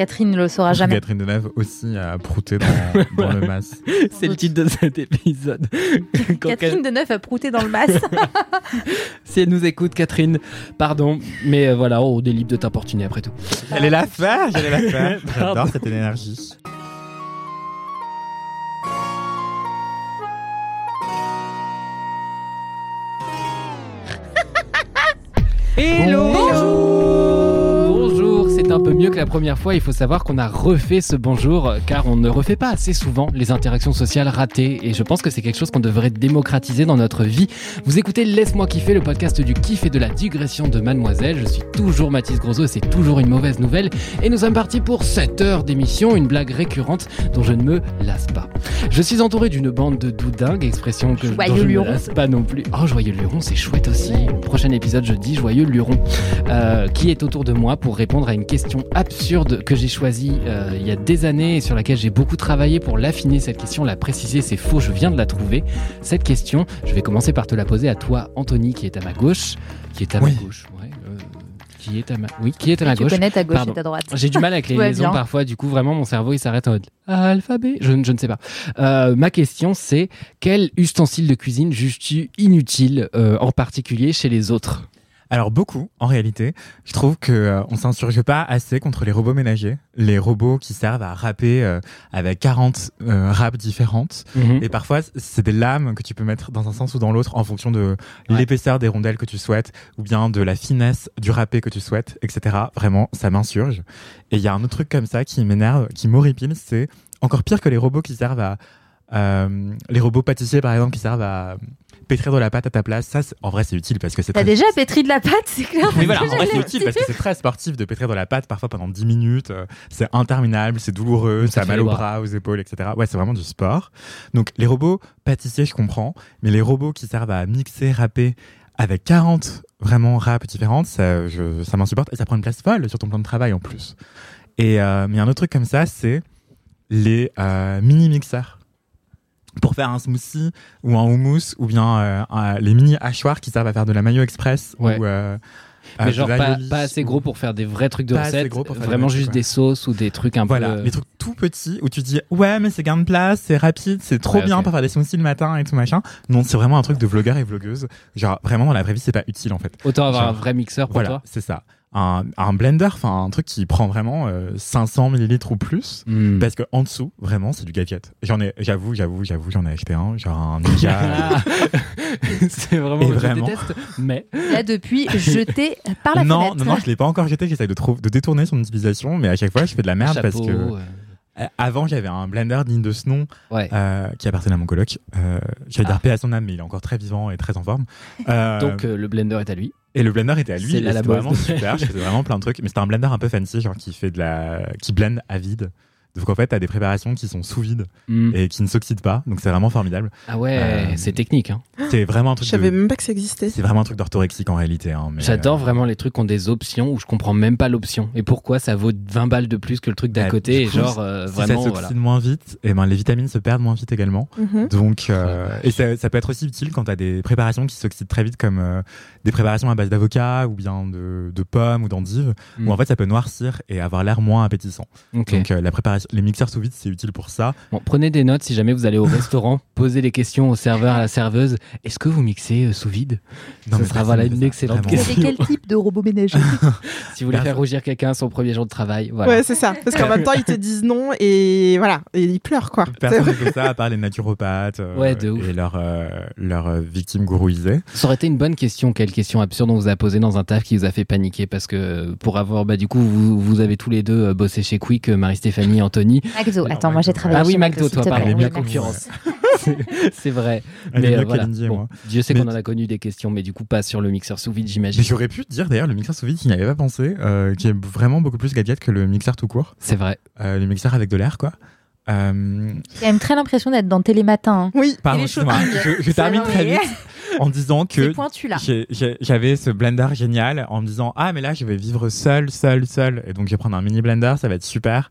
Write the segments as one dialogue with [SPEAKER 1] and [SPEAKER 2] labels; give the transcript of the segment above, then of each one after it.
[SPEAKER 1] Catherine ne le saura jamais.
[SPEAKER 2] Catherine Deneuve aussi a prouté dans, dans le masque.
[SPEAKER 3] C'est le titre de cet épisode.
[SPEAKER 1] Catherine Deneuve a prouté dans le masque.
[SPEAKER 3] Si elle nous écoute, Catherine, pardon, mais euh, voilà, oh, des libres de t'importuner après tout.
[SPEAKER 2] J'allais la faire, j'allais la faire. J'adore cette énergie.
[SPEAKER 3] Hello Bonjour, mieux que la première fois. Il faut savoir qu'on a refait ce bonjour car on ne refait pas assez souvent les interactions sociales ratées et je pense que c'est quelque chose qu'on devrait démocratiser dans notre vie. Vous écoutez Laisse-moi kiffer, le podcast du kiff et de la digression de Mademoiselle. Je suis toujours Mathis Grosso et c'est toujours une mauvaise nouvelle et nous sommes partis pour 7 heures d'émission, une blague récurrente dont je ne me lasse pas. Je suis entouré d'une bande de doudingues, expression que
[SPEAKER 1] Joyeux
[SPEAKER 3] dont je ne me lasse pas non plus. Oh, joyeux luron, c'est chouette aussi. Prochain épisode, je dis joyeux luron. Euh, qui est autour de moi pour répondre à une question absurde que j'ai choisie euh, il y a des années et sur laquelle j'ai beaucoup travaillé pour l'affiner. Cette question, la préciser, c'est faux, je viens de la trouver. Cette question, je vais commencer par te la poser à toi, Anthony, qui est à ma gauche. Qui est à
[SPEAKER 2] Oui.
[SPEAKER 3] ma gauche, ouais. euh, qui est à ma... Oui, qui est à ma
[SPEAKER 1] tu
[SPEAKER 3] gauche.
[SPEAKER 1] connais ta gauche
[SPEAKER 3] Pardon.
[SPEAKER 1] et ta droite.
[SPEAKER 3] J'ai du mal avec les liaisons parfois, du coup vraiment mon cerveau il s'arrête en mode alphabet, je, ne- je ne sais pas. Euh, ma question c'est quel ustensile de cuisine juges-tu inutile, euh, en particulier chez les autres?
[SPEAKER 2] Alors beaucoup, en réalité. Je trouve que euh, on s'insurge pas assez contre les robots ménagers, les robots qui servent à râper euh, avec 40 euh, râpes différentes.
[SPEAKER 3] Mhm.
[SPEAKER 2] Et parfois, c'est des lames que tu peux mettre dans un sens ou dans l'autre en fonction de
[SPEAKER 3] Ouais.
[SPEAKER 2] l'épaisseur des rondelles que tu souhaites ou bien de la finesse du râpé que tu souhaites, etc. Vraiment, ça m'insurge. Et il y a un autre truc comme ça qui m'énerve, qui m'horripile, c'est encore pire que les robots qui servent à... euh, les robots pâtissiers, par exemple, qui servent à pétrir de la pâte à ta place. Ça, en vrai, c'est utile parce que c'est
[SPEAKER 1] T'as
[SPEAKER 2] très...
[SPEAKER 1] déjà pétri de la pâte, c'est clair.
[SPEAKER 2] Mais voilà, en vrai, c'est utile parce que c'est très sportif de pétrir de la pâte parfois pendant 10 minutes. euh, C'est interminable, c'est douloureux,
[SPEAKER 3] Ça
[SPEAKER 2] ça a mal aux
[SPEAKER 3] bras.
[SPEAKER 2] bras, aux épaules, etc. Ouais, c'est vraiment du sport. Donc, les robots pâtissiers, je comprends, mais les robots qui servent à mixer, râper avec 40 vraiment râpes différentes, ça, je, ça m'insupporte et ça prend une place folle sur ton plan de travail en plus. Et euh, mais un autre truc comme ça, c'est les euh, mini mixeurs pour faire un smoothie ou un houmous ou bien euh, un- les mini hachoirs qui servent à faire de la mayo express
[SPEAKER 3] Ouais.
[SPEAKER 2] ou euh,
[SPEAKER 3] Mais
[SPEAKER 2] euh,
[SPEAKER 3] genre pas, assez gros pour faire des vrais trucs de
[SPEAKER 2] Pas assez
[SPEAKER 3] recettes,
[SPEAKER 2] gros pour faire des
[SPEAKER 3] vraiment juste des sauces ou des trucs un
[SPEAKER 2] Voilà,
[SPEAKER 3] peu...
[SPEAKER 2] les trucs tout petits où tu dis ouais mais c'est gain de place, c'est rapide, c'est trop
[SPEAKER 3] Ouais,
[SPEAKER 2] bien pour faire des smoothies le matin et tout machin. Non, c'est vraiment un truc de vlogueur et vlogueuse. Genre vraiment dans la vraie vie c'est pas utile en fait.
[SPEAKER 3] Autant avoir
[SPEAKER 2] Genre,
[SPEAKER 3] un vrai mixeur pour
[SPEAKER 2] Voilà,
[SPEAKER 3] toi
[SPEAKER 2] c'est ça. Un, un blender, enfin un truc qui prend vraiment euh, 500 millilitres ou plus.
[SPEAKER 3] Hmm.
[SPEAKER 2] Parce que en dessous, vraiment, c'est du gadget. J'en ai, j'avoue, j'avoue, j'avoue, j'en ai acheté un, genre un Ninja.
[SPEAKER 3] Ah. c'est vraiment,
[SPEAKER 2] Et
[SPEAKER 3] je
[SPEAKER 2] vraiment.
[SPEAKER 3] déteste, mais
[SPEAKER 1] Là, depuis, jeté par la
[SPEAKER 2] non,
[SPEAKER 1] fenêtre.
[SPEAKER 2] non, non, je l'ai pas encore jeté. J'essaye de, trouver- de détourner son utilisation, mais à chaque fois, je fais de la merde
[SPEAKER 3] chapeau,
[SPEAKER 2] parce que
[SPEAKER 3] euh,
[SPEAKER 2] euh, avant, j'avais un blender digne de ce nom
[SPEAKER 3] ouais.
[SPEAKER 2] euh, qui appartenait à mon coloc. Euh, J'allais
[SPEAKER 3] Ah.
[SPEAKER 2] dire paix à son âme, mais il est encore très vivant et très en forme. Euh,
[SPEAKER 3] Donc euh, le blender est à lui.
[SPEAKER 2] Et le blender était à lui. C'était vraiment super. Je faisais vraiment plein de trucs, mais c'était un blender un peu fancy, genre qui fait de la, qui blende à vide. Donc en fait, t'as des préparations qui sont sous vide
[SPEAKER 3] Hmm.
[SPEAKER 2] et qui ne s'oxydent pas. Donc c'est vraiment formidable.
[SPEAKER 3] Ah ouais,
[SPEAKER 2] Euh,
[SPEAKER 3] c'est technique. Hein.
[SPEAKER 2] C'est vraiment un
[SPEAKER 4] Je
[SPEAKER 2] truc.
[SPEAKER 4] savais
[SPEAKER 2] de-
[SPEAKER 4] même pas que ça existait.
[SPEAKER 2] C'est vraiment un truc d'orthorexique en réalité. Hein,
[SPEAKER 3] J'adore
[SPEAKER 2] euh,
[SPEAKER 3] vraiment les trucs qui ont des options où je comprends même pas l'option et pourquoi ça vaut 20 balles de plus que le truc d'à
[SPEAKER 2] bah,
[SPEAKER 3] côté et
[SPEAKER 2] coup,
[SPEAKER 3] genre euh,
[SPEAKER 2] si
[SPEAKER 3] vraiment
[SPEAKER 2] ça s'oxyde
[SPEAKER 3] voilà.
[SPEAKER 2] moins vite, et ben les vitamines se perdent moins vite également.
[SPEAKER 4] Mhm.
[SPEAKER 2] Donc, euh, et ça, ça peut être aussi utile quand tu as des préparations qui s'oxydent très vite, comme euh, des préparations à base d'avocat ou bien de, de pommes ou d'endives,
[SPEAKER 3] Mm.
[SPEAKER 2] où en fait ça peut noircir et avoir l'air moins appétissant. Donc, euh, la préparation, les mixeurs sous vide, c'est utile pour ça.
[SPEAKER 3] Bon, prenez des notes si jamais vous allez au restaurant, posez les questions au serveur, à la serveuse. Est-ce que vous mixez euh, sous vide?
[SPEAKER 2] Non,
[SPEAKER 3] Ce
[SPEAKER 2] mais
[SPEAKER 3] sera voilà une
[SPEAKER 2] ça,
[SPEAKER 3] excellente
[SPEAKER 2] vraiment.
[SPEAKER 3] Question.
[SPEAKER 1] avez quel type de robot ménager
[SPEAKER 3] Si vous voulez
[SPEAKER 2] Personne.
[SPEAKER 3] faire rougir quelqu'un son premier jour de travail, voilà.
[SPEAKER 4] Ouais, c'est ça. Parce qu'en même temps, ils te disent non et voilà. Et ils pleurent, quoi.
[SPEAKER 2] Personne ne fait ça à part les naturopathes euh,
[SPEAKER 3] Ouais, de ouf.
[SPEAKER 2] et leurs euh, leurs, euh, victimes gourouisées.
[SPEAKER 3] Ça aurait été une bonne question. Quelle question absurde on vous a posée dans un taf qui vous a fait paniquer Parce que pour avoir, bah, du coup, vous, vous avez tous les deux bossé chez Quick, Marie-Stéphanie, Anthony.
[SPEAKER 1] McDo. Attends, moi j'ai travaillé
[SPEAKER 3] Ah oui,
[SPEAKER 1] chez
[SPEAKER 3] McDo, toi, pardon,
[SPEAKER 1] plaît.
[SPEAKER 3] bien
[SPEAKER 1] Oui,
[SPEAKER 3] concurrence. C'est- vrai.
[SPEAKER 2] Elle est
[SPEAKER 3] Mais euh, voilà.
[SPEAKER 2] Kalindi et
[SPEAKER 3] Bon,
[SPEAKER 2] moi.
[SPEAKER 3] Dieu sait
[SPEAKER 2] Mais
[SPEAKER 3] qu'on en a connu des questions, mais du coup pas sur le mixeur sous vide, j'imagine.
[SPEAKER 2] j'aurais pu te dire d'ailleurs le mixeur sous vide qui n'y avait pas pensé, euh, qui est vraiment beaucoup plus gadget que le mixeur tout court.
[SPEAKER 3] C'est vrai.
[SPEAKER 2] Euh, le mixeur avec de l'air, quoi. Euh,
[SPEAKER 1] J'ai quand même très l'impression d'être dans Télématin. hein.
[SPEAKER 4] Oui.
[SPEAKER 2] pardon. Je, je termine très vite en disant que j'avais ce blender génial en me disant ah mais là je vais vivre seul, seul, seul et donc je vais prendre un mini blender, ça va être super.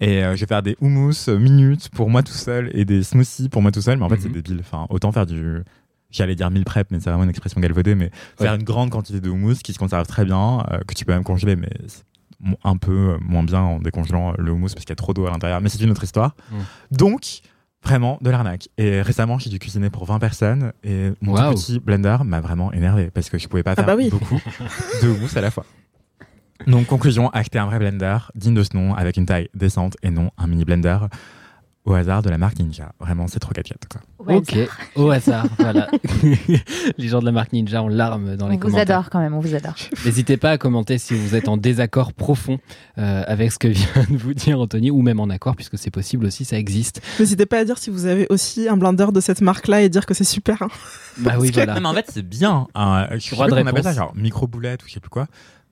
[SPEAKER 2] Et euh, je vais faire des houmous euh, minutes pour moi tout seul et des smoothies pour moi tout seul. Mais en fait,
[SPEAKER 3] Mhm.
[SPEAKER 2] c'est débile. Enfin, autant faire du. J'allais dire mille prep, mais c'est vraiment une expression galvaudée. Mais faire une grande quantité de houmous qui se conserve très bien, euh, que tu peux même congeler, mais un peu moins bien en décongelant le houmous parce qu'il y a trop d'eau à l'intérieur. Mais c'est une autre histoire.
[SPEAKER 3] Mhm.
[SPEAKER 2] Donc, vraiment de l'arnaque. Et récemment, j'ai dû cuisiner pour 20 personnes et mon tout
[SPEAKER 3] Waouh.
[SPEAKER 2] petit blender m'a vraiment énervé parce que je pouvais pas
[SPEAKER 4] Ah
[SPEAKER 2] faire
[SPEAKER 4] bah oui.
[SPEAKER 2] beaucoup de houmous à la fois. Donc, conclusion, acheter un vrai blender digne de ce nom avec une taille décente et non un mini blender au hasard de la marque Ninja. Vraiment, c'est trop gadget. Quoi.
[SPEAKER 1] Ouais,
[SPEAKER 3] ok, au hasard, voilà. Les gens de la marque Ninja ont larmes dans
[SPEAKER 1] On
[SPEAKER 3] les
[SPEAKER 1] vous
[SPEAKER 3] commentaires.
[SPEAKER 1] adore quand même, on vous adore.
[SPEAKER 3] N'hésitez pas à commenter si vous êtes en désaccord profond euh, avec ce que vient de vous dire Anthony, ou même en accord, puisque c'est possible aussi, ça existe.
[SPEAKER 4] N'hésitez pas à dire si vous avez aussi un blender de cette marque-là et dire que c'est super. hein.
[SPEAKER 3] Bah oui, voilà.
[SPEAKER 2] Non, mais en fait, c'est bien. hein. je sais
[SPEAKER 3] Droit
[SPEAKER 2] pas
[SPEAKER 3] de
[SPEAKER 2] comment on appelle ça, genre micro-boulette ou je sais plus quoi.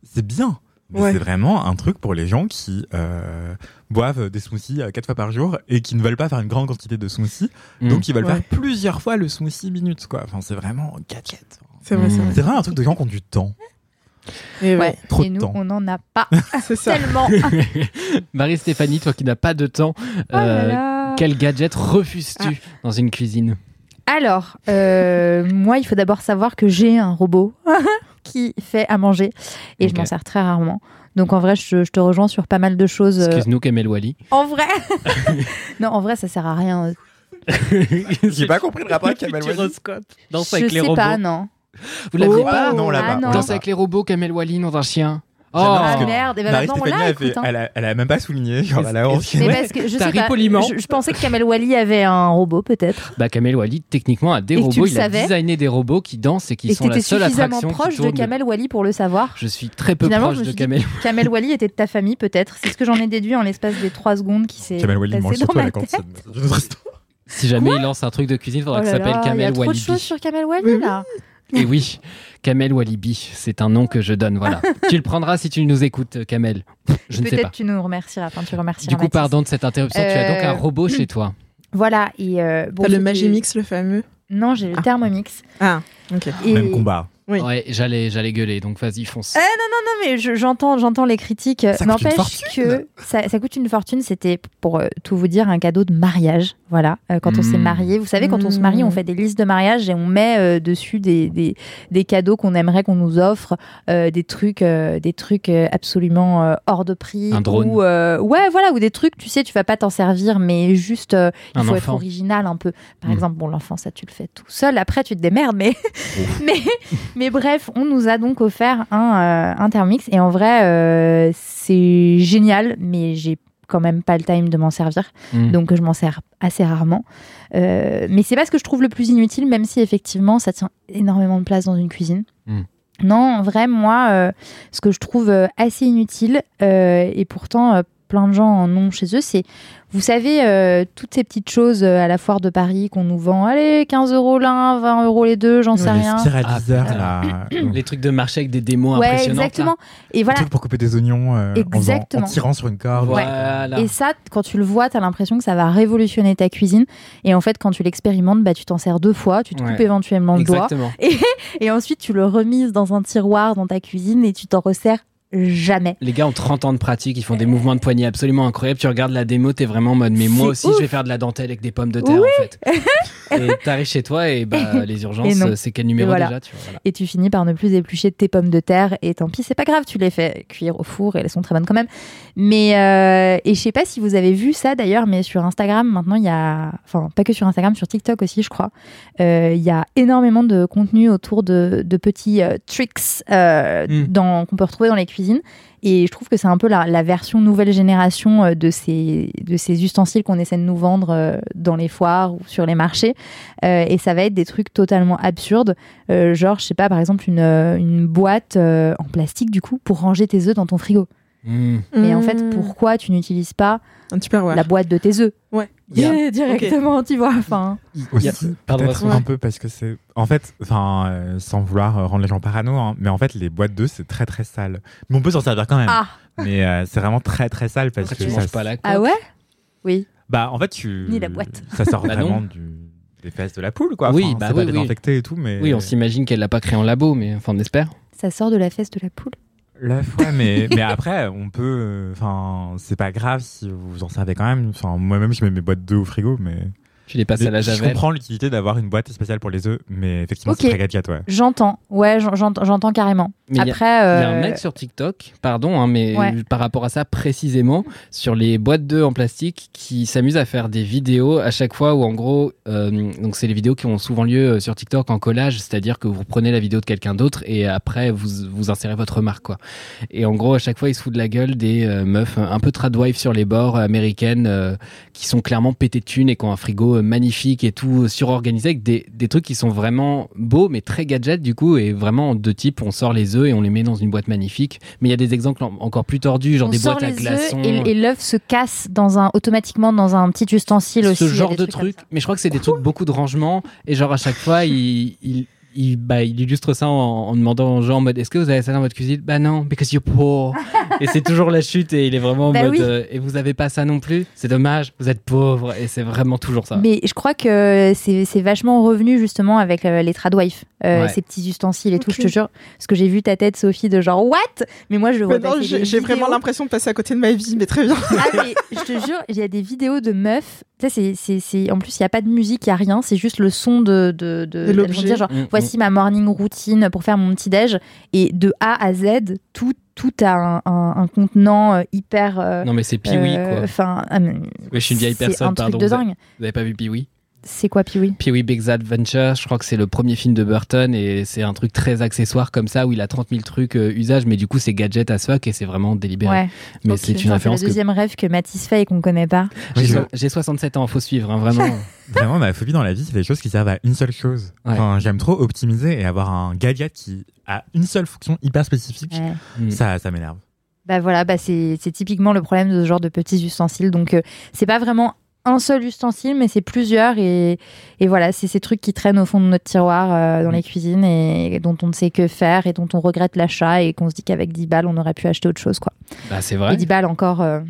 [SPEAKER 2] C'est bien. Mais
[SPEAKER 4] Ouais.
[SPEAKER 2] c'est vraiment un truc pour les gens qui euh, boivent des smoothies euh, quatre fois par jour et qui ne veulent pas faire une grande quantité de smoothies.
[SPEAKER 3] Mm.
[SPEAKER 2] Donc, ils veulent
[SPEAKER 4] Ouais.
[SPEAKER 2] faire plusieurs fois le smoothie minutes, quoi. Enfin, c'est vraiment gadget.
[SPEAKER 4] C'est vrai, c'est
[SPEAKER 3] Mm.
[SPEAKER 4] vrai.
[SPEAKER 2] C'est vraiment un truc de gens qui ont du temps.
[SPEAKER 4] Et ouais,
[SPEAKER 2] trop
[SPEAKER 1] Et
[SPEAKER 2] de
[SPEAKER 1] nous,
[SPEAKER 2] temps.
[SPEAKER 1] on n'en a pas
[SPEAKER 4] c'est ça.
[SPEAKER 1] tellement.
[SPEAKER 3] Marie-Stéphanie, toi qui n'as pas de temps,
[SPEAKER 1] Oh là
[SPEAKER 3] euh, quel gadget refuses-tu dans une cuisine?
[SPEAKER 1] Alors, euh, moi, il faut d'abord savoir que j'ai un robot qui fait à manger et je m'en sers très rarement. Donc en vrai, je, je te rejoins sur pas mal de choses. euh,
[SPEAKER 3] Excuse-nous, Kamel Wally.
[SPEAKER 1] En vrai? Non, en vrai, ça sert à rien.
[SPEAKER 2] J'ai pas compris le rapport avec Kamel Wally.
[SPEAKER 3] Gyroscope. Danse
[SPEAKER 1] je
[SPEAKER 3] avec
[SPEAKER 1] sais
[SPEAKER 3] les robots.
[SPEAKER 1] pas, non.
[SPEAKER 3] Vous l'aviez
[SPEAKER 4] Oh,
[SPEAKER 3] pas
[SPEAKER 2] Non, on l'a
[SPEAKER 1] Ah
[SPEAKER 3] Danse avec les robots, Kamel Wally, nom d'un chien. Oh,
[SPEAKER 1] Ah
[SPEAKER 2] que
[SPEAKER 1] merde, et ben on
[SPEAKER 2] fait-
[SPEAKER 1] hein.
[SPEAKER 2] elle, a, elle a même pas souligné. Genre, elle a honte.
[SPEAKER 1] Mais
[SPEAKER 2] Ouais.
[SPEAKER 1] parce que je sais pas, je, je pensais que Kamel Wally avait un robot peut-être.
[SPEAKER 3] Bah, Kamel Wally, techniquement, a des
[SPEAKER 1] Et
[SPEAKER 3] robots. Il a designé des robots qui dansent et qui
[SPEAKER 1] et
[SPEAKER 3] sont la seule
[SPEAKER 1] suffisamment
[SPEAKER 3] attraction qui
[SPEAKER 1] proche de. Kamel Wally pour le savoir.
[SPEAKER 3] Je suis très peu
[SPEAKER 1] Finalement,
[SPEAKER 3] proche
[SPEAKER 1] je me
[SPEAKER 3] de
[SPEAKER 1] suis dit
[SPEAKER 3] Kamel.
[SPEAKER 1] Kamel Wally était de ta famille peut-être. C'est ce que j'en ai déduit en l'espace des trois secondes qui s'est
[SPEAKER 2] Kamel Wally mange
[SPEAKER 1] dans
[SPEAKER 2] surtout à
[SPEAKER 1] ma
[SPEAKER 2] la
[SPEAKER 1] tête.
[SPEAKER 2] cantine.
[SPEAKER 3] Si jamais il lance un truc de cuisine, il faudra
[SPEAKER 1] Oh
[SPEAKER 3] que
[SPEAKER 1] là
[SPEAKER 3] ça s'appelle
[SPEAKER 1] là, il y a
[SPEAKER 3] Kamel
[SPEAKER 1] trop de choses sur Kamel Wally là.
[SPEAKER 3] Et oui, Kamel Walibi, c'est un nom que je donne. Voilà. tu le prendras si tu nous écoutes, Kamel. Je ne sais
[SPEAKER 1] Peut-être
[SPEAKER 3] pas.
[SPEAKER 1] tu nous remercieras. Enfin, tu remercieras.
[SPEAKER 3] Du coup,
[SPEAKER 1] Mathis.
[SPEAKER 3] pardon de cette interruption. Tu as donc
[SPEAKER 1] Euh,
[SPEAKER 3] un robot chez toi.
[SPEAKER 1] Voilà et euh, bon,
[SPEAKER 4] T'as le
[SPEAKER 1] c'était-
[SPEAKER 4] Magimix, le fameux?
[SPEAKER 1] Non, j'ai le
[SPEAKER 4] Ah.
[SPEAKER 1] Thermomix.
[SPEAKER 4] Ah, ok.
[SPEAKER 1] Et...
[SPEAKER 2] Même combat.
[SPEAKER 4] Oui.
[SPEAKER 3] Ouais, j'allais, j'allais gueuler. Donc vas-y, fonce.
[SPEAKER 1] Eh, Non, mais je- j'entends, j'entends les critiques.
[SPEAKER 2] Ça coûte une
[SPEAKER 1] N'empêche
[SPEAKER 2] fortune.
[SPEAKER 1] que ça, ça coûte une fortune. C'était pour euh, tout vous dire un cadeau de mariage. Voilà, Euh, quand on s'est
[SPEAKER 3] Mm.
[SPEAKER 1] marié, vous savez, quand on se marie, on fait des listes de mariage et on met euh, dessus des, des, des cadeaux qu'on aimerait qu'on nous offre, euh, des trucs, euh, des trucs euh, absolument euh, hors de prix.
[SPEAKER 3] Un drone.
[SPEAKER 1] Ou euh, ouais, voilà, ou des trucs. Tu sais, tu vas pas t'en servir, mais juste, euh, il
[SPEAKER 3] Un
[SPEAKER 1] faut être original un peu. Par
[SPEAKER 3] Mm.
[SPEAKER 1] exemple, bon, l'enfant, ça tu le fais tout seul. Après, tu te démerdes, mais mais, mais bref, on nous a donc offert un, euh, un Thermomix et en vrai, euh, c'est génial, mais j'ai quand même pas le time de m'en servir,
[SPEAKER 3] Mm.
[SPEAKER 1] donc je m'en sers assez rarement. Euh, mais c'est pas ce que je trouve le plus inutile, même si effectivement ça tient énormément de place dans une cuisine.
[SPEAKER 3] Mm.
[SPEAKER 1] Non, en vrai, moi, euh, ce que je trouve euh, assez inutile, et pourtant plein de gens en ont chez eux, c'est, vous savez, euh, toutes ces petites choses euh, à la foire de Paris qu'on nous vend, allez, 15 euros l'un, 20 euros les deux, j'en sais
[SPEAKER 2] les
[SPEAKER 1] rien.
[SPEAKER 3] Ah,
[SPEAKER 2] là.
[SPEAKER 3] Les trucs de marché avec des démos
[SPEAKER 1] Ouais,
[SPEAKER 3] impressionnantes. là.
[SPEAKER 1] exactement. Et
[SPEAKER 2] Les
[SPEAKER 1] voilà.
[SPEAKER 2] trucs pour couper des oignons euh, en,
[SPEAKER 1] Exactement.
[SPEAKER 2] en tirant sur une corde.
[SPEAKER 3] Voilà.
[SPEAKER 1] Et ça, quand tu le vois, tu as l'impression que ça va révolutionner ta cuisine. Et en fait, quand tu l'expérimentes, bah, tu t'en sers deux fois, tu te
[SPEAKER 3] Ouais.
[SPEAKER 1] coupes éventuellement le doigt.
[SPEAKER 3] Exactement.
[SPEAKER 1] Et ensuite, tu le remises dans un tiroir dans ta cuisine et tu t'en resserres jamais.
[SPEAKER 3] Les gars ont 30 ans de pratique, ils font des mouvements de poignet absolument incroyables. Tu regardes la démo, t'es vraiment en mode, mais moi aussi, je vais faire de la dentelle avec des pommes de terre, en fait. et t'arrives chez toi et bah, les urgences, euh, c'est quel numéro
[SPEAKER 1] voilà.
[SPEAKER 3] déjà tu vois, voilà.
[SPEAKER 1] Et tu finis par ne plus éplucher tes pommes de terre. Et tant pis, c'est pas grave, tu les fais cuire au four et elles sont très bonnes quand même. Mais, euh, et je sais pas si vous avez vu ça d'ailleurs, mais sur Instagram, maintenant, il y a. Enfin, pas que sur Instagram, sur TikTok aussi, je crois. Euh, Il y a énormément de contenu autour de, de petits euh, tricks euh,
[SPEAKER 3] Mm.
[SPEAKER 1] dans- qu'on peut retrouver dans les cuisines. Et je trouve que c'est un peu la, la version nouvelle génération euh, de ces, de ces ustensiles qu'on essaie de nous vendre dans les foires ou sur les marchés. Euh, et ça va être des trucs totalement absurdes. Euh, genre, je sais pas, par exemple, une, une boîte euh, en plastique, du coup, pour ranger tes œufs dans ton frigo.
[SPEAKER 3] Mm.
[SPEAKER 1] Mais en fait,
[SPEAKER 4] Mmh.
[SPEAKER 1] pourquoi tu n'utilises pas
[SPEAKER 4] Un
[SPEAKER 1] la boîte de tes œufs
[SPEAKER 4] Ouais.
[SPEAKER 1] Yeah, directement, tu vois. Enfin,
[SPEAKER 2] Aussi, peut-être un peu parce que c'est. En fait, enfin, euh, sans vouloir euh, rendre les gens parano, hein, mais en fait, les boîtes d'œufs, c'est très très sale. Mais on peut s'en servir quand même.
[SPEAKER 1] ah,
[SPEAKER 2] Mais euh, c'est vraiment très très sale parce
[SPEAKER 3] Après,
[SPEAKER 2] que.
[SPEAKER 3] tu
[SPEAKER 2] ça-
[SPEAKER 3] manges pas la
[SPEAKER 1] ah ouais? Oui.
[SPEAKER 2] Bah, en fait, tu.
[SPEAKER 1] Ni la boîte.
[SPEAKER 2] Ça sort
[SPEAKER 3] Bah
[SPEAKER 2] vraiment du... des fesses de la poule, quoi.
[SPEAKER 3] Oui,
[SPEAKER 2] Enfin,
[SPEAKER 3] bah
[SPEAKER 2] c'est
[SPEAKER 3] oui,
[SPEAKER 2] pas
[SPEAKER 3] oui.
[SPEAKER 2] désinfecté et tout, mais.
[SPEAKER 3] Oui, on s'imagine qu'elle l'a pas créé en labo, mais enfin, on espère.
[SPEAKER 1] Ça sort de la fesse de la poule?
[SPEAKER 2] La fois, mais, mais après, on peut. Enfin, c'est pas grave si vous en servez quand même. Enfin, moi-même, je mets mes boîtes d'œufs au frigo, mais.
[SPEAKER 3] Tu les passes à la
[SPEAKER 2] je comprends l'utilité d'avoir une boîte spéciale pour les œufs, mais effectivement, c'est très gadget, ouais.
[SPEAKER 1] J'entends. Ouais, j'en- j'entends carrément.
[SPEAKER 3] Mais il y a-
[SPEAKER 1] Après,
[SPEAKER 3] Il y a un
[SPEAKER 1] euh,
[SPEAKER 3] mec sur TikTok, pardon, hein, mais
[SPEAKER 1] Ouais.
[SPEAKER 3] par rapport à ça précisément, sur les boîtes d'œufs en plastique, qui s'amuse à faire des vidéos à chaque fois où en gros, euh, donc c'est les vidéos qui ont souvent lieu euh, sur TikTok en collage, c'est-à-dire que vous prenez la vidéo de quelqu'un d'autre et après vous vous insérez votre marque quoi. Et en gros à chaque fois il se fout de la gueule des euh, meufs un peu tradwife sur les bords euh, américaines euh, qui sont clairement pétées de thunes et qui ont un frigo euh, magnifique et tout surorganisé avec des, des trucs qui sont vraiment beaux mais très gadget du coup et vraiment de type on sort les œufs et on les met dans une boîte magnifique. Mais il y a des exemples en- encore plus tordus genre
[SPEAKER 1] on
[SPEAKER 3] des
[SPEAKER 1] sort
[SPEAKER 3] boîtes à
[SPEAKER 1] les
[SPEAKER 3] glaçons.
[SPEAKER 1] et, et l'œuf se casse dans un, automatiquement dans un petit ustensile aussi.
[SPEAKER 3] ce
[SPEAKER 1] Il y a
[SPEAKER 3] genre de truc. Mais je crois que c'est des trucs beaucoup de rangement et genre à chaque fois il il il, bah, il illustre ça en, en demandant aux gens en mode est-ce que vous avez ça dans votre cuisine? Bah non, because you're poor. et c'est toujours la chute et il est vraiment en
[SPEAKER 1] Bah
[SPEAKER 3] mode
[SPEAKER 1] oui.
[SPEAKER 3] euh, et vous avez pas ça non plus? C'est dommage, vous êtes pauvre et c'est vraiment toujours ça.
[SPEAKER 1] Mais je crois que c'est vachement revenu justement avec euh, les tradwives, euh,
[SPEAKER 3] Ouais.
[SPEAKER 1] ces petits ustensiles et tout. Je te jure, parce que j'ai vu ta tête, Sophie, de genre what? Mais moi, je vois
[SPEAKER 4] Mais non,
[SPEAKER 1] passer
[SPEAKER 4] j'ai vraiment l'impression de passer à côté de ma vie, mais très bien.
[SPEAKER 1] Ah, mais je te jure, il y a des vidéos de meufs. Tu sais, c'est- c'est- c'est- en plus, il n'y a pas de musique, il n'y a rien. C'est juste le son de. de, de,
[SPEAKER 4] De
[SPEAKER 1] dire, genre,
[SPEAKER 3] Mm,
[SPEAKER 1] voici ma morning routine pour faire mon petit-déj. Et de A à Z, tout, tout a un, un- un contenant euh, hyper. euh,
[SPEAKER 3] Non mais c'est Pee-Wee
[SPEAKER 1] euh,
[SPEAKER 3] quoi.
[SPEAKER 1] Enfin, ah,
[SPEAKER 3] Ouais, je suis une vieille
[SPEAKER 1] c'est
[SPEAKER 3] personne,
[SPEAKER 1] un truc
[SPEAKER 3] pardon.
[SPEAKER 1] de
[SPEAKER 3] vous, avez,
[SPEAKER 1] dingue.
[SPEAKER 3] vous avez pas vu Pee-Wee?
[SPEAKER 1] C'est quoi, Pee-Wee?
[SPEAKER 3] Pee-Wee Big Adventure, je crois que c'est le premier film de Burton et c'est un truc très accessoire comme ça où il a 30 000 trucs euh, usage mais du coup c'est gadget as fuck et c'est vraiment délibéré.
[SPEAKER 1] Ouais.
[SPEAKER 3] Mais c'est
[SPEAKER 1] C'est
[SPEAKER 3] une
[SPEAKER 1] le
[SPEAKER 3] référence que
[SPEAKER 1] deuxième rêve que Mathis fait et qu'on connaît pas.
[SPEAKER 3] j'ai
[SPEAKER 2] Oui,
[SPEAKER 3] so- j'ai 67 ans, faut suivre hein, vraiment.
[SPEAKER 2] Vraiment, ma phobie dans la vie, c'est les choses qui servent à une seule chose.
[SPEAKER 3] Ouais.
[SPEAKER 2] Enfin, j'aime trop optimiser et avoir un gadget qui a une seule fonction hyper spécifique.
[SPEAKER 3] Mm.
[SPEAKER 2] Ça, ça m'énerve.
[SPEAKER 1] Bah voilà, bah c'est c'est typiquement le problème de ce genre de petits ustensiles. Donc, euh, c'est pas vraiment un seul ustensile, mais c'est plusieurs. Et, et voilà, c'est ces trucs qui traînent au fond de notre tiroir euh, dans
[SPEAKER 3] Mm.
[SPEAKER 1] les cuisines et dont on ne sait que faire et dont on regrette l'achat et qu'on se dit qu'avec 10 balles, on aurait pu acheter autre chose. Quoi.
[SPEAKER 3] Bah c'est vrai.
[SPEAKER 1] Et 10 balles encore, euh,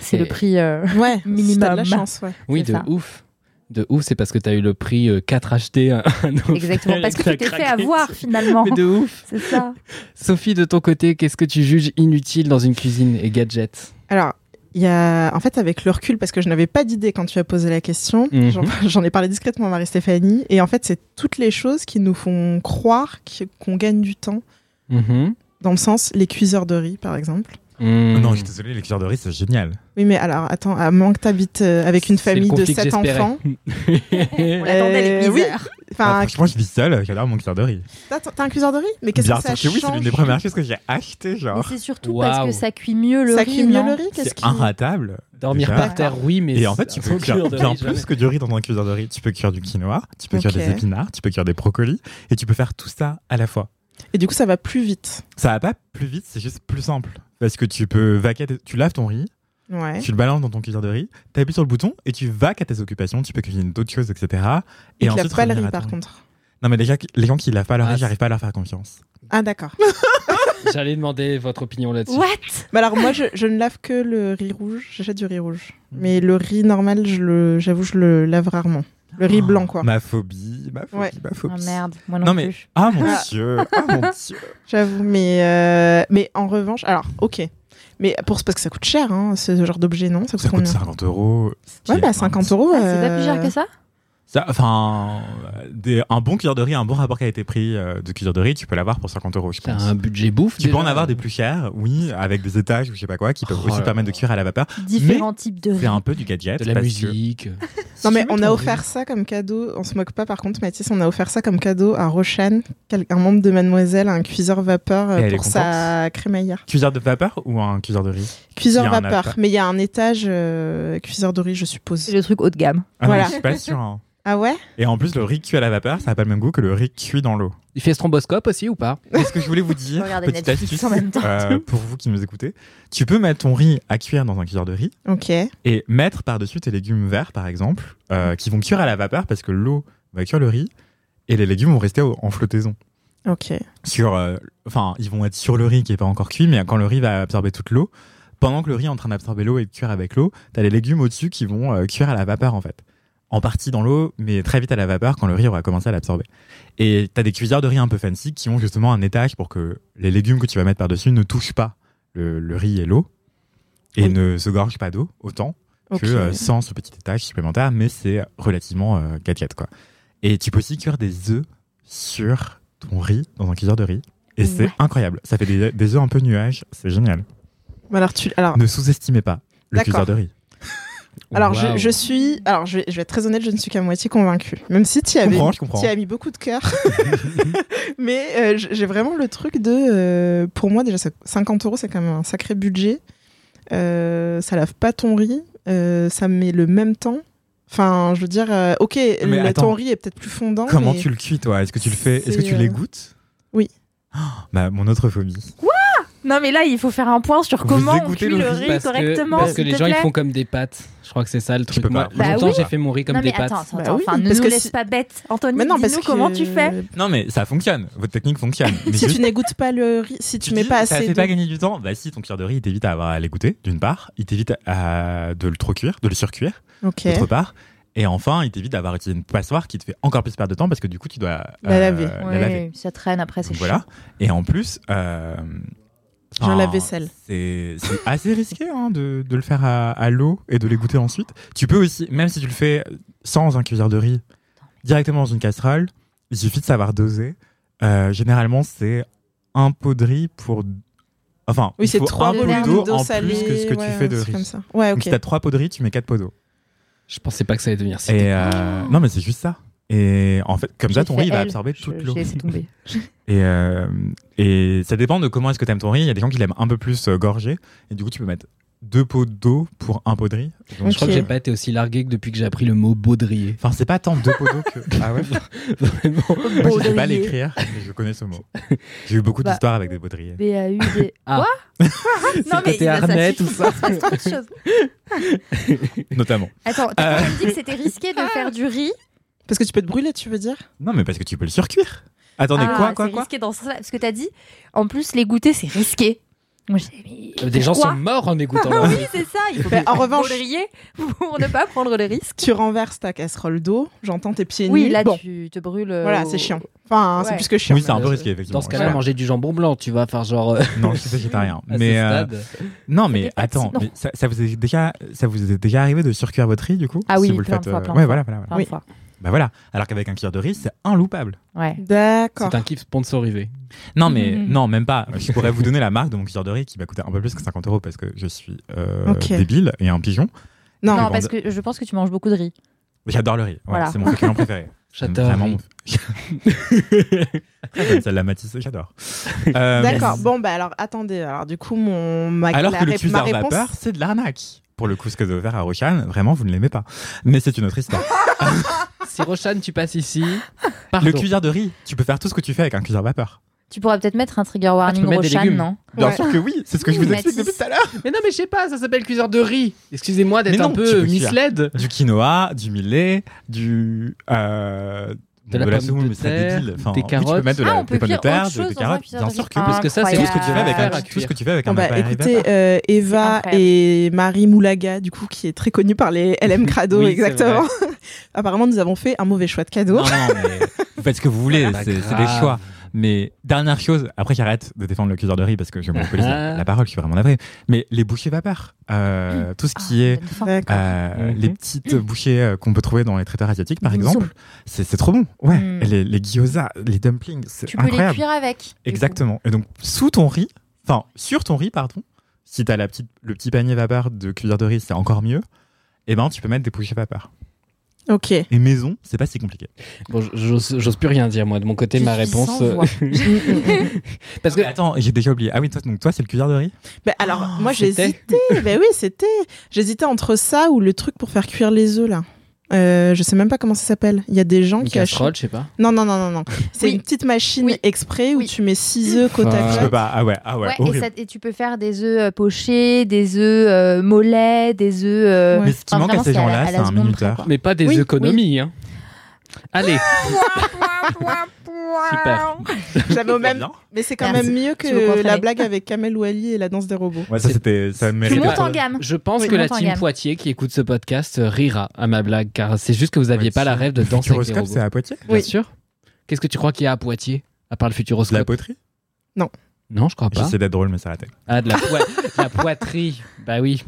[SPEAKER 1] c'est
[SPEAKER 3] Et-
[SPEAKER 1] le prix. euh,
[SPEAKER 4] Ouais,
[SPEAKER 1] Minimum.
[SPEAKER 4] de la chance, ouais.
[SPEAKER 3] Oui, de
[SPEAKER 1] ça.
[SPEAKER 3] ouf. De ouf, c'est parce que tu as eu le prix euh, 4 achetés. un- un
[SPEAKER 1] Exactement, parce que tu t'es fait avoir finalement.
[SPEAKER 3] Mais de ouf.
[SPEAKER 1] C'est ça.
[SPEAKER 3] Sophie, de ton côté, qu'est-ce que tu juges inutile dans une cuisine et gadgets?
[SPEAKER 4] Alors, il y a, en fait, avec le recul, parce que je n'avais pas d'idée quand tu as posé la question,
[SPEAKER 3] Mhm.
[SPEAKER 4] j'en- ai parlé discrètement à Marie-Stéphanie, et en fait, c'est toutes les choses qui nous font croire qu'on gagne du temps,
[SPEAKER 3] Mhm.
[SPEAKER 4] dans le sens, les cuiseurs de riz, par exemple.
[SPEAKER 3] Mm.
[SPEAKER 2] Non, je suis désolé, les cuillères de riz, c'est génial.
[SPEAKER 4] Oui, mais alors, attends, à moins que tu habites avec une famille de
[SPEAKER 3] conflit que
[SPEAKER 4] 7
[SPEAKER 3] j'espérais.
[SPEAKER 4] enfants.
[SPEAKER 1] On l'attendait, les
[SPEAKER 4] Euh, oui. Enfin,
[SPEAKER 2] Ah, franchement, je vis seul, j'adore mon cuillère de riz.
[SPEAKER 4] t'as t'as un cuiseur de riz? Mais qu'est-ce
[SPEAKER 2] Bien
[SPEAKER 4] que ça
[SPEAKER 2] sûr que oui, c'est l'une des
[SPEAKER 4] change
[SPEAKER 2] premières choses que j'ai achetées,
[SPEAKER 1] Mais
[SPEAKER 2] genre.
[SPEAKER 1] c'est surtout
[SPEAKER 3] Waouh.
[SPEAKER 1] parce que ça cuit mieux le
[SPEAKER 4] Ça
[SPEAKER 1] riz.
[SPEAKER 4] cuit mieux
[SPEAKER 1] non
[SPEAKER 4] le riz? Qu'est-ce
[SPEAKER 2] C'est
[SPEAKER 4] qui...
[SPEAKER 2] inratable.
[SPEAKER 3] Dormir
[SPEAKER 2] déjà.
[SPEAKER 3] par terre, oui, mais
[SPEAKER 2] Et en fait, tu peux cuire bien plus que du riz dans un cuiseur de riz. Tu peux cuire du quinoa, tu peux cuire
[SPEAKER 4] Ok.
[SPEAKER 2] des épinards, tu peux cuire des brocolis, et tu peux faire tout ça à la fois.
[SPEAKER 4] Et du coup, ça va plus vite.
[SPEAKER 2] Ça va pas plus vite, c'est juste plus simple. Parce que tu peux vaquer, tu laves ton riz,
[SPEAKER 4] Ouais.
[SPEAKER 2] tu le balances dans ton cuiseur de riz, tu appuies sur le bouton et tu vaques à tes occupations, tu peux cuisiner d'autres choses, etc.
[SPEAKER 4] Et,
[SPEAKER 2] Et,
[SPEAKER 4] tu
[SPEAKER 2] ensuite,
[SPEAKER 4] laves pas le riz, par
[SPEAKER 2] riz.
[SPEAKER 4] contre.
[SPEAKER 2] Non, mais les gens, qui- les gens qui lavent pas leur
[SPEAKER 3] Ah,
[SPEAKER 2] riz,
[SPEAKER 3] c'est-
[SPEAKER 2] j'arrive pas à leur faire confiance.
[SPEAKER 4] Ah, d'accord.
[SPEAKER 3] J'allais demander votre opinion là-dessus.
[SPEAKER 1] What?
[SPEAKER 4] Mais alors, moi, je, je ne lave que le riz rouge. J'achète du riz rouge.
[SPEAKER 2] Mhm.
[SPEAKER 4] Mais le riz normal, je le- j'avoue, je le lave rarement. Le riz blanc, quoi.
[SPEAKER 2] Ma phobie, ma phobie,
[SPEAKER 4] Ouais.
[SPEAKER 2] ma
[SPEAKER 1] Ah
[SPEAKER 2] phobie.
[SPEAKER 1] merde, moi non,
[SPEAKER 2] Non, mais.
[SPEAKER 1] plus.
[SPEAKER 2] Ah mon
[SPEAKER 4] Ah.
[SPEAKER 2] dieu, ah mon dieu.
[SPEAKER 4] J'avoue, mais, euh, mais en revanche, alors, ok. Mais pour, parce que ça coûte cher, hein, ce genre d'objet, non? Ça coûte
[SPEAKER 2] Ça coûte
[SPEAKER 4] combien?
[SPEAKER 2] 50 euros.
[SPEAKER 4] Ouais, bah 50 euros.
[SPEAKER 1] Ah, c'est pas plus cher
[SPEAKER 4] euh,
[SPEAKER 1] que Ça,
[SPEAKER 2] enfin, des- un bon cuillère de riz, un bon rapport qui a été pris euh, de cuillère de riz, tu peux l'avoir pour 50 euros, je pense.
[SPEAKER 3] un budget bouffe
[SPEAKER 2] Tu peux en avoir des plus chers, oui, avec des étages ou je sais pas quoi, qui peuvent
[SPEAKER 3] Oh
[SPEAKER 2] aussi
[SPEAKER 3] là
[SPEAKER 2] permettre de cuire à la vapeur.
[SPEAKER 1] Différents types de riz.
[SPEAKER 2] C'est un peu du gadget.
[SPEAKER 3] de la musique.
[SPEAKER 4] Non, mais on a offert ça comme cadeau. On se moque pas, par contre, Mathis, on a offert ça comme cadeau à Rochane, quel- un membre de Mademoiselle, un cuiseur vapeur euh, pour sa crémaillère.
[SPEAKER 2] Cuiseur de vapeur ou un cuiseur de riz?
[SPEAKER 4] Cuiseur vapeur, mais il y a un étage euh, cuiseur de riz, je
[SPEAKER 1] C'est
[SPEAKER 4] suppose.
[SPEAKER 1] le truc haut de gamme.
[SPEAKER 2] ah,
[SPEAKER 4] Voilà.
[SPEAKER 2] non, Je suis pas sûr. hein.
[SPEAKER 4] Ah ouais?
[SPEAKER 2] Et en plus, le riz cuit à la vapeur, ça n'a pas le même goût que le riz cuit dans l'eau.
[SPEAKER 3] Il fait stromboscope aussi ou pas?
[SPEAKER 2] Et ce que je voulais vous dire, petite
[SPEAKER 1] Netflix
[SPEAKER 2] astuce,
[SPEAKER 1] en même temps.
[SPEAKER 2] euh, pour vous qui nous écoutez, tu peux mettre ton riz à cuire dans un cuiseur de riz
[SPEAKER 4] Ok.
[SPEAKER 2] et mettre par-dessus tes légumes verts, par exemple, euh, qui vont cuire à la vapeur parce que l'eau va cuire le riz et les légumes vont rester au- en flottaison.
[SPEAKER 4] Ok.
[SPEAKER 2] Sur, euh, enfin, ils vont être sur le riz qui est pas encore cuit, mais quand le riz va absorber toute l'eau, pendant que le riz est en train d'absorber l'eau et de cuire avec l'eau, t'as les légumes au-dessus qui vont euh, cuire à la vapeur en fait. En partie dans l'eau, mais très vite à la vapeur quand le riz aura commencé à l'absorber. Et t'as des cuiseurs de riz un peu fancy qui ont justement un étage pour que les légumes que tu vas mettre par-dessus ne touchent pas le, le riz et l'eau et
[SPEAKER 4] Oui.
[SPEAKER 2] ne se gorgent pas d'eau autant que euh, sans ce petit étage supplémentaire, mais c'est relativement euh, gadget quoi. Et tu peux aussi cuire des œufs sur ton riz dans un cuiseur de riz. Et c'est incroyable. Ça fait des, des œufs un peu nuages. C'est génial.
[SPEAKER 4] Bah Alors, tu... alors,
[SPEAKER 2] Ne sous-estimez pas le cuiseur de riz.
[SPEAKER 4] Alors je, je suis. Alors, je vais, je vais être très honnête, je ne suis qu'à moitié convaincue. Même si tu avais, as mis beaucoup de cœur. Mais euh, j'ai vraiment le truc de. euh, pour moi, déjà, ça- 50 euros, c'est quand même un sacré budget. Euh, ça lave pas ton riz. ça met le même temps. Enfin, je veux dire, ok,
[SPEAKER 2] Mais
[SPEAKER 4] le-
[SPEAKER 2] attends.
[SPEAKER 4] ton riz est peut-être plus fondant.
[SPEAKER 2] Comment
[SPEAKER 4] mais-
[SPEAKER 2] tu le cuis, toi? Est-ce que tu le fais Est-ce que tu l'égouttes
[SPEAKER 4] Oui.
[SPEAKER 2] Oh, bah, mon autre phobie.
[SPEAKER 1] Non, mais là, il faut faire un point sur comment on cuit
[SPEAKER 2] le riz
[SPEAKER 3] que,
[SPEAKER 1] correctement.
[SPEAKER 3] parce que les gens ils font comme des pâtes. Je crois que c'est ça le truc.
[SPEAKER 2] peux
[SPEAKER 3] Moi,
[SPEAKER 2] pas.
[SPEAKER 1] Bah
[SPEAKER 3] longtemps
[SPEAKER 1] oui.
[SPEAKER 3] j'ai fait mon riz comme
[SPEAKER 1] non,
[SPEAKER 3] des
[SPEAKER 1] mais
[SPEAKER 3] pâtes.
[SPEAKER 1] attends, attends,
[SPEAKER 4] Bah
[SPEAKER 1] attends.
[SPEAKER 4] oui,
[SPEAKER 1] enfin, ne
[SPEAKER 4] parce
[SPEAKER 1] nous
[SPEAKER 4] que
[SPEAKER 1] laisse pas bête. Anthony,
[SPEAKER 4] Mais non, parce que
[SPEAKER 1] comment tu fais.
[SPEAKER 2] Non, mais ça fonctionne. Votre technique fonctionne. Mais
[SPEAKER 4] Si
[SPEAKER 2] juste-
[SPEAKER 4] tu n'égouttes pas le riz, si tu, mets
[SPEAKER 2] dis,
[SPEAKER 4] pas
[SPEAKER 2] Ça
[SPEAKER 4] assez
[SPEAKER 2] fait pas gagner du temps Bah, si, ton cuiseur de riz, il t'évite à avoir à l'égoutter, d'une part. Il t'évite à de le trop cuire, de le surcuire,
[SPEAKER 4] Ok.
[SPEAKER 2] d'autre part. Et enfin, il t'évite d'avoir utilisé une passoire qui te fait encore plus perdre de temps parce que du coup, tu dois
[SPEAKER 4] La laver.
[SPEAKER 2] la laver.
[SPEAKER 1] ça traîne après, c'est
[SPEAKER 2] voilà. Et en plus, euh,
[SPEAKER 4] J'ai un
[SPEAKER 2] enfin,
[SPEAKER 4] lave-vaisselle.
[SPEAKER 2] C'est c'est assez risqué hein, de, de le faire à, à l'eau et de l'égoutter ensuite. Tu peux aussi, même si tu le fais sans un cuiseur de riz, directement dans une casserole, il suffit de savoir doser. Euh, généralement, c'est un pot de riz pour. Enfin,
[SPEAKER 4] Oui, c'est trois
[SPEAKER 2] un pot
[SPEAKER 4] volumes
[SPEAKER 2] d'eau en
[SPEAKER 4] salée.
[SPEAKER 2] plus que ce que
[SPEAKER 4] ouais,
[SPEAKER 2] tu fais de
[SPEAKER 4] c'est
[SPEAKER 2] riz.
[SPEAKER 4] comme ça. Ouais,
[SPEAKER 2] Donc
[SPEAKER 4] ok.
[SPEAKER 2] si t'as trois pots de riz, tu mets quatre pots d'eau.
[SPEAKER 3] Je pensais pas que ça allait devenir si.
[SPEAKER 2] Euh, non, mais c'est juste ça. Et en fait, comme ça, ton riz il va absorber
[SPEAKER 1] Je-
[SPEAKER 2] toute l'eau. Et, euh, et ça dépend de comment est-ce que tu aimes ton riz. Il y a des gens qui l'aiment un peu plus euh, gorgé. Et du coup, tu peux mettre deux pots d'eau pour un pot de riz. Donc,
[SPEAKER 3] Je crois que j'ai pas été aussi largué que depuis que j'ai appris le mot baudrier.
[SPEAKER 2] Enfin, c'est pas tant deux pots d'eau que. Ah ouais?
[SPEAKER 3] Vraiment.
[SPEAKER 2] Moi, je sais pas l'écrire, mais je connais ce mot. J'ai eu beaucoup
[SPEAKER 1] Bah.
[SPEAKER 2] d'histoires avec des baudriers.
[SPEAKER 1] B-A-U-D.
[SPEAKER 3] Ah.
[SPEAKER 1] Quoi? Non, mais
[SPEAKER 3] côté
[SPEAKER 1] ça
[SPEAKER 3] harnais, tout ça.
[SPEAKER 2] Notamment.
[SPEAKER 1] Attends, t'as
[SPEAKER 2] Euh.
[SPEAKER 1] quand même dit que c'était risqué de faire du riz?
[SPEAKER 4] Parce que tu peux te brûler, tu veux dire?
[SPEAKER 2] Non, mais parce que tu peux le surcuire. Attendez,
[SPEAKER 1] Ah,
[SPEAKER 2] quoi, quoi,
[SPEAKER 1] c'est
[SPEAKER 2] quoi
[SPEAKER 1] risqué dans ce sens-là. Parce que t'as dit, en plus, les goûter, c'est risqué. Moi, j'ai mais
[SPEAKER 3] Des gens sont morts en écoutant leur
[SPEAKER 1] Oui, c'est ça. Il faut
[SPEAKER 4] en revanche-
[SPEAKER 1] pour ne pas prendre le risque.
[SPEAKER 4] Tu renverses ta casserole d'eau, j'entends tes pieds
[SPEAKER 1] Oui,
[SPEAKER 4] nus.
[SPEAKER 1] là,
[SPEAKER 4] bon,
[SPEAKER 1] tu te brûles. euh,
[SPEAKER 4] voilà,
[SPEAKER 1] au-
[SPEAKER 4] c'est chiant. Enfin, c'est
[SPEAKER 1] Ouais.
[SPEAKER 4] plus que chiant.
[SPEAKER 2] Oui, c'est un peu
[SPEAKER 3] Euh,
[SPEAKER 2] risqué, effectivement.
[SPEAKER 3] Dans ce cas-là,
[SPEAKER 2] Voilà.
[SPEAKER 3] manger du jambon blanc, tu vas faire genre. euh,
[SPEAKER 2] Non, je suis végétarien. mais euh, non, mais attends,
[SPEAKER 1] sinon.
[SPEAKER 2] mais ça, ça vous est déjà, ça vous est déjà arrivé de surcuire votre riz du coup?
[SPEAKER 1] Ah oui,
[SPEAKER 2] si vous le
[SPEAKER 1] plein de
[SPEAKER 2] faites,
[SPEAKER 1] fois,
[SPEAKER 2] euh,
[SPEAKER 1] plein de
[SPEAKER 2] ouais,
[SPEAKER 1] fois.
[SPEAKER 2] voilà, voilà, voilà.
[SPEAKER 1] plein de
[SPEAKER 4] Oui.
[SPEAKER 1] fois.
[SPEAKER 2] Bah voilà. Alors qu'avec un cuillère de riz, c'est inloupable.
[SPEAKER 1] Ouais.
[SPEAKER 4] D'accord.
[SPEAKER 3] C'est un kiff sponsorisé.
[SPEAKER 2] Non, mais
[SPEAKER 1] Mhm.
[SPEAKER 2] non, même pas. Je pourrais vous donner la marque de mon cuillère de riz qui va coûter un peu plus que 50 euros parce que je suis euh, débile et un pigeon.
[SPEAKER 4] Non,
[SPEAKER 1] parce que je pense que tu manges beaucoup de riz.
[SPEAKER 2] J'adore le riz. Ouais,
[SPEAKER 1] Voilà.
[SPEAKER 2] C'est mon féculent préféré.
[SPEAKER 3] J'adore.
[SPEAKER 2] Vraiment.
[SPEAKER 3] oui.
[SPEAKER 2] mon- Très bonne, celle-là, Matisse, j'adore. Euh,
[SPEAKER 4] D'accord. Bon, bah alors attendez. Alors du coup, mon ma,
[SPEAKER 2] Alors
[SPEAKER 4] la
[SPEAKER 2] que le
[SPEAKER 4] ré- ma
[SPEAKER 2] cuiseur
[SPEAKER 4] réponse.
[SPEAKER 2] vapeur, c'est de l'arnaque. Pour le coup, ce que de faire à Rochan, vraiment, vous ne l'aimez pas. Mais c'est une autre histoire.
[SPEAKER 3] Si Rochane, tu passes ici. Pardon.
[SPEAKER 2] Le cuillère de riz, tu peux faire tout ce que tu fais avec un cuillère vapeur.
[SPEAKER 1] Tu pourrais peut-être mettre un trigger warning
[SPEAKER 3] peux mettre des
[SPEAKER 1] Roshan, non
[SPEAKER 2] Bien
[SPEAKER 4] Ouais.
[SPEAKER 2] sûr que oui, c'est ce que je vous explique depuis tout à l'heure.
[SPEAKER 3] Mais non, mais je sais pas, ça s'appelle cuiseur de riz. Excusez-moi d'être un peu misled.
[SPEAKER 2] Du quinoa, du millet, du. Euh,
[SPEAKER 3] De la
[SPEAKER 2] semoule,
[SPEAKER 3] de
[SPEAKER 2] mais c'est
[SPEAKER 3] terre,
[SPEAKER 2] débile. Enfin,
[SPEAKER 3] des
[SPEAKER 2] oui, tu peux
[SPEAKER 3] carottes.
[SPEAKER 2] mettre de
[SPEAKER 1] Ah,
[SPEAKER 2] la,
[SPEAKER 1] on peut
[SPEAKER 2] des pommes de
[SPEAKER 1] cuire
[SPEAKER 2] terre, de-
[SPEAKER 1] chose
[SPEAKER 2] des carottes, bien
[SPEAKER 1] de
[SPEAKER 2] sûr que oui.
[SPEAKER 3] Parce que ça, c'est
[SPEAKER 2] Tout ce que tu fais avec un, tout ce que tu fais avec un
[SPEAKER 4] bah, écoutez, euh, Eva et Marie Moulaga, du coup, qui est très connue par les LM Crado, exactement. Apparemment, nous avons fait un mauvais choix de cadeau.
[SPEAKER 2] Non, non, mais vous faites ce que vous voulez,
[SPEAKER 3] Pas
[SPEAKER 2] c'est c'est des choix. Mais dernière chose, après j'arrête de défendre le cuiseur de riz parce que je monopolise la, la parole, je suis vraiment navré. Mais les bouchées vapeur, euh, tout ce qui
[SPEAKER 1] Ah,
[SPEAKER 2] est euh,
[SPEAKER 3] Mhm.
[SPEAKER 2] les petites bouchées euh, qu'on peut trouver dans les traiteurs asiatiques, par exemple, c'est c'est trop bon. Ouais,
[SPEAKER 1] Mm.
[SPEAKER 2] Et les, les gyoza, les dumplings, c'est
[SPEAKER 1] Tu peux les
[SPEAKER 2] incroyable.
[SPEAKER 1] cuire avec.
[SPEAKER 2] Exactement. Et donc sous ton riz, enfin sur ton riz, pardon, si t'as la petite, le petit panier vapeur de cuillère de riz, c'est encore mieux. Et ben tu peux mettre des bouchées vapeur.
[SPEAKER 4] Ok.
[SPEAKER 2] Et maison, c'est pas si compliqué.
[SPEAKER 3] Bon, j'ose plus rien dire, moi, de mon côté,
[SPEAKER 1] Je
[SPEAKER 3] ma
[SPEAKER 1] suis
[SPEAKER 3] réponse.
[SPEAKER 1] sans
[SPEAKER 3] euh,
[SPEAKER 1] voix.
[SPEAKER 3] Parce que.
[SPEAKER 2] Mais attends, j'ai déjà oublié. Ah oui, toi, donc toi, c'est le cuillère de riz?
[SPEAKER 4] Bah, alors,
[SPEAKER 3] Oh,
[SPEAKER 4] moi, j'hésitais. bah oui, c'était. J'hésitais entre ça ou le truc pour faire cuire les œufs, là. Euh, je sais même pas comment ça s'appelle. Il y a des gens
[SPEAKER 3] Une
[SPEAKER 4] qui achètent.
[SPEAKER 3] casserole, je sais pas.
[SPEAKER 4] Non, non, non, non, non. C'est
[SPEAKER 1] Oui.
[SPEAKER 4] une petite machine
[SPEAKER 1] Oui.
[SPEAKER 4] exprès où
[SPEAKER 1] Oui.
[SPEAKER 4] tu mets 6 œufs côte
[SPEAKER 3] Ah.
[SPEAKER 4] à
[SPEAKER 2] Je
[SPEAKER 4] côte.
[SPEAKER 2] peux pas. Ah ouais, ah ouais,
[SPEAKER 1] Ouais, et, ça- et tu peux faire des œufs euh, pochés, des œufs euh, mollets, des œufs. euh.
[SPEAKER 2] Mais ce qui
[SPEAKER 1] enfin,
[SPEAKER 2] manque à
[SPEAKER 1] vraiment,
[SPEAKER 2] ces
[SPEAKER 1] à
[SPEAKER 2] gens-là, c'est un minuteur.
[SPEAKER 3] Mais pas des
[SPEAKER 4] Oui,
[SPEAKER 3] économies. Hein. Allez. Super.
[SPEAKER 4] J'avais au même. Mais c'est quand
[SPEAKER 1] Merci.
[SPEAKER 4] même mieux que la blague avec Kamel Ouali et la danse des robots.
[SPEAKER 2] Ouais, ça c'était, ça mérite.
[SPEAKER 1] en gamme.
[SPEAKER 3] Je pense
[SPEAKER 1] Oui,
[SPEAKER 3] que la team
[SPEAKER 1] gamme.
[SPEAKER 3] Poitiers qui écoute ce podcast rira à ma blague, car c'est juste que vous aviez pas la rêve de danser avec les
[SPEAKER 2] Futuroscope,
[SPEAKER 3] robots.
[SPEAKER 2] c'est à Poitiers
[SPEAKER 3] Bien
[SPEAKER 4] Oui.
[SPEAKER 3] sûr. Qu'est-ce que tu crois qu'il y a à Poitiers À part le
[SPEAKER 2] De la
[SPEAKER 3] futuroscope
[SPEAKER 2] poterie
[SPEAKER 3] Non, je crois pas.
[SPEAKER 2] J'essaie d'être drôle, mais ça a raté.
[SPEAKER 3] Ah, de la, de la poiterie. Bah oui.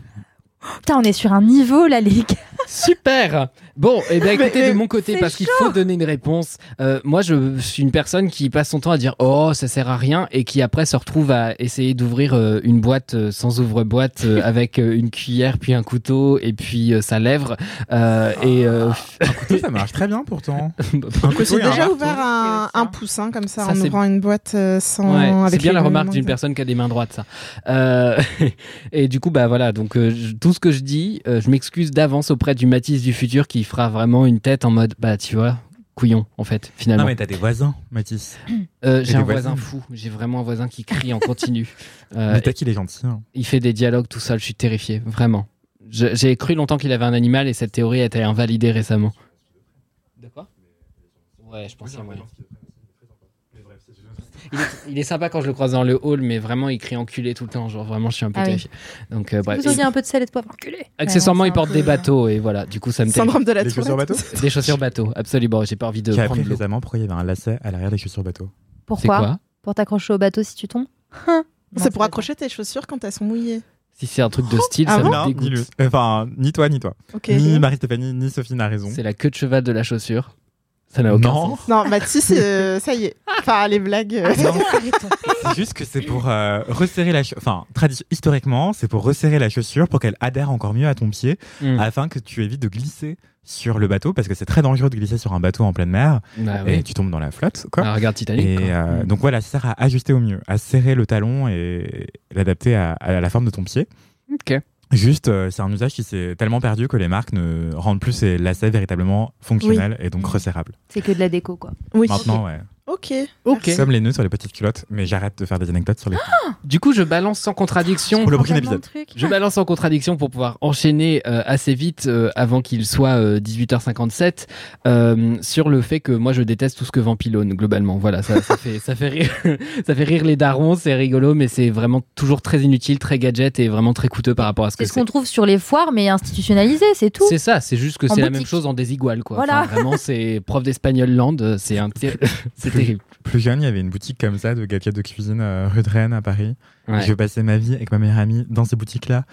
[SPEAKER 1] Putain, on est sur un niveau là, les gars.
[SPEAKER 3] Super Bon, et ben écoutez,
[SPEAKER 4] Mais-
[SPEAKER 3] de mon côté, parce qu'il faut donner une réponse, euh, moi je suis une personne qui passe son temps à dire « Oh, ça sert à rien » et qui après se retrouve à essayer d'ouvrir euh, une boîte euh, sans ouvre-boîte euh, avec euh, une cuillère, puis un couteau, et puis euh, sa lèvre. euh, et euh,
[SPEAKER 2] Un couteau, ça marche très bien pourtant.
[SPEAKER 4] J'ai déjà ouvert un, un poussin comme ça,
[SPEAKER 3] Ça,
[SPEAKER 4] en ouvrant une boîte euh, sans.
[SPEAKER 3] Ouais, c'est bien la remarque d'une personne qui a des mains droites, ça. Euh, et du coup, bah voilà, donc euh, tout ce que je dis, euh, je m'excuse d'avance auprès du Matisse du futur qui fera vraiment une tête en mode, bah tu vois, couillon en fait, finalement.
[SPEAKER 2] Non, mais t'as des voisins, Mathis.
[SPEAKER 3] Euh, j'ai
[SPEAKER 2] des
[SPEAKER 3] un
[SPEAKER 2] voisins.
[SPEAKER 3] voisin fou, j'ai vraiment un voisin qui crie en continu. Euh,
[SPEAKER 2] mais t'as qu'il est gentil. hein.
[SPEAKER 3] il fait des dialogues tout seul, je suis terrifié, vraiment. J'ai cru longtemps qu'il avait un animal et cette théorie a été invalidée récemment. De quoi? Ouais, je pense qu'il y a moyen. Il est, il est sympa quand je le croise dans le hall, mais vraiment il crie enculé tout le temps. Genre vraiment, je suis un peu
[SPEAKER 1] Ah oui.
[SPEAKER 3] Donc euh, bref.
[SPEAKER 1] Vous auriez un peu de sel et de poivre enculé.
[SPEAKER 3] Accessoirement,
[SPEAKER 1] Ouais,
[SPEAKER 3] il porte des bateaux et voilà. Du coup, ça me.
[SPEAKER 4] Syndrome de la
[SPEAKER 2] Les chaussures
[SPEAKER 4] tourette.
[SPEAKER 2] bateau
[SPEAKER 3] Des chaussures bateaux, absolument. J'ai pas envie de
[SPEAKER 2] J'ai appris récemment pourquoi il y avait un lacet à l'arrière des chaussures bateau.
[SPEAKER 3] C'est
[SPEAKER 1] Pourquoi
[SPEAKER 3] quoi
[SPEAKER 1] Pour t'accrocher au bateau si tu tombes Hein
[SPEAKER 4] C'est pour accrocher tes chaussures quand elles sont mouillées.
[SPEAKER 3] Si c'est un truc de style,
[SPEAKER 4] Ah
[SPEAKER 3] ça
[SPEAKER 4] bon
[SPEAKER 3] me
[SPEAKER 2] ni
[SPEAKER 3] dégoûte.
[SPEAKER 2] Enfin, ni toi, ni toi. Ni Marie-Stéphanie, ni Sophie n'a raison.
[SPEAKER 3] C'est la queue de cheval de la chaussure. Ça n'a aucun
[SPEAKER 2] Non.
[SPEAKER 3] sens.
[SPEAKER 4] Non, Mathis, euh, ça y est. Enfin, les blagues. euh,
[SPEAKER 2] C'est juste que c'est pour euh, resserrer la chaussure. Enfin, historiquement, c'est pour resserrer la chaussure pour qu'elle adhère encore mieux à ton pied
[SPEAKER 3] Hmm.
[SPEAKER 2] afin que tu évites de glisser sur le bateau parce que c'est très dangereux de glisser sur un bateau en pleine mer
[SPEAKER 3] Bah
[SPEAKER 2] et
[SPEAKER 3] oui.
[SPEAKER 2] tu tombes dans la flotte. Quoi.
[SPEAKER 3] Ah, regarde Titanic.
[SPEAKER 2] et
[SPEAKER 3] quoi.
[SPEAKER 2] euh,
[SPEAKER 3] Hmm.
[SPEAKER 2] donc voilà, ça sert à ajuster au mieux, à serrer le talon et l'adapter à, à la forme de ton pied.
[SPEAKER 3] Ok.
[SPEAKER 2] Juste, euh, c'est un usage qui s'est tellement perdu que les marques ne rendent plus ces lacets véritablement fonctionnels et donc resserrables.
[SPEAKER 1] C'est que de la déco, quoi.
[SPEAKER 4] Oui.
[SPEAKER 2] Maintenant, ouais.
[SPEAKER 4] Ok.
[SPEAKER 3] Ok.
[SPEAKER 2] Comme les nœuds sur les petites culottes, mais j'arrête de faire des anecdotes sur les.
[SPEAKER 3] Du coup, je balance sans contradiction.
[SPEAKER 2] Pour le prochain épisode.
[SPEAKER 3] Je balance sans contradiction pour pouvoir enchaîner euh, assez vite euh, avant qu'il soit euh, 18h57 euh, sur le fait que moi je déteste tout ce que vend Pylone globalement. Voilà, ça, ça fait ça fait rire ça fait rire les darons, c'est rigolo, mais c'est vraiment toujours très inutile, très gadget et vraiment très coûteux par rapport à ce que
[SPEAKER 1] C'est ce qu'on trouve sur les foires, mais institutionnalisé, c'est tout.
[SPEAKER 3] C'est ça, c'est juste que c'est la même chose en désigual quoi.
[SPEAKER 1] Voilà.
[SPEAKER 3] Enfin, vraiment, c'est prof d'espagnol land, c'est un c'est
[SPEAKER 2] Plus jeune, il y avait une boutique comme ça de gadgets de cuisine euh, rue de Rennes à Paris.
[SPEAKER 3] Ouais.
[SPEAKER 2] Je passais ma vie avec ma meilleure amie dans ces boutiques-là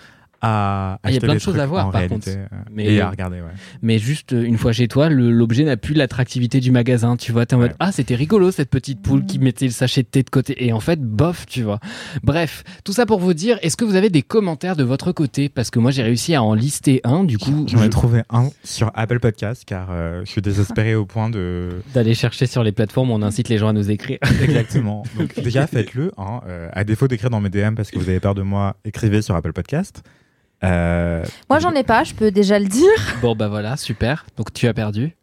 [SPEAKER 2] à
[SPEAKER 3] Ah, il y a plein de choses à voir, par
[SPEAKER 2] réalité,
[SPEAKER 3] contre.
[SPEAKER 2] euh,
[SPEAKER 3] Mais
[SPEAKER 2] et
[SPEAKER 3] le-
[SPEAKER 2] à regarder. Ouais.
[SPEAKER 3] Mais juste euh, une fois chez toi, l'objet n'a plus l'attractivité du magasin. Tu vois, t'es en mode ah c'était rigolo cette petite poule qui mettait le sachet de thé de côté. Et en fait, bof, tu vois. Bref, tout ça pour vous dire, est-ce que vous avez des commentaires de votre côté? Parce que moi j'ai réussi à en lister un. Du coup,
[SPEAKER 2] J'en ai
[SPEAKER 3] je-
[SPEAKER 2] trouvé un sur Apple Podcast car euh, je suis désespéré au point de.
[SPEAKER 3] d'aller chercher sur les plateformes, on incite les gens à nous écrire.
[SPEAKER 2] Exactement. Donc déjà faites-le. Hein, euh, à défaut d'écrire dans mes DM parce que vous avez peur de moi, écrivez sur Apple Podcast. Euh,
[SPEAKER 1] Moi, j'en ai pas, je peux déjà le dire.
[SPEAKER 3] bon bah voilà, super. Donc tu as perdu.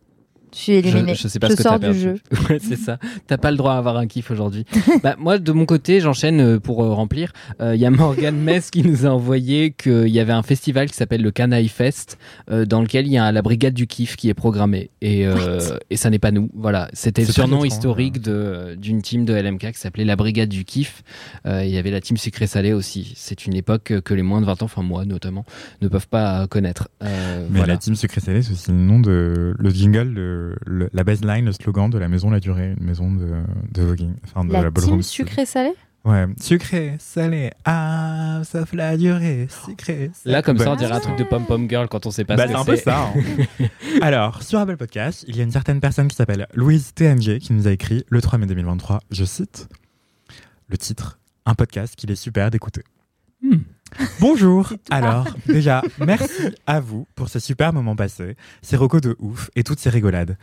[SPEAKER 1] Je suis éliminée.
[SPEAKER 3] Je, je sais pas ce que
[SPEAKER 1] sors
[SPEAKER 3] t'as
[SPEAKER 1] du
[SPEAKER 3] perdu.
[SPEAKER 1] jeu.
[SPEAKER 3] Ouais, c'est ça. T'as pas le droit à avoir un kiff aujourd'hui. bah, moi, de mon côté, j'enchaîne euh, pour euh, remplir. Il y a Morgan Mess qui nous a envoyé qu'il y avait un festival qui s'appelle le Canaille Fest, euh, dans lequel il y a la brigade du kiff qui est programmée. Et, euh, et ça n'est pas nous. Voilà. C'était le surnom historique de, d'une team de LMK qui s'appelait la brigade du kiff. Euh, Il y avait la team sucré-salé aussi. C'est une époque que les moins de 20 ans, enfin moi notamment, ne peuvent pas connaître. Euh,
[SPEAKER 2] Mais
[SPEAKER 3] voilà.
[SPEAKER 2] la team sucré salé, c'est aussi le nom de le jingle, de, le- la baseline, le slogan de la maison La Durée, une maison de, de voguing, enfin de la,
[SPEAKER 1] La
[SPEAKER 2] ballroom
[SPEAKER 1] team sucré-salé
[SPEAKER 2] Ouais, sucré, salé, ah, sauf la durée, sucré. salé.
[SPEAKER 3] Là, comme ça, on dirait un truc de Pom Pom Girl quand on sait pas
[SPEAKER 2] Bah,
[SPEAKER 3] ce
[SPEAKER 2] c'est
[SPEAKER 3] que
[SPEAKER 2] un peu ça. hein. Alors, sur Apple Podcast, il y a une certaine personne qui s'appelle Louise TNG qui nous a écrit le 3 mai 2023, je cite, le titre, un podcast qu'il est super d'écouter.
[SPEAKER 3] Hmm.
[SPEAKER 2] Bonjour. Alors, déjà, merci à vous pour ces super moments passés, ces recos de ouf et toutes ces rigolades.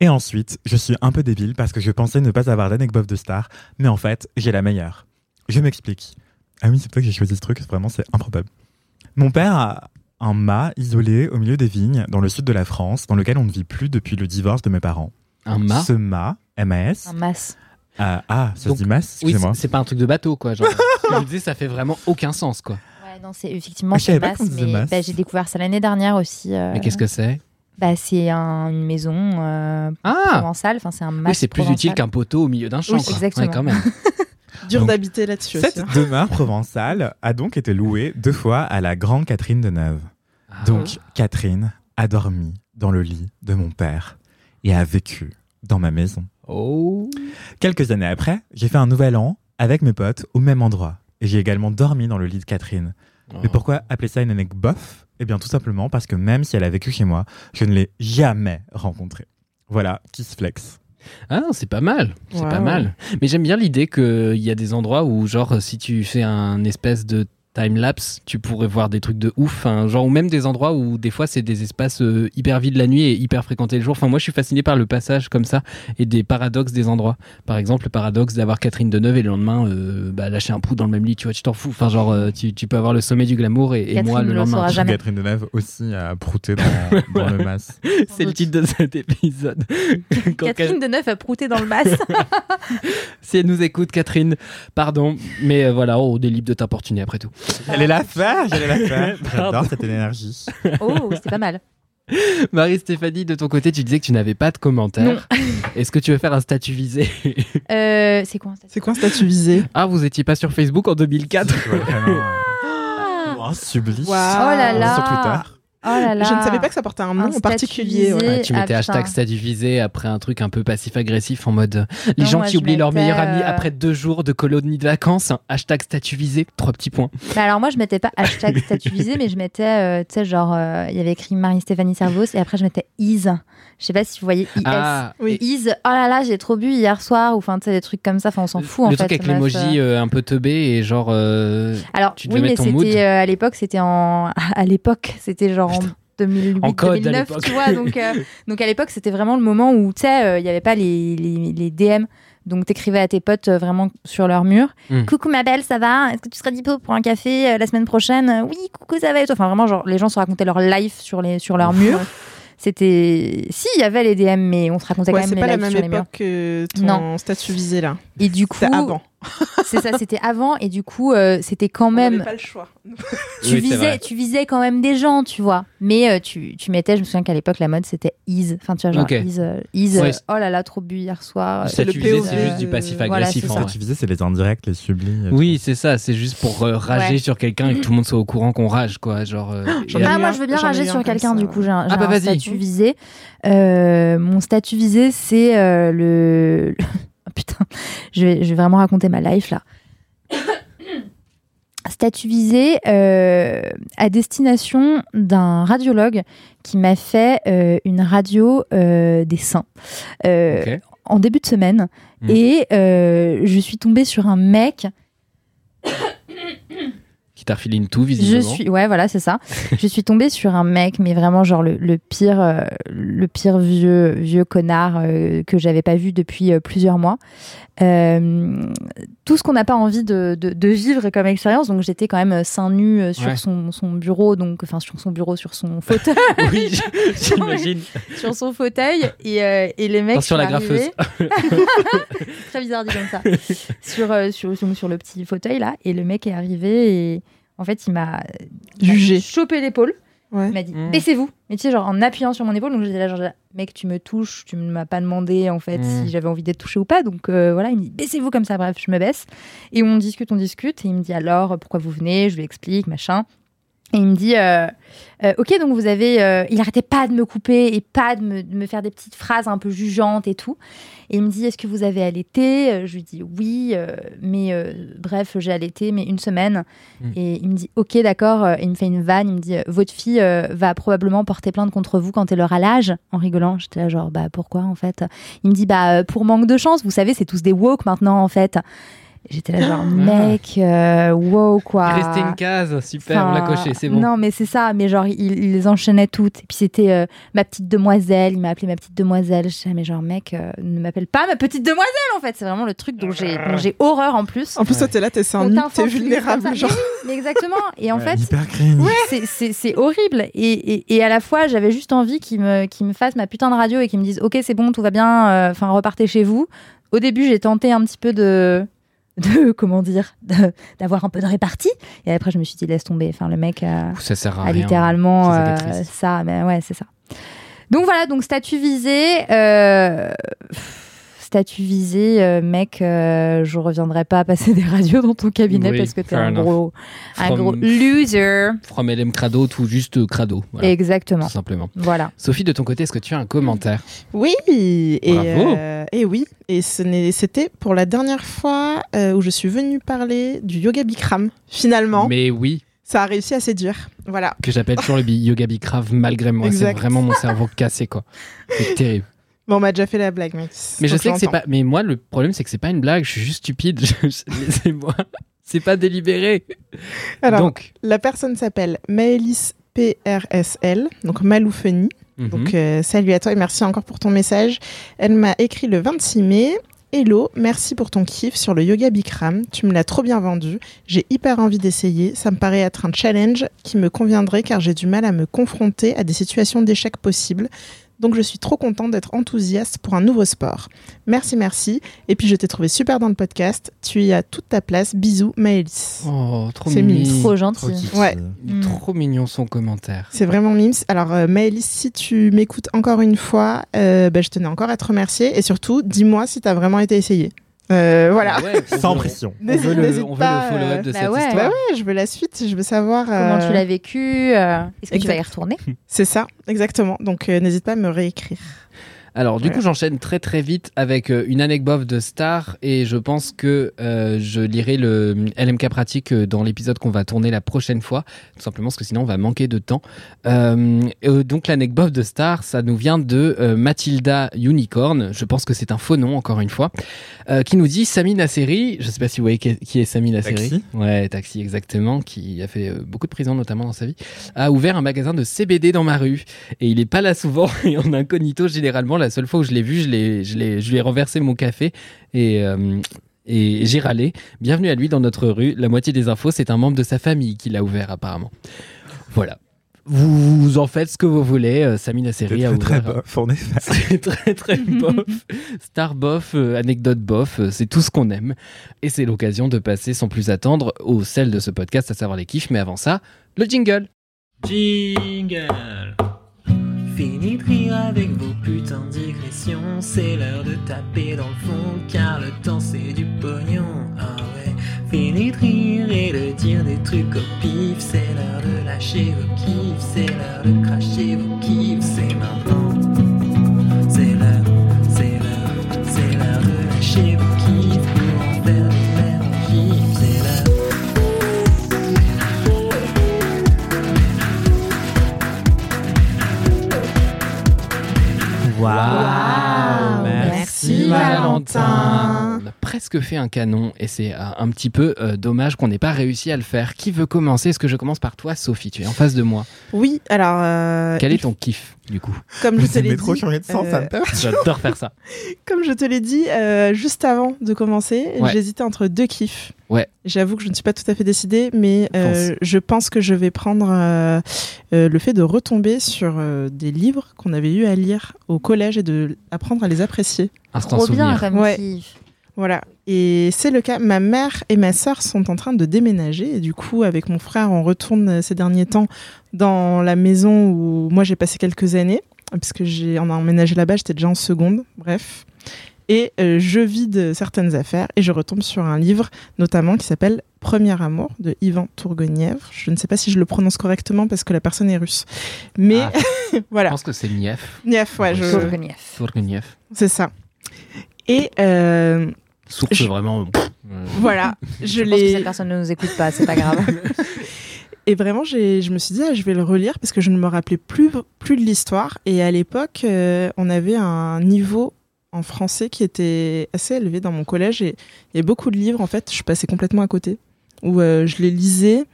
[SPEAKER 2] Et ensuite, je suis un peu débile parce que je pensais ne pas avoir d'anecdote de star, mais en fait, j'ai la meilleure. Je m'explique. Ah oui, c'est toi que j'ai choisi ce truc, vraiment, c'est improbable. Mon père a un mât isolé au milieu des vignes dans le sud de la France, dans lequel on ne vit plus depuis le divorce de mes parents.
[SPEAKER 3] Un mât
[SPEAKER 2] Ce mât, MAS,
[SPEAKER 1] Un masse.
[SPEAKER 2] ah, ah, ça
[SPEAKER 3] Donc,
[SPEAKER 2] se dit
[SPEAKER 3] Oui,
[SPEAKER 2] excusez-moi.
[SPEAKER 3] c'est c'est pas un truc de bateau, quoi. Genre, je me disais, ça fait vraiment aucun sens, quoi.
[SPEAKER 1] Non, c'est effectivement
[SPEAKER 2] Ah, je pas qu'on disait
[SPEAKER 1] mais bah, j'ai découvert ça l'année dernière aussi. euh,
[SPEAKER 3] Mais qu'est-ce que c'est?
[SPEAKER 1] Bah, c'est un- une maison euh,
[SPEAKER 3] Ah
[SPEAKER 1] provençale. Enfin, c'est un
[SPEAKER 3] Oui,
[SPEAKER 1] masse
[SPEAKER 3] c'est plus
[SPEAKER 1] provençal.
[SPEAKER 3] utile qu'un poteau au milieu d'un champ.
[SPEAKER 1] Oui,
[SPEAKER 3] quoi.
[SPEAKER 1] exactement.
[SPEAKER 3] Ouais, quand même.
[SPEAKER 4] Dur
[SPEAKER 2] Donc,
[SPEAKER 4] d'habiter là-dessus aussi.
[SPEAKER 2] Cette
[SPEAKER 4] hein.
[SPEAKER 2] demeure provençale a donc été louée deux fois à la grande Catherine de Neuve.
[SPEAKER 3] Ah.
[SPEAKER 2] Donc, Catherine a dormi dans le lit de mon père et a vécu dans ma maison.
[SPEAKER 3] Oh.
[SPEAKER 2] Quelques années après, j'ai fait un nouvel an avec mes potes au même endroit. Et j'ai également dormi dans le lit de Catherine. Mais pourquoi appeler ça une anecdote bof? Eh bien, tout simplement parce que même si elle a vécu chez moi, je ne l'ai jamais rencontrée. Voilà, qui se flex.
[SPEAKER 3] Ah, c'est pas mal. C'est
[SPEAKER 4] Wow.
[SPEAKER 3] pas mal. Mais j'aime bien l'idée qu'il y a des endroits où, genre, si tu fais un espèce de time-lapse, tu pourrais voir des trucs de ouf. Enfin, genre, ou même des endroits où, des fois, c'est des espaces euh, hyper vides la nuit et hyper fréquentés le jour. Enfin, moi, je suis fasciné par le passage comme ça et des paradoxes des endroits. Par exemple, le paradoxe d'avoir Catherine Deneuve et le lendemain, euh, bah, lâcher un pou dans le même lit, tu vois, tu t'en fous. Enfin, genre, euh, tu, tu peux avoir le sommet du glamour et, moi, le
[SPEAKER 1] le
[SPEAKER 3] lendemain.
[SPEAKER 1] jamais.
[SPEAKER 2] Catherine de Neuve aussi a prouté dans, dans le mas.
[SPEAKER 3] C'est le titre de cet épisode.
[SPEAKER 1] Catherine de Neuf a prouté dans le masse.
[SPEAKER 3] Si elle nous écoute, Catherine, pardon, mais euh, voilà, on est libre de t'importuner après tout.
[SPEAKER 2] J'allais la faire, j'allais la faire. J'adore cette énergie.
[SPEAKER 1] oh, c'était pas mal.
[SPEAKER 3] Marie-Stéphanie, de ton côté, tu disais que tu n'avais pas de commentaires. Est-ce que tu veux faire un statut visé?
[SPEAKER 1] Euh, c'est quoi un statut
[SPEAKER 4] C'est quoi un statut visé?
[SPEAKER 3] Ah, vous étiez pas sur Facebook en 2004
[SPEAKER 2] Je vois vraiment, euh, un sublime.
[SPEAKER 1] Oh là là.
[SPEAKER 2] Sur Twitter.
[SPEAKER 1] Oh là là.
[SPEAKER 4] Je ne savais pas que ça portait un nom
[SPEAKER 1] Un
[SPEAKER 4] en particulier. ouais.
[SPEAKER 1] visé.
[SPEAKER 3] Ouais, Tu mettais
[SPEAKER 1] Ah,
[SPEAKER 3] hashtag
[SPEAKER 1] putain.
[SPEAKER 3] statut visé après un truc un peu passif-agressif en mode les
[SPEAKER 1] Non,
[SPEAKER 3] gens
[SPEAKER 1] moi,
[SPEAKER 3] qui oublient leur meilleur ami
[SPEAKER 1] euh,
[SPEAKER 3] après deux jours de colonie de vacances. hashtag statut visé, trois petits points.
[SPEAKER 1] Bah alors moi je mettais pas hashtag statut visé mais je mettais euh, tu sais genre euh, il y avait écrit Marie-Stéphanie Servos et après je mettais is je sais pas si vous voyez IS
[SPEAKER 3] Ah,
[SPEAKER 4] Oui.
[SPEAKER 1] is oh là là j'ai trop bu hier soir ou enfin tu sais des trucs comme ça enfin on s'en fout en
[SPEAKER 3] le
[SPEAKER 1] fait
[SPEAKER 3] truc avec l'emoji un peu teubé et genre. euh,
[SPEAKER 1] alors
[SPEAKER 3] tu
[SPEAKER 1] oui mais c'était euh, à l'époque c'était en à l'époque c'était genre en 2008
[SPEAKER 3] En code, à
[SPEAKER 1] 2009
[SPEAKER 3] l'époque.
[SPEAKER 1] tu vois donc euh, donc à l'époque c'était vraiment le moment où tu sais euh, il y avait pas les, les, les DM donc t'écrivais à tes potes euh, vraiment sur leur mur
[SPEAKER 3] Mm.
[SPEAKER 1] coucou ma belle ça va? Est-ce que tu seras dispo pour un café euh, la semaine prochaine? Oui coucou ça va et toi enfin vraiment genre les gens se racontaient leur life sur les sur leur mur c'était si il y avait les DM mais on se racontait
[SPEAKER 4] Ouais,
[SPEAKER 1] quand
[SPEAKER 4] c'est
[SPEAKER 1] même
[SPEAKER 4] pas
[SPEAKER 1] les
[SPEAKER 4] la
[SPEAKER 1] lives
[SPEAKER 4] même
[SPEAKER 1] sur les murs
[SPEAKER 4] époque que ton
[SPEAKER 1] Non.
[SPEAKER 4] statut visé là.
[SPEAKER 1] et du coup
[SPEAKER 4] avant.
[SPEAKER 1] C'est ça c'était avant et du coup euh, c'était quand
[SPEAKER 4] On
[SPEAKER 1] même
[SPEAKER 4] pas le choix.
[SPEAKER 1] tu
[SPEAKER 3] Oui,
[SPEAKER 1] visais tu visais quand même des gens tu vois mais euh, tu, tu mettais je me souviens qu'à l'époque la mode c'était is enfin tu vois genre
[SPEAKER 3] Ok.
[SPEAKER 1] is, euh,
[SPEAKER 3] Ouais.
[SPEAKER 1] euh, oh là là trop bu hier soir
[SPEAKER 3] statut
[SPEAKER 4] le
[SPEAKER 3] visé,
[SPEAKER 4] POV,
[SPEAKER 3] c'est juste du
[SPEAKER 4] euh,
[SPEAKER 3] passif-agressif
[SPEAKER 1] voilà.
[SPEAKER 2] Ce que tu disais, c'est les indirects, les sublis. et
[SPEAKER 3] Oui, c'est ça, c'est juste pour euh, rager
[SPEAKER 1] Ouais.
[SPEAKER 3] sur quelqu'un et que tout le monde soit au courant qu'on rage, quoi. Genre, euh,
[SPEAKER 1] ah moi je veux bien rager sur quelqu'un
[SPEAKER 4] ça.
[SPEAKER 1] du coup j'ai un,
[SPEAKER 3] Ah bah
[SPEAKER 1] un statut visé Euh, mon statut visé c'est euh, le putain je vais, je vais vraiment raconter ma life là. Statut visé euh, à destination d'un radiologue qui m'a fait euh, une radio euh, des seins en début de semaine.
[SPEAKER 3] Mm.
[SPEAKER 1] et je suis tombée sur un mec
[SPEAKER 3] qui t'a refilé une toux,
[SPEAKER 1] je
[SPEAKER 3] visiblement.
[SPEAKER 1] suis ouais voilà c'est ça je suis tombée sur un mec mais vraiment genre le, le pire euh, le pire vieux vieux connard euh, que j'avais pas vu depuis euh, plusieurs mois Euh, tout ce qu'on n'a pas envie de, de, de vivre comme expérience donc j'étais quand même seins nus euh, sur
[SPEAKER 3] Ouais.
[SPEAKER 1] son, son bureau donc enfin sur son bureau sur son fauteuil
[SPEAKER 3] oui, j'imagine.
[SPEAKER 1] sur son fauteuil et, euh, et les mecs sont
[SPEAKER 3] la graffeuse.
[SPEAKER 1] très bizarre dit comme ça sur, euh, sur, sur, sur le petit fauteuil là et le mec est arrivé et en fait il m'a il m'a
[SPEAKER 4] Jugé.
[SPEAKER 1] chopé l'épaule
[SPEAKER 4] Ouais.
[SPEAKER 1] il m'a dit
[SPEAKER 3] Mm.
[SPEAKER 1] baissez-vous mais tu sais genre en appuyant sur mon épaule donc j'étais là genre mec tu me touches tu ne m'as pas demandé en fait
[SPEAKER 3] Mm.
[SPEAKER 1] si j'avais envie d'être touchée ou pas donc euh, voilà il me dit baissez-vous comme ça bref je me baisse et on discute on discute et il me dit alors pourquoi vous venez? Je lui explique machin et il me dit euh, euh, ok donc vous avez euh, il arrêtait pas de me couper et pas de me, de me faire des petites phrases un peu jugeantes et tout. Et il me dit est-ce que vous avez allaité? Je lui dis oui mais bref j'ai allaité mais une semaine.
[SPEAKER 3] Mm.
[SPEAKER 1] et il me dit ok d'accord. Et il me fait une vanne il me dit votre fille va probablement porter plainte contre vous quand elle aura l'âge. En rigolant j'étais là genre bah pourquoi en fait? Il me dit bah pour manque de chance vous savez c'est tous des woke maintenant en fait J'étais là genre, mec, euh, wow, quoi.
[SPEAKER 3] Il restait une case, super, on l'a
[SPEAKER 1] Enfin,
[SPEAKER 3] coché, c'est bon.
[SPEAKER 1] Non, mais c'est ça. Mais genre, il, il les enchaînait toutes. Et puis c'était euh, ma petite demoiselle. Il m'a appelé ma petite demoiselle. Je mais genre, mec, euh, ne m'appelle pas ma petite demoiselle, en fait. C'est vraiment le truc dont j'ai dont j'ai horreur en plus.
[SPEAKER 4] En plus, toi, t'es là, t'es c'est un t'es vulnérable. Genre.
[SPEAKER 1] Mais oui, mais exactement. Et en fait,
[SPEAKER 2] Hyper cringe.
[SPEAKER 1] c'est- c'est c'est horrible. Et, et, et à la fois, j'avais juste envie qu'ils me, qu'ils me fassent ma putain de radio et qu'ils me disent Ok, c'est bon, tout va bien, euh, enfin, repartez chez vous. Au début, j'ai tenté un petit peu de. De comment dire d'avoir un peu de répartie. Et après je me suis dit laisse tomber. Enfin le mec a,
[SPEAKER 3] Ça sert à
[SPEAKER 1] a
[SPEAKER 3] rien.
[SPEAKER 1] littéralement
[SPEAKER 3] Ça, ça
[SPEAKER 1] euh, ça mais ouais c'est ça. Donc voilà donc statut visé euh, statut visé euh, mec euh, je reviendrai pas passer des radios dans ton cabinet
[SPEAKER 3] Oui,
[SPEAKER 1] parce que t'es un
[SPEAKER 3] enough.
[SPEAKER 1] gros un
[SPEAKER 3] From-
[SPEAKER 1] gros loser
[SPEAKER 3] From LM Crado, tout juste Crado. Voilà,
[SPEAKER 1] exactement
[SPEAKER 3] tout simplement.
[SPEAKER 1] voilà
[SPEAKER 3] Sophie, de ton côté, est-ce que tu as un commentaire?
[SPEAKER 4] Oui, et,
[SPEAKER 3] Bravo.
[SPEAKER 4] euh, et oui, et ce n'est- c'était pour la dernière fois euh, où je suis venue parler du yoga Bikram. Finalement,
[SPEAKER 3] Mais oui,
[SPEAKER 4] ça a réussi à séduire. Voilà.
[SPEAKER 3] que j'appelle toujours le yoga bicrave malgré moi. C'est vraiment mon cerveau cassé, quoi. C'est terrible.
[SPEAKER 4] Bon, on m'a déjà fait la blague, mec.
[SPEAKER 3] Mais je sais que c'est pas. Mais moi, le problème, c'est que c'est pas une blague. Je suis juste stupide. Laissez-moi. C'est pas délibéré.
[SPEAKER 4] Alors,
[SPEAKER 3] Donc,
[SPEAKER 4] la personne s'appelle Maëlys PRSL, donc Maloufeni.
[SPEAKER 3] mhm.
[SPEAKER 4] Donc, euh, salut à toi et merci encore pour ton message. Elle m'a écrit le 26 mai. Hello, merci pour ton kiff sur le yoga Bikram. Tu me l'as trop bien vendu. J'ai hyper envie d'essayer. Ça me paraît être un challenge qui me conviendrait car j'ai du mal à me confronter à des situations d'échec possibles. Donc je suis trop contente d'être enthousiaste pour un nouveau sport. Merci, merci. Et puis je t'ai trouvé super dans le podcast. Tu y as toute ta place. Bisous, Maëlys.
[SPEAKER 3] oh, trop
[SPEAKER 4] c'est
[SPEAKER 3] mignon.
[SPEAKER 1] trop
[SPEAKER 2] Trop
[SPEAKER 1] gentil
[SPEAKER 2] kiki.
[SPEAKER 4] Ouais.
[SPEAKER 3] Il est Trop mignon son commentaire.
[SPEAKER 4] C'est vraiment mimes. Alors, euh, Maëlys, si tu m'écoutes encore une fois, euh, bah, je tenais encore à te remercier. Et surtout, dis-moi si tu as vraiment été essayé. Euh, voilà.
[SPEAKER 3] Ouais,
[SPEAKER 2] Sans
[SPEAKER 3] veut-
[SPEAKER 2] pression.
[SPEAKER 3] On veut le, on veut
[SPEAKER 4] pas,
[SPEAKER 3] le follow-up de
[SPEAKER 1] bah
[SPEAKER 3] cette
[SPEAKER 1] ouais.
[SPEAKER 3] histoire.
[SPEAKER 4] Bah ouais, je veux la suite, je veux savoir.
[SPEAKER 1] comment
[SPEAKER 4] euh,
[SPEAKER 1] tu l'as vécu euh, est-ce que tu vas y retourner?
[SPEAKER 4] C'est ça, exactement. Donc euh, n'hésite pas à me réécrire.
[SPEAKER 3] Alors, du coup, j'enchaîne très très vite avec euh, une anecdote de Star et je pense que euh, je lirai le LMK pratique euh, dans l'épisode qu'on va tourner la prochaine fois, tout simplement parce que sinon on va manquer de temps. Euh, euh, donc, l'anecdote de Star, ça nous vient de euh, Mathilda Unicorn, je pense que c'est un faux nom encore une fois, euh, qui nous dit Sami Nasseri, je sais pas si vous voyez qui est, Sami Nasseri.
[SPEAKER 2] Taxi.
[SPEAKER 3] Ouais, Taxi, exactement, qui a fait euh, beaucoup de prison notamment dans sa vie, a ouvert un magasin de CBD dans ma rue. Et il est pas là souvent et en incognito généralement la seule fois où je l'ai vu je l'ai je l'ai je lui ai renversé mon café et euh, et j'ai râlé. Bienvenue à lui dans notre rue. La moitié des infos, c'est un membre de sa famille qui l'a ouvert apparemment. Voilà. Vous, vous en faites ce que vous voulez. Euh, Sami
[SPEAKER 2] C'est
[SPEAKER 3] Nasseri a
[SPEAKER 2] très, très
[SPEAKER 3] ouvert.
[SPEAKER 2] bof, on est fan.
[SPEAKER 3] C'est très très bof. Star bof, euh, anecdote bof, euh, c'est tout ce qu'on aime. Et c'est l'occasion de passer sans plus attendre au sel de ce podcast, à savoir les kiffs. Mais avant ça, le jingle.
[SPEAKER 5] Jingle Fini avec vos putains de digressions. C'est l'heure de taper dans le fond Car le temps c'est du pognon. Ah ouais Fini et de dire des trucs au pif. C'est l'heure de lâcher vos kiffs C'est l'heure de cracher vos kiffs. C'est maintenant C'est l'heure, c'est l'heure C'est l'heure de lâcher vos kiffs
[SPEAKER 3] Waouh
[SPEAKER 1] Merci,
[SPEAKER 4] Valentin.
[SPEAKER 3] On a presque fait un canon et c'est euh, un petit peu euh, dommage qu'on n'ait pas réussi à le faire. Qui veut commencer? Est-ce que je commence par toi, Sophie? Tu es en face de moi.
[SPEAKER 4] Oui, alors. euh,
[SPEAKER 3] Quel est ton kiff, du coup
[SPEAKER 4] Comme je te l'ai dit.
[SPEAKER 2] de ça
[SPEAKER 4] euh,
[SPEAKER 2] me.
[SPEAKER 3] J'adore faire ça.
[SPEAKER 4] Comme je te l'ai dit euh, juste avant de commencer,
[SPEAKER 3] Ouais.
[SPEAKER 4] j'hésitais entre deux kiffs.
[SPEAKER 3] Ouais.
[SPEAKER 4] J'avoue que je ne suis pas tout à fait décidée, mais euh, je pense que je vais prendre euh, euh, le fait de retomber sur euh, des livres qu'on avait eu à lire au collège et de apprendre à les apprécier.
[SPEAKER 3] Instant
[SPEAKER 1] trop bien comme
[SPEAKER 4] Ouais.
[SPEAKER 1] kiff
[SPEAKER 4] Voilà. Et c'est le cas. Ma mère et ma sœur sont en train de déménager. Et du coup, avec mon frère, on retourne ces derniers temps dans la maison où moi j'ai passé quelques années. Puisque j'ai, on a emménagé là-bas, j'étais déjà en seconde. Bref. Et euh, je vide certaines affaires et je retombe sur un livre, notamment qui s'appelle Premier amour de Ivan Tourgueniev. Je ne sais pas si je le prononce correctement parce que la personne est russe. Mais
[SPEAKER 3] Ah. Je
[SPEAKER 4] voilà.
[SPEAKER 3] pense que c'est Nief.
[SPEAKER 4] Nief, ouais, je-.
[SPEAKER 1] Tourguenieff.
[SPEAKER 4] c'est ça. Et euh,
[SPEAKER 3] Source
[SPEAKER 4] Je-
[SPEAKER 3] vraiment.
[SPEAKER 4] voilà, je,
[SPEAKER 1] Je pense que cette personne ne nous écoute pas, c'est pas grave.
[SPEAKER 4] Et vraiment, j'ai, je me suis dit, ah, je vais le relire parce que je ne me rappelais plus, plus de l'histoire. Et à l'époque, euh, on avait un niveau en français qui était assez élevé dans mon collège et il y a beaucoup de livres en fait, je passais complètement à côté où euh, je les lisais.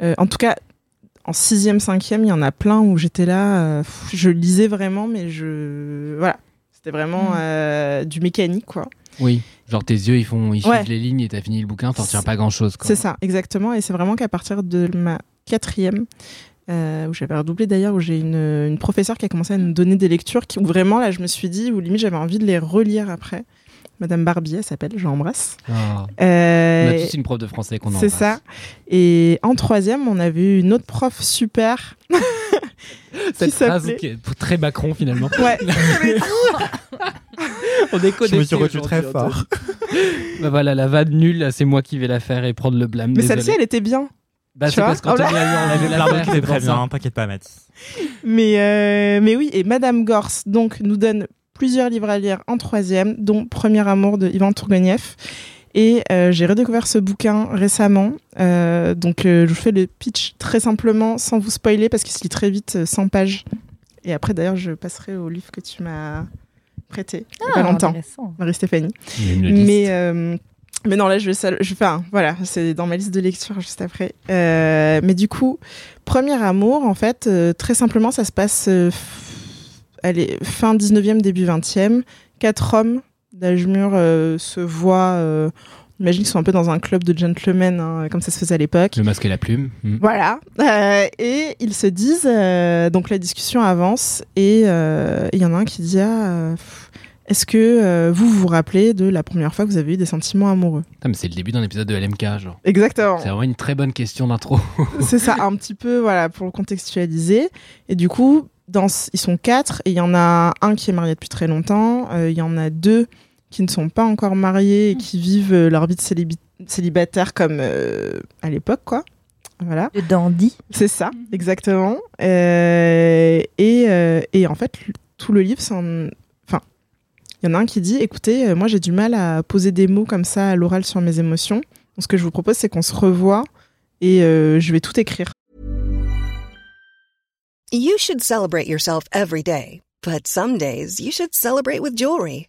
[SPEAKER 4] Euh, en tout cas, en sixième, cinquième, il y en a plein où j'étais là, euh, pff, je lisais vraiment, mais je voilà, c'était vraiment
[SPEAKER 1] Mm.
[SPEAKER 4] euh, du mécanique quoi.
[SPEAKER 3] Oui. Genre tes yeux, ils font, ils
[SPEAKER 4] Ouais.
[SPEAKER 3] suivent les lignes et t'as fini le bouquin, t'en retiens
[SPEAKER 4] C'est-
[SPEAKER 3] pas grand chose.
[SPEAKER 4] C'est ça, exactement. Et c'est vraiment qu'à partir de ma quatrième, euh, où j'avais redoublé d'ailleurs, où j'ai une, une professeure qui a commencé à nous donner des lectures, qui, où vraiment là, je me suis dit, où limite j'avais envie de les relire après. Madame Barbier, elle s'appelle, je l'embrasse.
[SPEAKER 3] On a
[SPEAKER 4] Euh,
[SPEAKER 3] tous une prof de français qu'on
[SPEAKER 4] c'est
[SPEAKER 3] embrasse.
[SPEAKER 4] ça. Et en troisième, on avait eu une autre prof super.
[SPEAKER 3] Cette
[SPEAKER 4] qui
[SPEAKER 3] phrase qui est très Macron finalement.
[SPEAKER 4] Ouais,
[SPEAKER 3] On est
[SPEAKER 2] Je me suis retenu très fort.
[SPEAKER 3] Bah voilà, la vanne nulle, c'est moi qui vais la faire et prendre le blâme.
[SPEAKER 4] mais celle-ci, elle était bien.
[SPEAKER 3] Bah,
[SPEAKER 4] tu
[SPEAKER 3] c'est parce qu'Anthony
[SPEAKER 4] Oh là
[SPEAKER 3] a eu envie de la
[SPEAKER 2] Pardon,
[SPEAKER 3] faire.
[SPEAKER 2] c'est
[SPEAKER 3] c'est
[SPEAKER 2] très bien, t'inquiète pas, Mathis.
[SPEAKER 4] Mais, euh, mais oui, et Madame Gors donc, nous donne plusieurs livres à lire en troisième, dont Premier amour de Ivan Tourguenieff. Et euh, j'ai redécouvert ce bouquin récemment. Euh, donc, euh, je vous fais le pitch très simplement, sans vous spoiler, parce qu'il se lit très vite, euh, 100 pages. Et après, d'ailleurs, je passerai au livre que tu m'as prêté il y a pas
[SPEAKER 1] Ah,
[SPEAKER 4] longtemps. Marie-Stéphanie. Mais, euh, mais non, là, je vais, sal- je vais faire, voilà, c'est dans ma liste de lecture juste après. Euh, mais du coup, Premier Amour, en fait, euh, très simplement, ça se passe euh, allez, fin 19e, début 20e. Quatre hommes d'âge mûr euh, se voient, euh, imagine qu'ils sont un peu dans un club de gentlemen, hein, comme ça se faisait à l'époque.
[SPEAKER 3] Le masque et la plume. Hmm.
[SPEAKER 4] Voilà. Euh, et ils se disent, euh, donc la discussion avance, et euh, il y en a un qui dit ah, euh, Est-ce que euh, vous vous rappelez de la première fois que vous avez eu des sentiments amoureux?
[SPEAKER 3] Putain, mais c'est le début d'un épisode de LMK, genre.
[SPEAKER 4] Exactement.
[SPEAKER 3] C'est vraiment une très bonne question d'intro.
[SPEAKER 4] C'est ça, un petit peu, voilà, pour le contextualiser. Et du coup, dans, ils sont quatre, et il y en a un qui est marié depuis très longtemps, euh, il y en a deux qui ne sont pas encore mariés et qui vivent euh, leur vie de célibataire comme euh, à l'époque, quoi. Voilà.
[SPEAKER 1] Le dandy.
[SPEAKER 4] C'est ça, exactement. Euh, et, euh, et en fait, tout le livre, c'est en... Enfin, il y en a un qui dit, écoutez, moi j'ai du mal à poser des mots comme ça à l'oral sur mes émotions. Donc ce que je vous propose, c'est qu'on se revoie et euh, je vais tout écrire.
[SPEAKER 6] You should celebrate yourself every day, but some days you should celebrate with jewelry.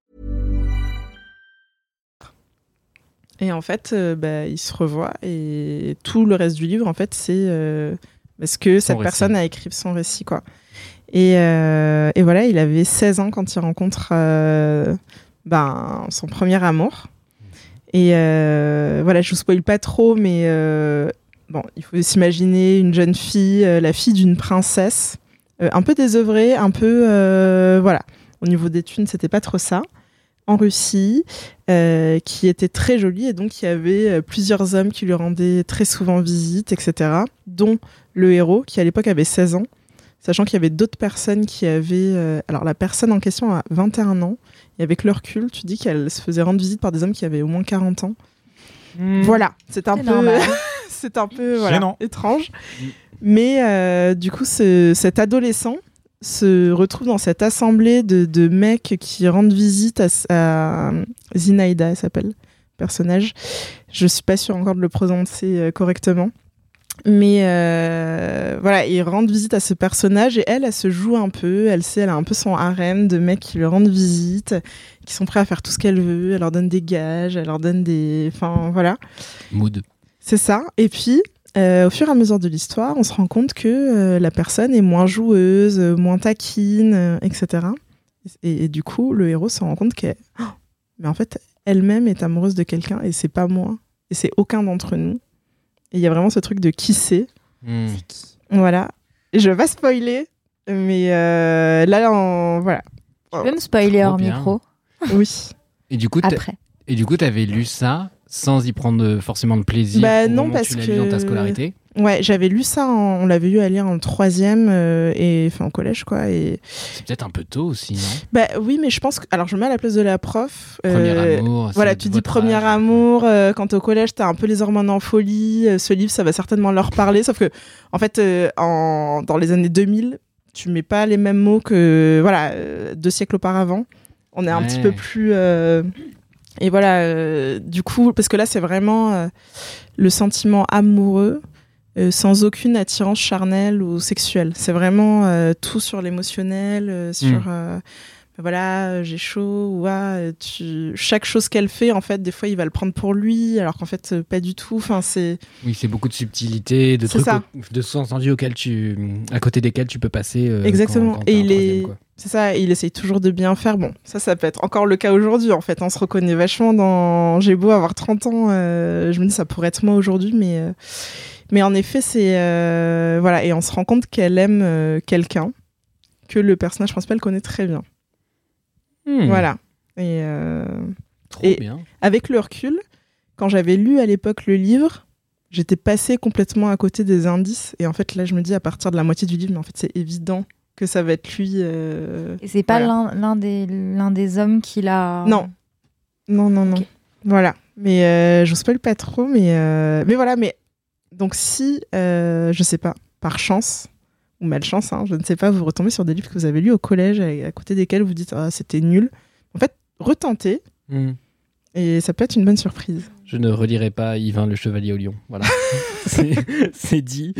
[SPEAKER 4] Et en fait, euh, bah, ils se revoient et tout le reste du livre, en fait, c'est euh, parce que cette
[SPEAKER 3] récit.
[SPEAKER 4] personne a écrit son récit, quoi. Et, euh, et voilà, il avait 16 ans quand il rencontre euh, ben, son premier amour. Et euh, voilà, je vous spoil pas trop, mais bon, il faut s'imaginer une jeune fille, la fille d'une princesse, un peu désœuvrée, un peu, voilà, au niveau des thunes, c'était pas trop ça, en Russie, euh, qui était très jolie et donc il y avait euh, plusieurs hommes qui lui rendaient très souvent visite, etc., dont le héros qui à l'époque avait 16 ans, sachant qu'il y avait d'autres personnes qui avaient... euh, alors la personne en question a 21 ans, et avec le recul, tu dis qu'elle se faisait rendre visite par des hommes qui avaient au moins 40 ans. Voilà, c'est un peu... c'est un peu voilà, étrange.
[SPEAKER 3] Mm.
[SPEAKER 4] Mais euh, du coup, ce- cet adolescent se retrouve dans cette assemblée de, de mecs qui rendent visite à, à Zinaïda, elle s'appelle, personnage. Je suis pas sûre encore de le prononcer euh, correctement. Mais euh, voilà, ils rendent visite à ce personnage et elle, elle se joue un peu. Elle sait, elle a un peu son harem de mecs qui lui rendent visite, qui sont prêts à faire tout ce qu'elle veut. Elle leur donne des gages, elle leur donne des. Enfin, voilà.
[SPEAKER 3] Mood.
[SPEAKER 4] C'est ça. Et puis, euh, au fur et à mesure de l'histoire, on se rend compte que euh, la personne est moins joueuse, euh, moins taquine, euh, etc. Et, et du coup, le héros se rend compte qu'elle, Oh, mais en fait, elle-même est amoureuse de quelqu'un et c'est pas moi. Et c'est aucun d'entre nous. Et il y a vraiment ce truc de qui c'est.
[SPEAKER 3] Hmm.
[SPEAKER 4] Voilà. Et je vais pas spoiler, mais euh, là, on... voilà.
[SPEAKER 1] Tu peux me spoiler hors micro
[SPEAKER 4] Oui.
[SPEAKER 3] Et du coup,
[SPEAKER 1] après.
[SPEAKER 3] et du coup, t'avais lu ça sans y prendre forcément de plaisir
[SPEAKER 4] Bah non, parce
[SPEAKER 3] tu dans ta scolarité.
[SPEAKER 4] Ouais, j'avais lu ça, en- on l'avait eu à lire en troisième, euh, et enfin au collège, quoi. Et
[SPEAKER 3] C'est peut-être un peu tôt aussi, non?
[SPEAKER 4] Bah oui, mais je pense que, alors je me mets à la place de la prof.
[SPEAKER 3] Premier
[SPEAKER 4] euh,
[SPEAKER 3] amour.
[SPEAKER 4] Voilà, tu dis premier
[SPEAKER 3] âge.
[SPEAKER 4] amour, euh, quand au collège, t'as un peu les hormones en folie. ce livre, ça va certainement leur parler. Sauf que, en fait, en, dans les années 2000, tu mets pas les mêmes mots que, voilà, deux siècles auparavant. On est un petit peu plus. Et voilà, euh, du coup, parce que là, c'est vraiment euh, le sentiment amoureux. euh, sans aucune attirance charnelle ou sexuelle. C'est vraiment tout sur l'émotionnel, sur
[SPEAKER 3] Mm.
[SPEAKER 4] Voilà, euh, j'ai chaud, ou ah, euh, tu... chaque chose qu'elle fait, en fait, des fois, il va le prendre pour lui, alors qu'en fait, euh, pas du tout. Enfin, c'est
[SPEAKER 3] Oui, c'est beaucoup de subtilité, de trucs, au- de sous-entendus auxquels tu, à côté desquels tu peux passer. euh,
[SPEAKER 4] Exactement.
[SPEAKER 3] quand- quand t'as
[SPEAKER 4] Et il est- c'est ça, il essaye toujours de bien faire. Bon, ça, ça peut être encore le cas aujourd'hui, en fait. On se reconnaît vachement dans. J'ai beau avoir 30 ans, euh, je me dis, ça pourrait être moi aujourd'hui, mais. euh, Mais en effet, c'est. Voilà, et on se rend compte qu'elle aime quelqu'un que le personnage principal connaît très bien.
[SPEAKER 3] Hmm,
[SPEAKER 4] Voilà. Et. euh,
[SPEAKER 3] Trop
[SPEAKER 4] Et-
[SPEAKER 3] bien.
[SPEAKER 4] avec le recul, quand j'avais lu à l'époque le livre, j'étais passée complètement à côté des indices. Et en fait, là, je me dis, à partir de la moitié du livre, mais en fait, c'est évident que ça va être lui. euh,
[SPEAKER 1] Et c'est pas
[SPEAKER 4] Voilà.
[SPEAKER 1] l'un des, l'un des hommes qui l'a.
[SPEAKER 4] Non. Non, non, non. Voilà. Mais euh, je spoil pas trop, mais, euh, mais voilà. Mais donc, si, euh, je sais pas, par chance ou malchance, hein, je ne sais pas, vous retombez sur des livres que vous avez lus au collège, à, à côté desquels vous dites, ah, c'était nul. En fait, retentez
[SPEAKER 3] Hmm.
[SPEAKER 4] et ça peut être une bonne surprise.
[SPEAKER 3] Je ne relirai pas Yvain le Chevalier au Lion. Voilà. c'est dit.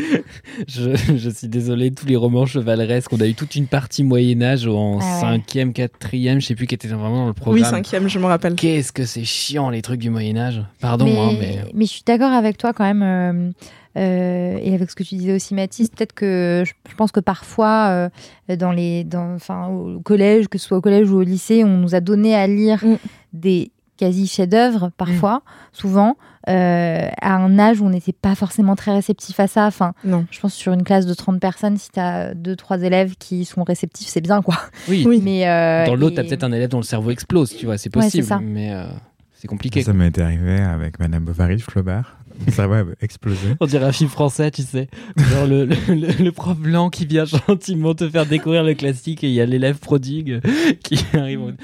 [SPEAKER 3] Je, je suis désolé, tous les romans chevaleresques, on a eu toute une partie Moyen-Âge en
[SPEAKER 1] Ah ouais.
[SPEAKER 3] cinquième, quatrième, je sais plus qui était vraiment dans le programme.
[SPEAKER 4] Oui, cinquième, je me rappelle.
[SPEAKER 3] Qu'est-ce que c'est chiant les trucs du Moyen-Âge. Pardon,
[SPEAKER 1] mais,
[SPEAKER 3] hein, mais.
[SPEAKER 1] mais je suis d'accord avec toi quand même. euh, euh, et avec ce que tu disais aussi, Mathis, peut-être que je, je pense que parfois, euh, dans les, dans, enfin, au collège, que ce soit au collège ou au lycée, on nous a donné à lire
[SPEAKER 4] Mm.
[SPEAKER 1] des quasi chefs-d'œuvre, parfois, souvent, euh, à un âge où on n'était pas forcément très réceptif à ça. Enfin,
[SPEAKER 4] Non.
[SPEAKER 1] je pense sur une classe de 30 personnes, si tu as deux, trois élèves qui sont réceptifs, c'est bien, quoi.
[SPEAKER 3] Oui,
[SPEAKER 4] Oui.
[SPEAKER 1] Mais, euh,
[SPEAKER 3] dans l'autre,
[SPEAKER 1] et-
[SPEAKER 3] t'as peut-être un élève dont le cerveau explose, tu vois, c'est possible.
[SPEAKER 1] ça.
[SPEAKER 3] mais euh, c'est compliqué.
[SPEAKER 2] Ça m'est arrivé avec Madame Bovary Flaubert. Ça va exploser.
[SPEAKER 3] On dirait un film français, tu sais. Genre le, le, le- le prof blanc qui vient gentiment te faire découvrir le classique et il y a l'élève prodigue qui arrive.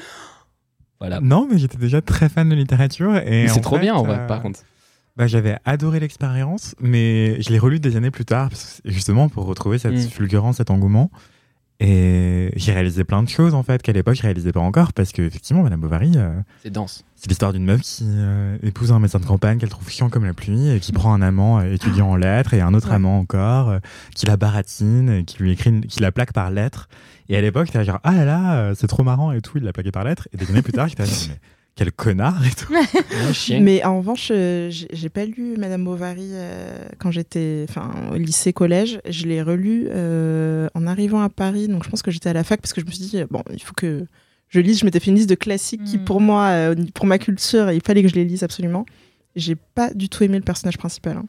[SPEAKER 3] Voilà.
[SPEAKER 2] Non, mais j'étais déjà très fan de littérature. et
[SPEAKER 3] C'est trop
[SPEAKER 2] fait,
[SPEAKER 3] bien en vrai,
[SPEAKER 2] euh,
[SPEAKER 3] par contre.
[SPEAKER 2] Bah, j'avais adoré l'expérience, mais je l'ai relu des années plus tard, parce que- justement pour retrouver cette
[SPEAKER 3] Mm.
[SPEAKER 2] fulgurance, cet engouement. Et j'ai réalisé plein de choses en fait qu'à l'époque je réalisais pas encore, parce que effectivement Madame Bovary, euh,
[SPEAKER 3] C'est dense.
[SPEAKER 2] c'est l'histoire d'une meuf qui euh, épouse un médecin de campagne qu'elle trouve chiant comme la pluie et qui prend un amant euh, étudiant en lettres et un autre
[SPEAKER 4] Ouais.
[SPEAKER 2] amant encore euh, qui la baratine, et qui lui écrit, une- qui la plaque par lettres. Et à l'époque, t'es genre ah là là, euh, c'est trop marrant et tout, il l'a plaqué par lettres. Et des années plus tard, j'étais là, mais quel connard et tout.
[SPEAKER 4] Mais en revanche, euh, j'ai pas lu Madame Bovary euh, quand j'étais enfin, au lycée, collège. Je l'ai relu euh, en arrivant à Paris. Donc je pense que j'étais à la fac parce que je me suis dit, bon, il faut que je lise. Je m'étais fait une liste de classiques qui,
[SPEAKER 1] Mm.
[SPEAKER 4] pour moi, euh, pour ma culture, il fallait que je les lise absolument. J'ai pas du tout aimé le personnage principal. hein.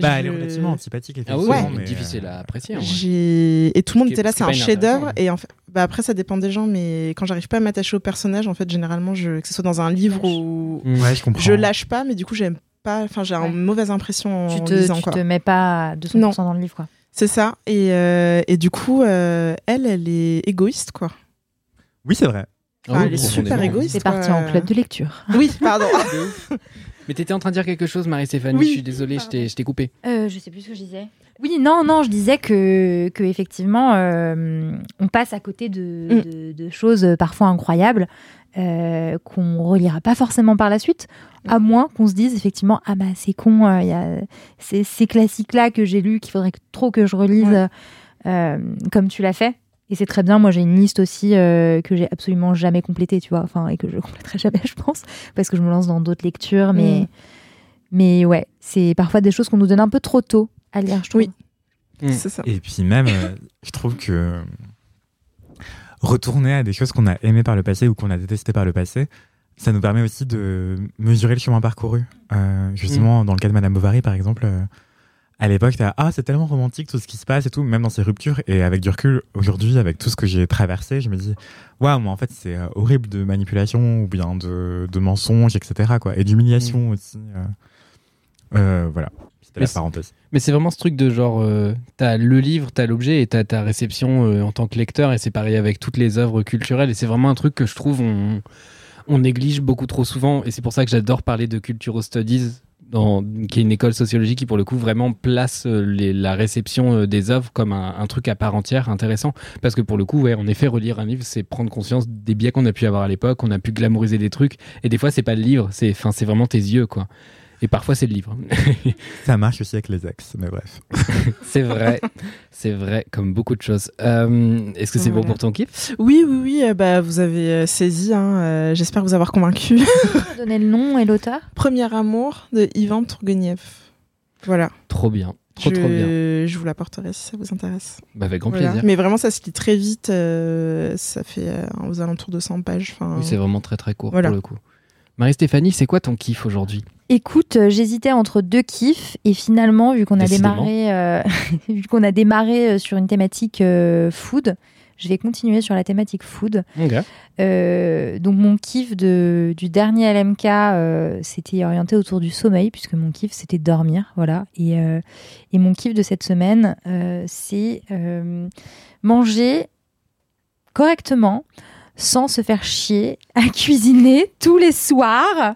[SPEAKER 2] Bah, elle est relativement antipathique,
[SPEAKER 3] Ah oui,
[SPEAKER 2] effectivement.
[SPEAKER 3] mais difficile
[SPEAKER 2] euh,
[SPEAKER 3] à apprécier. en vrai.
[SPEAKER 4] Et tout le monde était là, c'est
[SPEAKER 3] est
[SPEAKER 4] un chef-d'œuvre. Et en fait, bah après ça dépend des gens, mais quand j'arrive pas à m'attacher au personnage, en fait, généralement, je, que ce soit dans un livre ou
[SPEAKER 3] Mm.
[SPEAKER 2] Ouais, je comprends.
[SPEAKER 4] je lâche pas, mais du coup j'aime pas. Enfin, j'ai
[SPEAKER 1] Ouais.
[SPEAKER 4] une mauvaise impression en
[SPEAKER 1] tu te,
[SPEAKER 4] lisant
[SPEAKER 1] tu
[SPEAKER 4] quoi.
[SPEAKER 1] te mets pas à 200%
[SPEAKER 4] Non.
[SPEAKER 1] dans le livre, quoi.
[SPEAKER 4] C'est ça. Et, euh, et du coup, euh, elle, elle est égoïste quoi.
[SPEAKER 2] Oui, c'est vrai.
[SPEAKER 3] Ah oui,
[SPEAKER 4] elle est super égoïste.
[SPEAKER 1] C'est parti en club de lecture.
[SPEAKER 4] Oui, pardon.
[SPEAKER 3] Mais t'étais en train de dire quelque chose, Marie-Stéphanie.
[SPEAKER 4] Oui.
[SPEAKER 3] Je suis désolé, je t'ai je t'ai coupé.
[SPEAKER 1] Euh, je sais plus ce que je disais. Oui, non, non, je disais que, que effectivement, euh, on passe à côté de,
[SPEAKER 4] Mm.
[SPEAKER 1] de- de choses parfois incroyables euh, qu'on relira pas forcément par la suite, à moins qu'on se dise effectivement ah bah c'est con, euh, il y a ces, ces classiques là que j'ai lus qu'il faudrait que- trop que je relise
[SPEAKER 4] Ouais.
[SPEAKER 1] euh, comme tu l'as fait. Et c'est très bien. Moi, j'ai une liste aussi euh, que j'ai absolument jamais complétée, tu vois, enfin et que je compléterai jamais, je pense, parce que je me lance dans d'autres lectures, mais
[SPEAKER 4] Mm.
[SPEAKER 1] mais ouais, c'est parfois des choses qu'on nous donne un peu trop tôt à lire, je trouve.
[SPEAKER 4] Oui.
[SPEAKER 3] Mm.
[SPEAKER 4] C'est ça.
[SPEAKER 2] Et puis même, euh, je trouve que retourner à des choses qu'on a aimées par le passé ou qu'on a détestées par le passé, ça nous permet aussi de mesurer le chemin parcouru. Euh, justement, dans le cas de Madame Bovary, par exemple, euh, à l'époque, t'as ah c'est tellement romantique tout ce qui se passe et tout, même dans ces ruptures. Et avec du recul, aujourd'hui, avec tout ce que j'ai traversé, je me dis waouh, moi en fait c'est euh, horrible de manipulation ou bien de, de mensonges, etc. Quoi, et d'humiliation aussi. euh. Euh, voilà. C'était
[SPEAKER 3] Mais
[SPEAKER 2] la
[SPEAKER 3] c'est-
[SPEAKER 2] parenthèse.
[SPEAKER 3] Mais c'est vraiment ce truc de genre, euh, t'as le livre, t'as l'objet et t'as ta réception en tant que lecteur et c'est pareil avec toutes les œuvres culturelles et c'est vraiment un truc que je trouve on, on néglige beaucoup trop souvent et c'est pour ça que j'adore parler de Cultural Studies, dans, qui est une école sociologique qui pour le coup vraiment place euh, les- la réception euh, des œuvres comme un, un truc à part entière intéressant parce que pour le coup, ouais, en effet, relire un livre, c'est prendre conscience des biais qu'on a pu avoir à l'époque, on a pu glamouriser des trucs et des fois c'est pas le livre, c'est, c'est vraiment tes yeux quoi. Et parfois c'est le livre.
[SPEAKER 2] Ça marche aussi avec les ex, mais bref.
[SPEAKER 3] C'est vrai, c'est vrai, comme beaucoup de choses. Euh, Est-ce que c'est bon pour ton kiff?
[SPEAKER 4] Oui, oui, oui, euh, bah, vous avez euh, saisi. hein, euh, J'espère vous avoir convaincu.
[SPEAKER 1] Donner le nom et l'auteur?
[SPEAKER 4] Premier amour de Ivan Tourgueniev. Voilà.
[SPEAKER 3] Trop bien, trop
[SPEAKER 4] je,
[SPEAKER 3] trop bien.
[SPEAKER 4] je vous l'apporterai si ça vous intéresse.
[SPEAKER 3] Bah, avec grand
[SPEAKER 4] Voilà.
[SPEAKER 3] plaisir.
[SPEAKER 4] Mais vraiment, ça se lit très vite. euh, ça fait euh, aux alentours de 100 pages.
[SPEAKER 3] Oui, c'est vraiment très très court
[SPEAKER 4] Voilà.
[SPEAKER 3] pour le coup. Marie-Stéphanie, c'est quoi ton kiff aujourd'hui?
[SPEAKER 1] Écoute, euh, j'hésitais entre deux kiffs et finalement, vu qu'on a démarré, euh, vu qu'on a démarré euh, sur une thématique euh, food, je vais continuer sur la thématique food. Euh, donc mon kiff de, du dernier LMK, c'était orienté autour du sommeil, puisque mon kiff c'était dormir, voilà. Et, et mon kiff de cette semaine, c'est manger correctement, sans se faire chier, à cuisiner tous les soirs.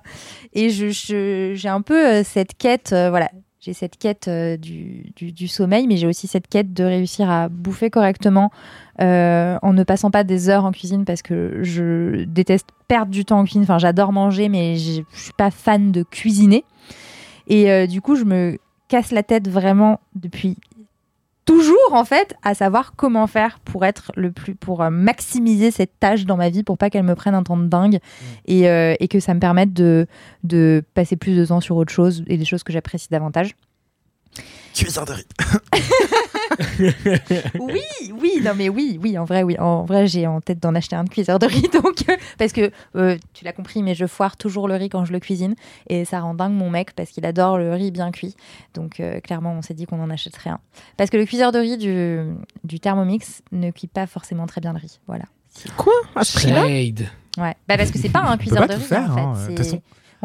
[SPEAKER 1] Et je, je- j'ai un peu euh, cette quête, euh, voilà. J'ai cette quête euh, du, du- sommeil, mais j'ai aussi cette quête de réussir à bouffer correctement en ne passant pas des heures en cuisine parce que je déteste perdre du temps en cuisine. Enfin, j'adore manger, mais je je suis pas fan de cuisiner. Et du coup, je me casse la tête vraiment depuis toujours en fait à savoir comment faire pour être le plus pour euh, maximiser cette tâche dans ma vie pour pas qu'elle me prenne un temps de dingue et, euh, et que ça me permette de, de passer plus de temps sur autre chose et des choses que j'apprécie davantage.
[SPEAKER 2] Cuiseur de riz.
[SPEAKER 1] Oui, oui, non mais oui, oui, en vrai, oui, en vrai, j'ai en tête d'en acheter un de cuiseur de riz, donc euh, parce que euh, tu l'as compris, mais je foire toujours le riz quand je le cuisine et ça rend dingue mon mec parce qu'il adore le riz bien cuit. Donc euh, clairement, on s'est dit qu'on en achèterait un parce que le cuiseur de riz du, du Thermomix ne cuit pas forcément très bien le riz, voilà.
[SPEAKER 4] Quoi? À ce prix-là?
[SPEAKER 1] Ouais, bah parce que c'est pas un cuiseur de riz
[SPEAKER 2] faire,
[SPEAKER 1] en fait.
[SPEAKER 2] hein,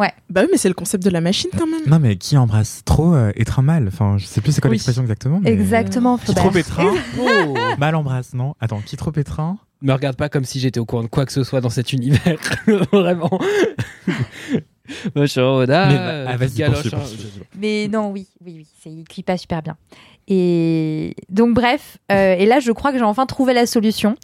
[SPEAKER 2] façon.
[SPEAKER 4] Bah oui, mais c'est le concept de la machine quand même.
[SPEAKER 2] Non, mais qui embrasse trop euh, étreint mal. Enfin, je sais plus c'est quoi
[SPEAKER 4] Oui.
[SPEAKER 2] l'expression exactement. Mais...
[SPEAKER 1] Exactement,
[SPEAKER 2] Qui trop étreint,
[SPEAKER 3] Oh
[SPEAKER 2] mal embrasse, non Attends, qui trop étreint
[SPEAKER 3] Me regarde pas comme si j'étais au courant de quoi que ce soit dans cet univers. Vraiment. Bah,
[SPEAKER 2] Mais va- ah, vas-y,
[SPEAKER 3] galoche,
[SPEAKER 2] poursuis,
[SPEAKER 3] hein,
[SPEAKER 1] Mais non, oui, oui, oui, c'est, il cuit pas super bien. Et donc bref, euh, et là je crois que j'ai enfin trouvé la solution.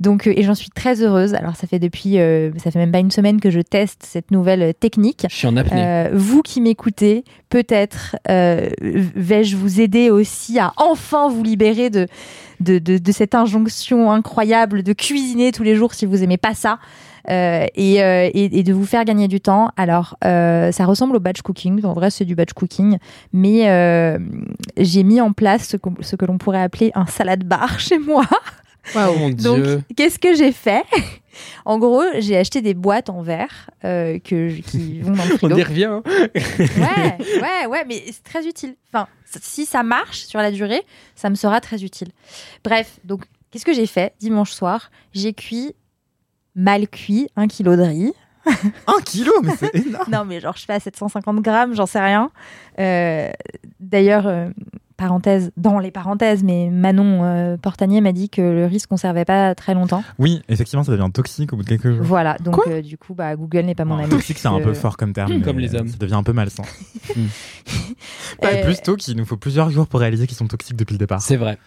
[SPEAKER 1] Donc euh, et j'en suis très heureuse. Alors ça fait depuis, euh, ça fait même pas une semaine que je teste cette nouvelle technique.
[SPEAKER 3] Je suis en apnée.
[SPEAKER 1] Vous qui m'écoutez, peut-être vais-je vous aider aussi à enfin vous libérer de, de, de, de cette injonction incroyable de cuisiner tous les jours si vous aimez pas ça? Euh, et, euh, et, et de vous faire gagner du temps. Alors, euh, ça ressemble au batch cooking. En vrai, c'est du batch cooking. Mais euh, j'ai mis en place ce, que l'on pourrait appeler un salade bar chez moi.
[SPEAKER 3] Oh mon
[SPEAKER 1] Donc, qu'est-ce que j'ai fait? En gros, j'ai acheté des boîtes en verre euh, que, qui vont dans le
[SPEAKER 3] On
[SPEAKER 1] frigo.
[SPEAKER 3] y revient. hein.
[SPEAKER 1] Ouais, ouais, ouais, mais c'est très utile. Enfin, si ça marche sur la durée, ça me sera très utile. Bref, donc, qu'est-ce que j'ai fait dimanche soir? J'ai cuit, mal cuit, un kilo de riz.
[SPEAKER 2] Un kilo, mais c'est énorme.
[SPEAKER 1] Non, mais genre, je fais à 750 grammes, j'en sais rien. Euh, D'ailleurs, euh, parenthèse, dans les parenthèses, mais Manon euh, Portanier m'a dit que le riz se conservait pas très longtemps.
[SPEAKER 2] Oui, effectivement, ça devient toxique au bout de quelques jours.
[SPEAKER 1] Voilà, donc euh, du coup, bah, Google n'est pas mon
[SPEAKER 2] Non,
[SPEAKER 1] ami.
[SPEAKER 2] toxique, c'est un peu fort comme terme.
[SPEAKER 3] Comme les hommes.
[SPEAKER 2] Ça devient un peu malsain. Pas
[SPEAKER 1] Euh,
[SPEAKER 2] plus tôt qu'il nous faut plusieurs jours pour réaliser qu'ils sont toxiques depuis le départ.
[SPEAKER 3] C'est vrai.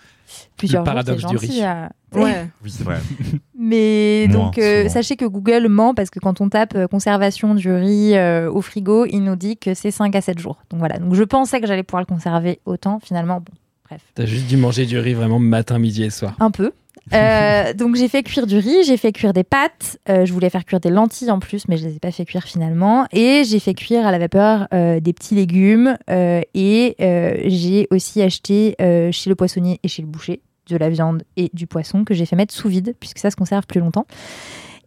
[SPEAKER 1] Plusieurs
[SPEAKER 3] le
[SPEAKER 1] jours,
[SPEAKER 3] paradoxe
[SPEAKER 1] c'est
[SPEAKER 3] du riz.
[SPEAKER 1] euh,
[SPEAKER 4] Ouais.
[SPEAKER 2] Oui, c'est vrai.
[SPEAKER 1] Mais
[SPEAKER 2] Moins,
[SPEAKER 1] donc, euh, sachez que Google ment parce que quand on tape euh, conservation du riz euh, au frigo, il nous dit que c'est 5 à 7 jours. Donc voilà. Donc je pensais que j'allais pouvoir le conserver autant. Finalement, bon, bref,
[SPEAKER 3] T'as juste dû manger du riz vraiment matin, midi et soir.
[SPEAKER 1] un peu. Euh, donc j'ai fait cuire du riz, j'ai fait cuire des pâtes, euh, je voulais faire cuire des lentilles en plus, mais je les ai pas fait cuire finalement. Et j'ai fait cuire à la vapeur euh, des petits légumes et j'ai aussi acheté chez le poissonnier et chez le boucher de la viande et du poisson que j'ai fait mettre sous vide puisque ça se conserve plus longtemps.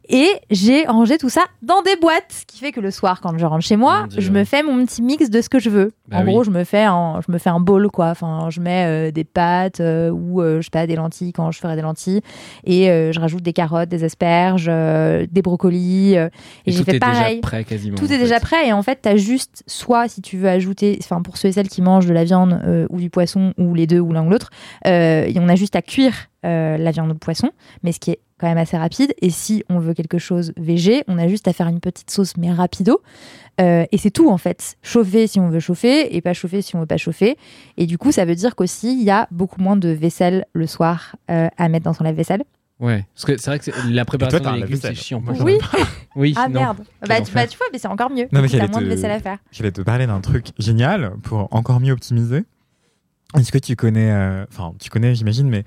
[SPEAKER 1] Et j'ai rangé tout ça dans des boîtes, ce qui fait que le soir, quand je rentre chez moi, je me fais mon petit mix de ce que je veux.
[SPEAKER 3] Bah
[SPEAKER 1] en
[SPEAKER 3] oui.
[SPEAKER 1] gros, je me fais un, je me fais un bowl, quoi. Enfin, je mets euh, des pâtes euh, ou euh, je sais pas des lentilles quand je ferai des lentilles, et je rajoute des carottes, des asperges, des brocolis. et
[SPEAKER 3] Et
[SPEAKER 1] j'ai
[SPEAKER 3] tout
[SPEAKER 1] fait
[SPEAKER 3] est
[SPEAKER 1] pareil.
[SPEAKER 3] déjà prêt quasiment.
[SPEAKER 1] Tout est déjà prêt et en fait, tu as juste soit si tu veux ajouter, enfin pour ceux et celles qui mangent de la viande ou du poisson ou les deux ou l'un ou l'autre, on a juste à cuire euh, la viande ou le poisson, mais ce qui est quand même assez rapide. Et si on veut quelque chose végé, on a juste à faire une petite sauce mais rapido. Euh, et c'est tout en fait. Chauffer si on veut chauffer et pas chauffer si on veut pas chauffer. Et du coup, ça veut dire qu'aussi il y a beaucoup moins de vaisselle le soir euh, à mettre dans son lave-vaisselle.
[SPEAKER 3] Ouais, parce que c'est vrai que c'est- la préparation
[SPEAKER 2] t'as
[SPEAKER 3] des
[SPEAKER 2] un
[SPEAKER 3] légumes c'est
[SPEAKER 2] lave-vaisselle.
[SPEAKER 3] chiant.
[SPEAKER 2] Moi,
[SPEAKER 1] Oui.
[SPEAKER 3] Oui,
[SPEAKER 1] Ah
[SPEAKER 3] non.
[SPEAKER 1] merde. Bah tu, bah, vois, mais c'est encore mieux.
[SPEAKER 2] Non, mais
[SPEAKER 1] t'as
[SPEAKER 2] j'allais
[SPEAKER 1] moins de vaisselle à faire.
[SPEAKER 2] Je vais te parler d'un truc génial pour encore mieux optimiser. Est-ce que tu connais, euh, enfin, tu connais, j'imagine, mais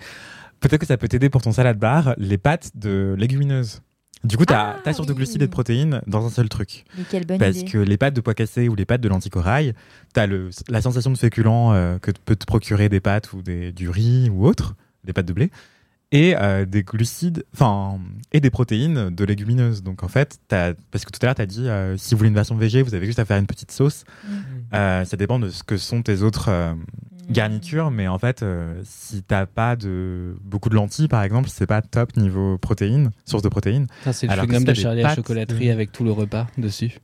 [SPEAKER 2] peut-être que ça peut t'aider pour ton salade bar, les pâtes de légumineuses. Du coup, tu as,
[SPEAKER 1] Ah,
[SPEAKER 2] surtout
[SPEAKER 1] oui.
[SPEAKER 2] glucides et de protéines dans un seul truc.
[SPEAKER 1] Mais quelle bonne
[SPEAKER 2] Parce
[SPEAKER 1] idée.
[SPEAKER 2] que les pâtes de pois cassés ou les pâtes de lentilles corail, tu as la sensation de féculent euh, que peut te procurer des pâtes ou des, du riz ou autre, des pâtes de blé, et euh, des glucides, enfin, et des protéines de légumineuses. Donc en fait, t'as- parce que tout à l'heure, tu as dit, euh, si vous voulez une version végé, vous avez juste à faire une petite sauce.
[SPEAKER 1] Mm.
[SPEAKER 2] Ça dépend de ce que sont tes autres garnitures, mais en fait, euh, si t'as pas de beaucoup de lentilles, par exemple, c'est pas top niveau protéines, source de protéines.
[SPEAKER 3] Ça, c'est le chewing-gum de Charlie à la chocolaterie
[SPEAKER 2] euh,
[SPEAKER 3] avec tout le repas dessus.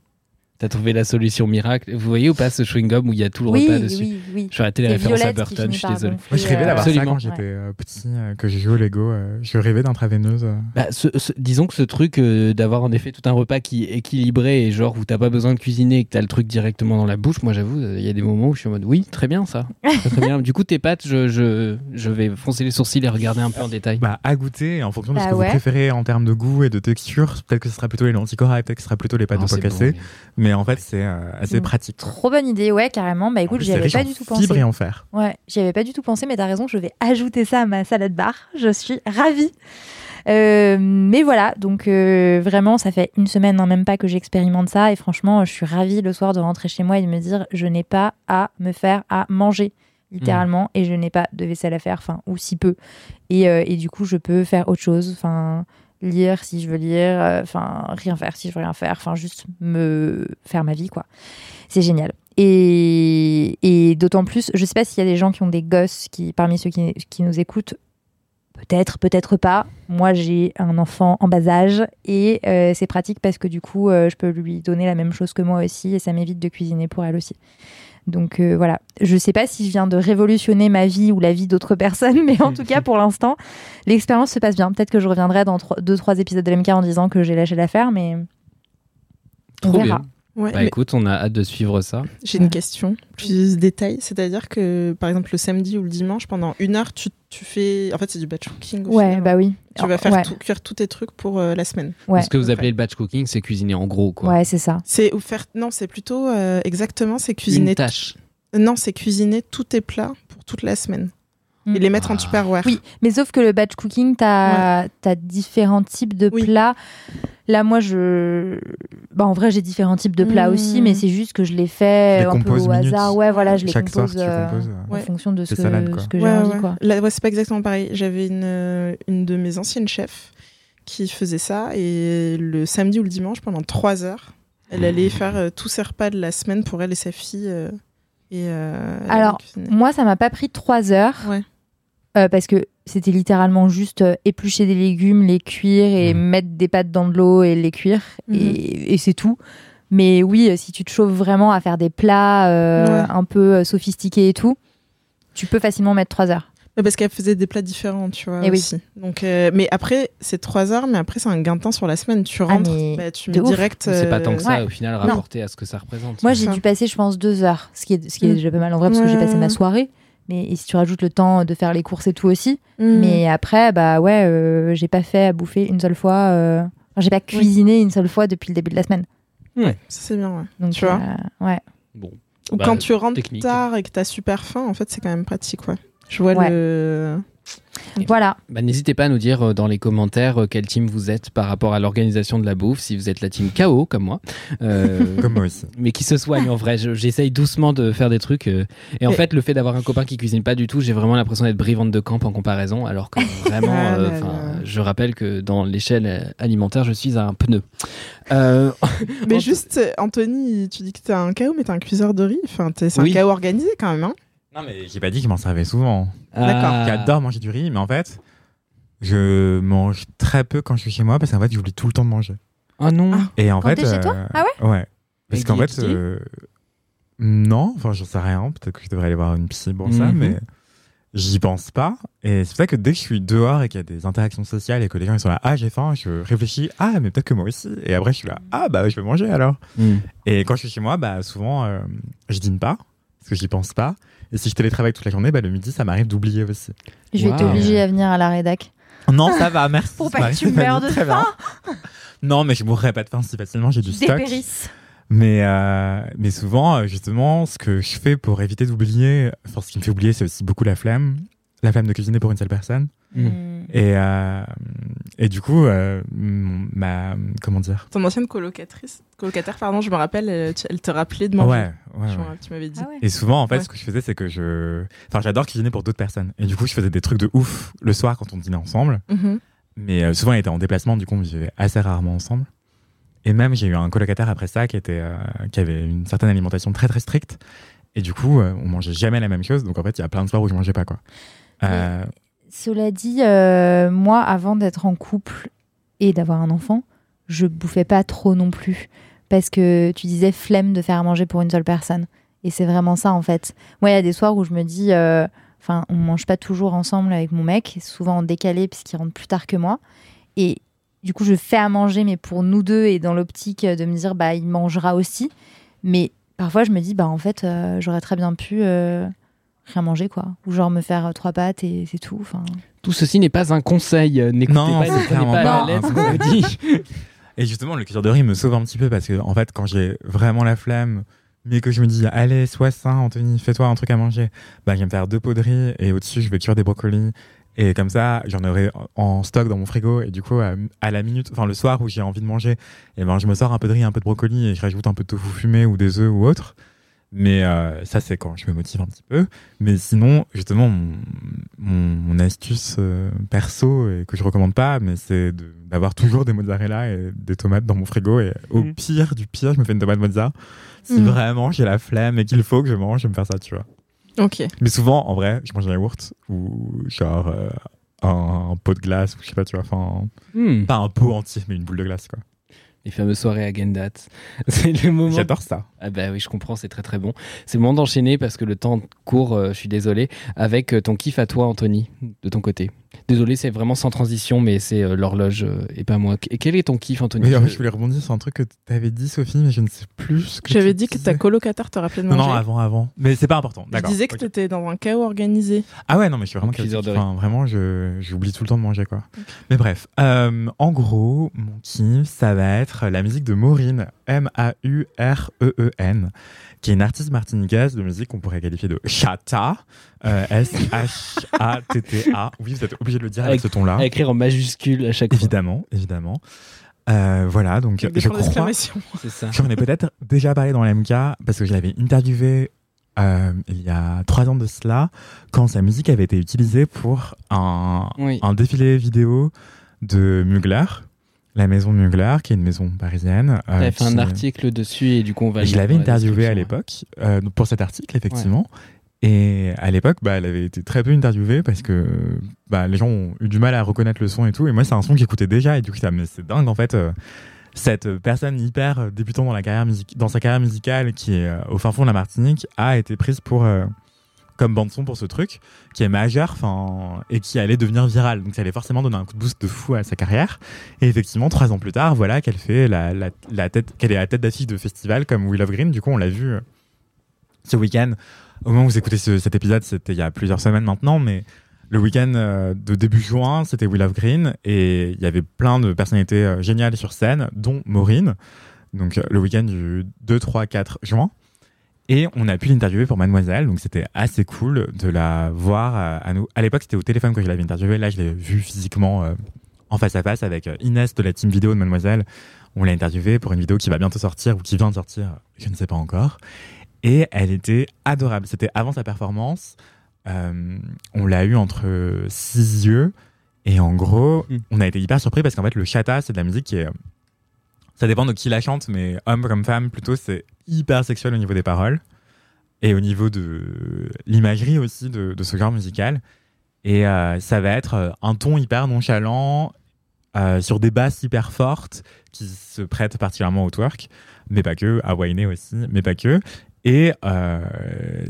[SPEAKER 3] T'as trouvé la solution miracle. Vous voyez ou pas ce chewing-gum où il y a tout le
[SPEAKER 1] Oui,
[SPEAKER 3] repas dessus
[SPEAKER 1] oui, oui.
[SPEAKER 3] Je vais arrêter les références à Burton, je suis désolé.
[SPEAKER 2] Moi, je rêvais d'avoir ça
[SPEAKER 3] Absolument.
[SPEAKER 2] quand j'étais
[SPEAKER 1] Ouais.
[SPEAKER 2] euh, petit, euh, que j'ai joué au Lego. euh, je rêvais d'intraveineuse. euh.
[SPEAKER 3] Bah, ce- ce- disons que ce truc euh, d'avoir en effet tout un repas qui est équilibré et genre où t'as pas besoin de cuisiner et que t'as le truc directement dans la bouche, moi j'avoue, il y a des moments où je suis en mode oui, très bien ça. Très, très bien. Du coup, tes pâtes, je, je, je vais foncer les sourcils et regarder un peu en détail.
[SPEAKER 2] Bah, à goûter, en fonction de ce
[SPEAKER 1] Bah
[SPEAKER 2] que
[SPEAKER 1] ouais.
[SPEAKER 2] vous préférez en termes de goût et de texture. Peut-être que ce sera plutôt les lentilles corail, peut-être que ce sera plutôt les pâtes
[SPEAKER 3] Oh,
[SPEAKER 2] de pois
[SPEAKER 3] bon,
[SPEAKER 2] cassés.
[SPEAKER 3] mais-
[SPEAKER 2] Mais en fait, c'est euh, assez pratique.
[SPEAKER 1] Trop bonne idée, ouais, carrément. Bah écoute, j'y avais pas du tout pensé.
[SPEAKER 2] et en fer.
[SPEAKER 1] Ouais, j'y avais pas du tout pensé, mais t'as raison, je vais ajouter ça à ma salade bar. Je suis ravie. Euh, mais voilà, donc euh, vraiment, ça fait une semaine, hein, même pas que j'expérimente ça, et franchement, je suis ravie le soir de rentrer chez moi et de me dire, je n'ai pas à me faire à manger, littéralement, et je n'ai pas de vaisselle à faire, enfin, ou si peu. Et, euh, et du coup, je peux faire autre chose, enfin, lire si je veux lire, euh, enfin, rien faire si je veux rien faire, enfin, juste me faire ma vie, quoi. C'est génial. Et, et d'autant plus, je sais pas s'il y a des gens qui ont des gosses qui, parmi ceux qui, qui nous écoutent, peut-être, peut-être pas. Moi, j'ai un enfant en bas âge et euh, c'est pratique parce que du coup, euh, je peux lui donner la même chose que moi aussi et ça m'évite de cuisiner pour elle aussi. Donc euh, voilà, je sais pas si je viens de révolutionner ma vie ou la vie d'autres personnes, mais en tout cas pour l'instant, l'expérience se passe bien. Peut-être que je reviendrai dans 2-3 épisodes de l'MK en disant que j'ai lâché l'affaire, mais on
[SPEAKER 3] Trop
[SPEAKER 1] verra.
[SPEAKER 3] bien.
[SPEAKER 4] Ouais,
[SPEAKER 3] Bah
[SPEAKER 4] mais
[SPEAKER 3] écoute, on a hâte de suivre ça.
[SPEAKER 4] J'ai une question, plus détail. C'est-à-dire que, par exemple, le samedi ou le dimanche, pendant une heure, tu, tu fais. En fait, c'est du batch cooking. au
[SPEAKER 1] Ouais,
[SPEAKER 4] final.
[SPEAKER 1] bah oui.
[SPEAKER 4] Tu vas faire
[SPEAKER 1] ouais.
[SPEAKER 4] tout- cuire tous tes trucs pour euh, la semaine.
[SPEAKER 1] Ouais.
[SPEAKER 3] Ce que vous appelez le batch cooking, c'est cuisiner en gros, quoi.
[SPEAKER 1] Ouais, c'est ça.
[SPEAKER 4] C'est ou faire. Non, c'est plutôt euh, exactement, c'est cuisiner.
[SPEAKER 3] Une tâche.
[SPEAKER 4] Non, c'est cuisiner tous tes plats pour toute la semaine
[SPEAKER 1] Mm.
[SPEAKER 4] et les mettre en
[SPEAKER 3] Ah.
[SPEAKER 4] tupperware.
[SPEAKER 1] Oui, mais sauf que le batch cooking, t'as as différents types de
[SPEAKER 4] Oui.
[SPEAKER 1] plats. Là, moi, je. Bah, en vrai, j'ai différents types de plats aussi, mais c'est juste que je les fais
[SPEAKER 2] les
[SPEAKER 1] un peu au
[SPEAKER 2] minutes.
[SPEAKER 1] hasard. Ouais, voilà, je les
[SPEAKER 2] Chaque
[SPEAKER 1] compose, euh,
[SPEAKER 2] composes.
[SPEAKER 1] en fonction de ce que,
[SPEAKER 2] salades, quoi.
[SPEAKER 1] ce que j'ai
[SPEAKER 4] Ouais,
[SPEAKER 1] envie.
[SPEAKER 4] ouais.
[SPEAKER 1] Quoi.
[SPEAKER 4] Là, ouais, c'est pas exactement pareil. J'avais une, euh, une de mes anciennes chefs qui faisait ça et le samedi ou le dimanche, pendant trois heures, elle allait faire euh, tous ses repas de la semaine pour elle et sa fille. euh, et, euh,
[SPEAKER 1] Alors. Moi, ça m'a pas pris trois heures. Euh, parce que c'était littéralement juste euh, éplucher des légumes, les cuire et
[SPEAKER 2] Mhm.
[SPEAKER 1] mettre des pâtes dans de l'eau et les cuire.
[SPEAKER 4] Mhm.
[SPEAKER 1] Et, et c'est tout. Mais oui, euh, si tu te chauffes vraiment à faire des plats euh,
[SPEAKER 4] Ouais.
[SPEAKER 1] un peu sophistiqués et tout, tu peux facilement mettre trois heures.
[SPEAKER 4] Ouais, Parce qu'elle faisait des plats différents, tu vois.
[SPEAKER 1] Eh oui.
[SPEAKER 4] aussi. Donc, euh, mais après, c'est trois heures, mais après, c'est un gain de temps sur la semaine. Tu rentres,
[SPEAKER 1] Ah, mais
[SPEAKER 4] bah, tu
[SPEAKER 1] de
[SPEAKER 4] mets
[SPEAKER 1] ouf.
[SPEAKER 4] direct.
[SPEAKER 3] C'est pas tant que ça,
[SPEAKER 1] ouais.
[SPEAKER 3] au final,
[SPEAKER 1] Non.
[SPEAKER 3] rapporté à ce que ça représente.
[SPEAKER 1] Moi, j'ai dû passer, je pense, deux heures, ce qui est, ce qui est
[SPEAKER 4] Mm.
[SPEAKER 1] déjà pas mal en vrai, parce que j'ai passé ma soirée. Mais et si tu rajoutes le temps de faire les courses et tout aussi.
[SPEAKER 4] mm.
[SPEAKER 1] Mais après, bah ouais, euh, j'ai pas fait à bouffer une seule fois. euh, j'ai pas cuisiné une seule fois depuis le début de la semaine.
[SPEAKER 4] Ça, c'est bien, ouais.
[SPEAKER 1] Donc,
[SPEAKER 4] Tu vois
[SPEAKER 1] euh, ouais.
[SPEAKER 3] Bon.
[SPEAKER 4] Ou
[SPEAKER 3] Bah,
[SPEAKER 4] quand tu rentres
[SPEAKER 3] technique.
[SPEAKER 4] tard et que t'as super faim, en fait, c'est quand même pratique, ouais. Je vois
[SPEAKER 1] Ouais.
[SPEAKER 4] le.
[SPEAKER 1] Voilà.
[SPEAKER 3] Bah, N'hésitez pas à nous dire euh, dans les commentaires euh, quel team vous êtes par rapport à l'organisation de la bouffe, si vous êtes la team KO comme moi. Euh,
[SPEAKER 2] Comme moi aussi.
[SPEAKER 3] mais qui se soigne en vrai. Je- J'essaye doucement de faire des trucs. euh, et en
[SPEAKER 4] Mais-
[SPEAKER 3] fait, le fait d'avoir un copain qui cuisine pas du tout, j'ai vraiment l'impression d'être brivante de camp en comparaison. Alors que vraiment,
[SPEAKER 4] Ah
[SPEAKER 3] euh,
[SPEAKER 4] là
[SPEAKER 3] enfin,
[SPEAKER 4] là.
[SPEAKER 3] je rappelle que dans l'échelle alimentaire, je suis un pneu. Euh,
[SPEAKER 4] Mais juste, Anthony, tu dis que t'es un KO, mais t'es un cuiseur de riz. Enfin, t'es- c'est
[SPEAKER 3] Oui.
[SPEAKER 4] un KO organisé quand même. Hein
[SPEAKER 2] Non, mais j'ai pas dit qu'il m'en servait souvent.
[SPEAKER 4] D'accord.
[SPEAKER 3] Ah.
[SPEAKER 2] J'adore manger du riz, mais en fait, je mange très peu quand je suis chez moi parce qu'en fait, j'oublie tout le temps de manger.
[SPEAKER 3] Oh non.
[SPEAKER 4] Ah.
[SPEAKER 2] Et en
[SPEAKER 1] Quand
[SPEAKER 2] fait.
[SPEAKER 1] t'es chez toi
[SPEAKER 2] euh,
[SPEAKER 1] Ah
[SPEAKER 2] ouais Ouais. Parce qu'en fait. Euh, non, enfin, j'en sais rien. Peut-être que je devrais aller voir une psy pour ça,
[SPEAKER 3] Mhm.
[SPEAKER 2] mais j'y pense pas. Et c'est pour ça que dès que je suis dehors et qu'il y a des interactions sociales et que les gens ils sont là, ah, j'ai faim, je réfléchis, ah, mais peut-être que moi aussi. Et après, je suis là, ah, bah, je vais manger alors.
[SPEAKER 3] Hmm.
[SPEAKER 2] Et quand je suis chez moi, bah, souvent, euh, je dîne pas parce que j'y pense pas. Et si je télétravaille toute la journée, bah, le midi, ça m'arrive d'oublier aussi.
[SPEAKER 1] Je vais
[SPEAKER 3] Wow.
[SPEAKER 1] t'obliger à venir à la rédac.
[SPEAKER 2] Non, ça va, merci.
[SPEAKER 1] Pour pas que tu meurs de faim.
[SPEAKER 2] Non, mais je mourrais pas de faim si facilement, j'ai du stock. Mais, euh, mais souvent, euh, justement, ce que je fais pour éviter d'oublier, enfin, ce qui me fait oublier, c'est aussi beaucoup la flemme. La flemme de cuisiner pour une seule personne.
[SPEAKER 3] Mm.
[SPEAKER 2] Et, euh, et du coup, euh, ma. Comment dire
[SPEAKER 4] Ton ancienne colocatrice, colocataire, pardon, je me rappelle, elle, te rappelait de manger.
[SPEAKER 2] Ouais, ouais,
[SPEAKER 4] Tu m'avais dit.
[SPEAKER 1] Ah ouais.
[SPEAKER 2] Et souvent, en fait,
[SPEAKER 4] Ouais.
[SPEAKER 2] ce que je faisais, c'est que je. Enfin, j'adore cuisiner pour d'autres personnes. Et du coup, je faisais des trucs de ouf le soir quand on dînait ensemble.
[SPEAKER 4] Mhm.
[SPEAKER 2] Mais euh, souvent, il était en déplacement, du coup, on vivait assez rarement ensemble. Et même, j'ai eu un colocataire après ça qui, était, euh, qui avait une certaine alimentation très très stricte. Et du coup, euh, on mangeait jamais la même chose. Donc en fait, il y a plein de soirs où je mangeais pas. quoi.
[SPEAKER 1] Cela dit, euh, moi, avant d'être en couple et d'avoir un enfant, je bouffais pas trop non plus. Parce que tu disais flemme de faire à manger pour une seule personne. Et c'est vraiment ça, en fait. Moi, il y a des soirs où je me dis, euh, enfin, on mange pas toujours ensemble avec mon mec, souvent en décalé, puisqu'il rentre plus tard que moi. Et du coup, je fais à manger, mais pour nous deux, et dans l'optique de me dire, bah, il mangera aussi. Mais parfois, je me dis, bah, en fait, euh, j'aurais très bien pu. euh, rien manger quoi ou genre me faire euh, trois pâtes et c'est tout enfin
[SPEAKER 3] Tout ceci n'est pas un conseil. euh, N'écoutez
[SPEAKER 2] Non,
[SPEAKER 3] pas,
[SPEAKER 2] c'est
[SPEAKER 3] pas à
[SPEAKER 2] pas
[SPEAKER 3] la lettre
[SPEAKER 2] un
[SPEAKER 3] ce qu'on vous dit.
[SPEAKER 2] Et justement, le cuiseur de riz me sauve un petit peu parce que, en fait, quand j'ai vraiment la flemme, mais que je me dis, allez, sois sain, Anthony, fais-toi un truc à manger, bah, je vais me faire deux pots de riz et au-dessus, je vais cuire des brocolis. Et comme ça, j'en aurai en stock dans mon frigo. Et du coup, à, à la minute, enfin, le soir où j'ai envie de manger, et ben, je me sors un peu de riz, un peu de brocoli et je rajoute un peu de tofu fumé ou des œufs ou autre. Mais euh, ça, c'est quand je me motive un petit peu. Mais sinon, justement, mon, mon, mon astuce euh, perso, et que je recommande pas, mais c'est d'avoir toujours des mozzarella et des tomates dans mon frigo. Et au
[SPEAKER 3] Mhm.
[SPEAKER 2] pire du pire, je me fais une tomate mozza. Si
[SPEAKER 4] Mhm.
[SPEAKER 2] vraiment j'ai la flemme et qu'il faut que je mange, je vais me faire ça, tu vois.
[SPEAKER 4] Ok.
[SPEAKER 2] Mais souvent, en vrai, je mange un yaourt ou genre euh, un, un pot de glace, ou je sais pas, tu vois. Enfin,
[SPEAKER 3] Hmm.
[SPEAKER 2] pas un pot entier, mais une boule de glace, quoi.
[SPEAKER 3] Les fameuses soirées à Gendat. C'est le moment.
[SPEAKER 2] J'adore ça.
[SPEAKER 3] Ah bah oui, je comprends, c'est très très bon. C'est le moment d'enchaîner parce que le temps court, euh, je suis désolé, avec euh, ton kiff à toi, Anthony, de ton côté. Désolé, c'est vraiment sans transition, mais c'est euh, l'horloge euh, et pas moi. Et quel est ton kiff, Anthony
[SPEAKER 2] Mais euh, je voulais rebondir sur un truc que tu avais dit, Sophie, mais je ne sais plus ce que
[SPEAKER 4] J'avais
[SPEAKER 2] tu
[SPEAKER 4] dit que ta colocataire te rappelait de
[SPEAKER 2] Non,
[SPEAKER 4] manger.
[SPEAKER 2] non, avant, avant. Mais c'est pas important.
[SPEAKER 4] Je disais que
[SPEAKER 2] ok.
[SPEAKER 4] t'étais dans un chaos organisé.
[SPEAKER 2] Ah ouais, non, mais je suis vraiment
[SPEAKER 3] riz.
[SPEAKER 2] Enfin, vraiment, je, j'oublie tout le temps de manger, quoi. Mais bref, euh, en gros, mon kiff, ça va être la musique de Maureen, M-A-U-R-E-E-N, qui est une artiste martiniquaise de musique qu'on pourrait qualifier de chata, euh, S-H-A-T-T-A. Oui, vous êtes obligé de le dire avec,
[SPEAKER 3] Avec-
[SPEAKER 2] ce ton-là.
[SPEAKER 3] À écrire en majuscule à chaque fois.
[SPEAKER 2] Évidemment, évidemment. Euh, voilà, donc
[SPEAKER 4] des
[SPEAKER 2] je crois
[SPEAKER 4] d'exclamation.
[SPEAKER 3] C'est ça.
[SPEAKER 2] J'en ai peut-être déjà parlé dans l'MK parce que je l'avais interviewé euh, il y a trois ans de cela quand sa musique avait été utilisée pour un,
[SPEAKER 3] Oui.
[SPEAKER 2] un défilé vidéo de Mugler, la maison Mugler, qui est une maison parisienne. euh,
[SPEAKER 3] T'avais fait un article dessus et du coup on va.
[SPEAKER 2] je l'avais
[SPEAKER 3] la
[SPEAKER 2] interviewée à l'époque euh, pour cet article, effectivement. Et à l'époque, bah, elle avait été très peu interviewée parce que bah, les gens ont eu du mal à reconnaître le son et tout. Et moi, c'est un son j'écoutais déjà. Et du coup, c'est dingue en fait. euh, cette personne hyper euh, débutant dans, la carrière dans sa carrière musicale, qui est euh, au fin fond de la Martinique, a été prise pour euh, comme bande son pour ce truc, qui est majeur, et qui allait devenir viral. Donc, ça allait forcément donner un coup de boost de fou à sa carrière. Et effectivement, trois ans plus tard, voilà qu'elle fait la, tête, qu'elle est à la tête d'affiche de festivals comme We Love Green. Du coup, on l'a vu euh, ce week-end. Au moment où vous écoutez ce- cet épisode, c'était il y a plusieurs semaines maintenant, mais le week-end euh, de début juin, c'était We Love Green et il y avait plein de personnalités euh, géniales sur scène, dont Maureen. Donc le week-end du 2, 3, 4 juin. Et on a pu l'interviewer pour Mademoiselle, donc c'était assez cool de la voir à, à nous. À l'époque, c'était au téléphone que je l'avais interviewée. Là, je l'ai vue physiquement euh, en face à face avec euh, Inès de la team vidéo de Mademoiselle. On l'a interviewée pour une vidéo qui va bientôt sortir ou qui vient de sortir, je ne sais pas encore. Et elle était adorable. C'était avant sa performance. Euh, on l'a eu entre six yeux. Et en gros,
[SPEAKER 3] Mm.
[SPEAKER 2] on a été hyper surpris parce qu'en fait, le chata, c'est de la musique qui est. Ça dépend de qui la chante, mais homme comme femme, plutôt, c'est hyper sexuel au niveau des paroles et au niveau de l'imagerie aussi de, ce genre musical. Et euh, ça va être euh, un ton hyper nonchalant euh, sur des basses hyper fortes qui se prêtent particulièrement au twerk, mais pas que, à whiner aussi, mais pas que. Et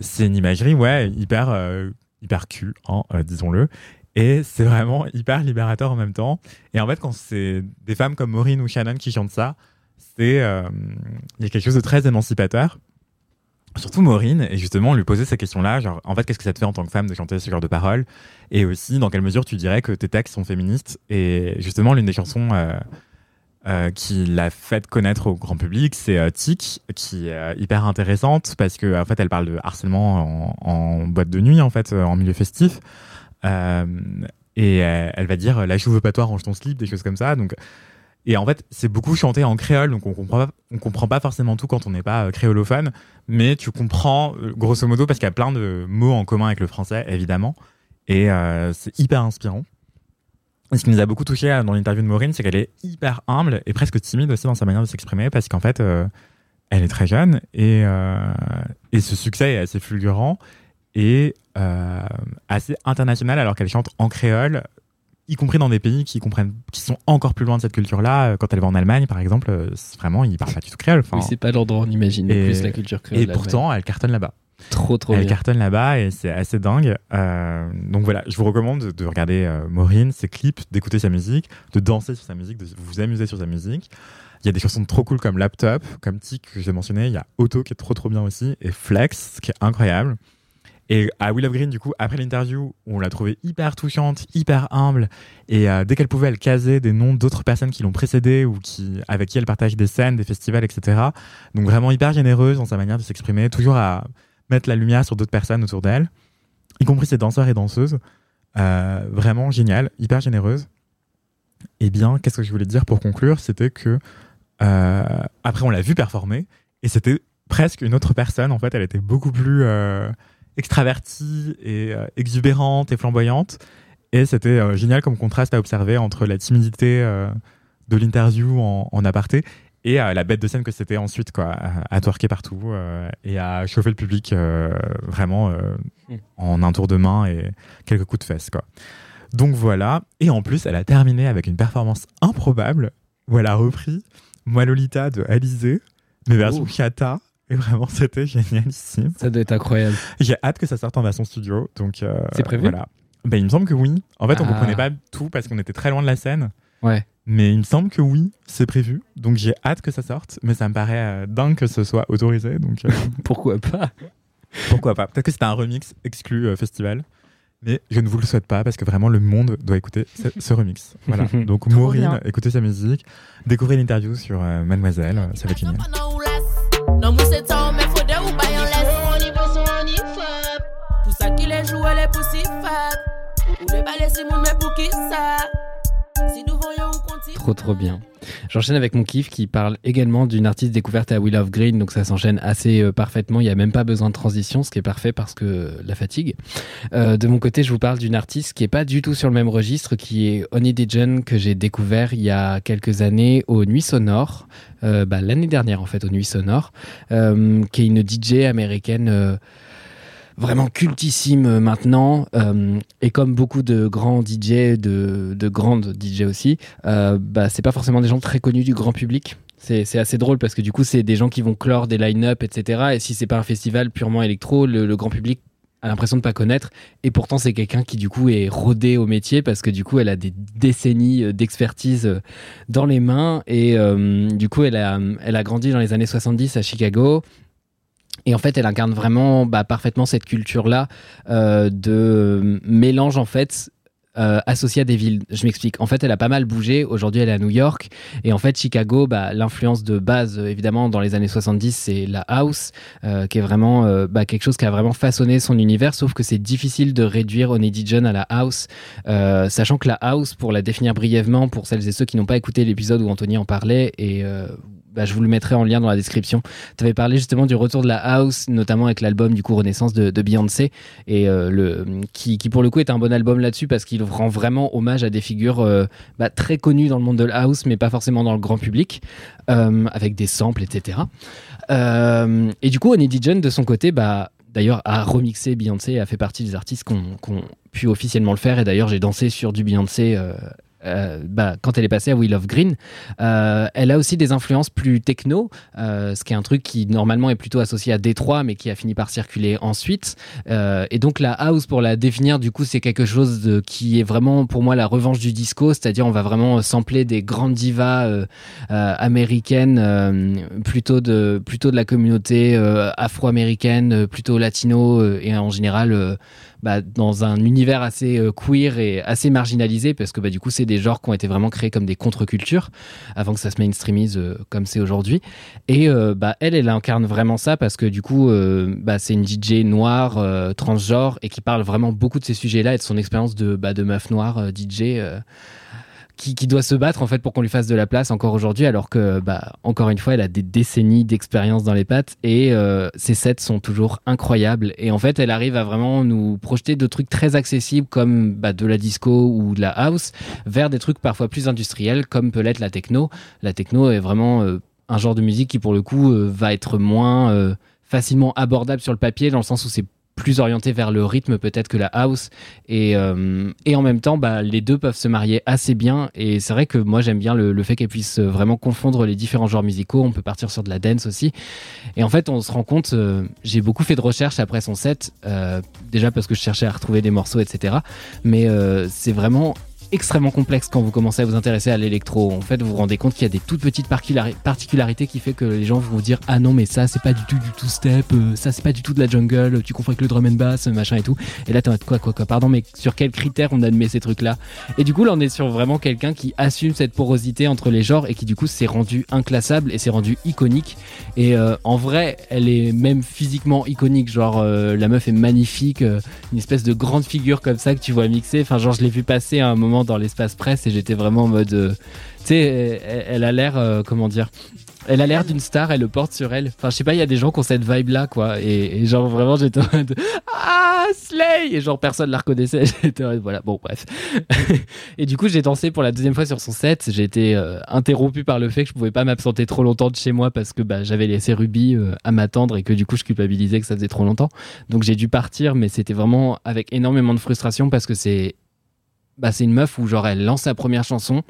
[SPEAKER 2] c'est une imagerie, ouais, hyper, hyper cul, hein, disons-le. Et c'est vraiment hyper libérateur en même temps. Et en fait, quand c'est des femmes comme Maureen ou Shannon qui chantent ça, c'est euh, il y a quelque chose de très émancipateur. Surtout Maureen, et justement, lui posait ces questions-là, genre, en fait, qu'est-ce que ça te fait en tant que femme de chanter ce genre de paroles? Et aussi, dans quelle mesure tu dirais que tes textes sont féministes? Et justement, l'une des chansons euh, euh, qui l'a fait connaître au grand public, c'est Tic, qui est hyper intéressante parce que en fait, elle parle de harcèlement en, en boîte de nuit, en fait, en milieu festif. Euh, et euh, elle va dire la chouve pas toi, range ton slip, des choses comme ça. Donc, et en fait, c'est beaucoup chanté en créole, donc on comprend pas, on comprend pas forcément tout quand on n'est pas euh, créolophone, mais tu comprends euh, grosso modo parce qu'il y a plein de mots en commun avec le français, évidemment, et euh, c'est hyper inspirant. Ce qui nous a beaucoup touché euh, dans l'interview de Maureen, c'est qu'elle est hyper humble et presque timide aussi dans sa manière de s'exprimer, parce qu'en fait, euh, elle est très jeune et, euh, et ce succès est assez fulgurant et euh, assez international alors qu'elle chante en créole, y compris dans des pays qui comprennent, qui sont encore plus loin de cette culture-là. Euh, Quand elle va en Allemagne, par exemple, euh, vraiment, ils parlent pas du tout créole. Enfin,
[SPEAKER 3] Oui, c'est pas l'endroit, on imagine,
[SPEAKER 2] et-
[SPEAKER 3] plus la culture créole.
[SPEAKER 2] et pourtant, elle cartonne là-bas.
[SPEAKER 3] trop trop
[SPEAKER 2] elle
[SPEAKER 3] bien.
[SPEAKER 2] cartonne là-bas et c'est assez dingue. Euh, donc voilà, je vous recommande de, de regarder euh, Maureen, ses clips, d'écouter sa musique, de danser sur sa musique, de vous amuser sur sa musique. Il y a des chansons trop cool comme Laptop, comme Tic que j'ai mentionné. Il y a Auto qui est trop trop bien aussi et Flex qui est incroyable. Et à Will of Green, du coup, après l'interview, on l'a trouvée hyper touchante, hyper humble. Et euh, dès qu'elle pouvait, elle casait des noms d'autres personnes qui l'ont précédée ou qui, avec qui elle partage des scènes, des festivals, etc. Donc vraiment hyper généreuse dans sa manière de s'exprimer, toujours à mettre la lumière sur d'autres personnes autour d'elle, y compris ses danseurs et danseuses. Euh, vraiment génial, hyper généreuse. Et bien, qu'est-ce que je voulais dire pour conclure? C'était que euh, après, on l'a vu performer et c'était presque une autre personne. En fait, elle était beaucoup plus extravertie et euh, exubérante et flamboyante. Et c'était euh, génial comme contraste à observer entre la timidité euh, de l'interview en, en aparté et la bête de scène que c'était ensuite, quoi, à, à twerker partout et à chauffer le public vraiment euh,
[SPEAKER 3] Mm.
[SPEAKER 2] en un tour de main et quelques coups de fesses, quoi. Donc voilà. Et en plus, elle a terminé avec une performance improbable où elle a repris Moi Lolita de Alizé, mais version chata. Et vraiment, c'était génialissime.
[SPEAKER 3] Ça doit être incroyable.
[SPEAKER 2] J'ai hâte que ça sorte en version studio. Donc, euh,
[SPEAKER 3] C'est prévu
[SPEAKER 2] Voilà. Ben, il me semble que oui. En fait, on
[SPEAKER 3] Ah.
[SPEAKER 2] comprenait pas tout parce qu'on était très loin de la scène.
[SPEAKER 3] Ouais.
[SPEAKER 2] Mais il me semble que oui, c'est prévu. Donc j'ai hâte que ça sorte. Mais ça me paraît euh, dingue que ce soit autorisé. Donc euh,
[SPEAKER 3] Pourquoi pas?
[SPEAKER 2] pourquoi pas? Peut-être que c'était un remix exclu euh, festival. Mais je ne vous le souhaite pas parce que vraiment le monde doit écouter ce, ce remix. Voilà. Donc Maureen, écoutez sa musique, découvrez l'interview sur euh, Mademoiselle, ça va être génial.
[SPEAKER 3] Trop trop bien. J'enchaîne avec mon kiff qui parle également d'une artiste découverte à Will of Green, donc ça s'enchaîne assez euh, parfaitement. Il n'y a même pas besoin de transition, ce qui est parfait parce que la fatigue. Euh, de mon côté, je vous parle d'une artiste qui est pas du tout sur le même registre, qui est Oni Dejan que j'ai découvert il y a quelques années aux Nuits Sonores, euh, bah, l'année dernière en fait aux Nuits Sonores, qui est une DJ américaine. Vraiment cultissime euh, maintenant euh, et comme beaucoup de grands DJ de, de grandes DJ aussi euh, bah, c'est pas forcément des gens très connus du grand public. C'est assez drôle parce que du coup, c'est des gens qui vont clore des line-up, etc. Et si c'est pas un festival purement électro, le, grand public a l'impression de pas connaître. Et pourtant, c'est quelqu'un qui du coup est rodé au métier parce que du coup, elle a des décennies euh, d'expertise dans les mains. Et du coup, elle a, elle a grandi dans les années 70 à Chicago. Et en fait, elle incarne vraiment bah, parfaitement cette culture-là euh, de mélange en fait euh, à des villes. Je m'explique. En fait, elle a pas mal bougé. Aujourd'hui, elle est à New York. Et en fait, Chicago, bah, l'influence de base, évidemment, dans les années 70, c'est la house, euh, qui est vraiment euh, bah, quelque chose qui a vraiment façonné son univers. Sauf que c'est difficile de réduire Honey Dijon à la house, sachant que la house, pour la définir brièvement, pour celles et ceux qui n'ont pas écouté l'épisode où Anthony en parlait, et bah, je vous le mettrai en lien dans la description. Tu avais parlé justement du retour de la house, notamment avec l'album du coup Renaissance de, Beyoncé, et euh, le, qui, pour le coup est un bon album là-dessus parce qu'il rend vraiment hommage à des figures euh, bah, très connues dans le monde de la house, mais pas forcément dans le grand public, euh, avec des samples, etc. Et du coup, Honey Dijon, de son côté, bah, d'ailleurs, a remixé Beyoncé et a fait partie des artistes qui ont pu officiellement le faire. Et d'ailleurs, j'ai dansé sur du Beyoncé. Euh, bah, quand elle est passée à We Love Green, Euh, elle a aussi des influences plus techno, euh, ce qui est un truc qui normalement est plutôt associé à Détroit, mais qui a fini par circuler ensuite. Et donc la house, pour la définir, du coup, c'est quelque chose qui est vraiment pour moi la revanche du disco, c'est-à-dire on va vraiment sampler des grandes divas américaines, plutôt de plutôt de la communauté afro-américaine, plutôt latino et en général. bah, dans un univers assez queer et assez marginalisé parce que bah, du coup c'est des genres qui ont été vraiment créés comme des contre-cultures avant que ça se mainstreamise euh, comme c'est aujourd'hui. Et euh, bah, elle elle incarne vraiment ça parce que du coup euh, bah, c'est une DJ noire transgenre et qui parle vraiment beaucoup de ces sujets là et de son expérience de, bah, de meuf noire DJ qui, doit se battre en fait pour qu'on lui fasse de la place encore aujourd'hui alors que bah, encore une fois elle a des décennies d'expérience dans les pattes et euh, ses sets sont toujours incroyables. Et en fait elle arrive à vraiment nous projeter de trucs très accessibles comme bah, de la disco ou de la house vers des trucs parfois plus industriels comme peut l'être la techno. La techno est vraiment euh, un genre de musique qui pour le coup euh, va être moins facilement abordable sur le papier dans le sens où c'est plus orienté vers le rythme peut-être que la house. Et, euh, et en même temps bah, les deux peuvent se marier assez bien. Et c'est vrai que moi j'aime bien le, fait qu'elles puissent euh, vraiment confondre les différents genres musicaux. On peut partir sur de la dance aussi. Et en fait on se rend compte euh, j'ai beaucoup fait de recherches après son set déjà parce que je cherchais à retrouver des morceaux etc mais c'est vraiment extrêmement complexe quand vous commencez à vous intéresser à l'électro. En fait, vous vous rendez compte qu'il y a des toutes petites particularités qui fait que les gens vont vous dire ah non mais ça c'est pas du tout du tout step, euh, ça c'est pas du tout de la jungle, tu confonds avec le drum and bass, machin et tout. Et là t'es en quoi quoi quoi pardon mais sur quels critères on admet ces trucs là Et du coup là on est sur vraiment quelqu'un qui assume cette porosité entre les genres et qui du coup s'est rendu inclassable et s'est rendu iconique. Et euh, en vrai elle est même physiquement iconique, genre euh, la meuf est magnifique, une espèce de grande figure comme ça que tu vois mixer. Enfin genre je l'ai vu passer à un moment dans l'espace presse et j'étais vraiment en mode, euh, tu sais, elle, a l'air, euh, comment dire. Elle a l'air d'une star, elle le porte sur elle. Enfin, je sais pas, il y a des gens qui ont cette vibe là, quoi. Et, et genre, vraiment, j'étais en mode Ah, Slay Et genre, personne la reconnaissait. J'étais en mode, voilà, bon, bref. et du coup, j'ai dansé pour la deuxième fois sur son set. J'ai été euh, interrompu par le fait que je pouvais pas m'absenter trop longtemps de chez moi parce que bah, j'avais laissé Ruby euh, à m'attendre et que du coup, je culpabilisais que ça faisait trop longtemps. Donc, j'ai dû partir, mais c'était vraiment avec énormément de frustration parce que c'est bah, c'est une meuf où genre elle lance sa première chanson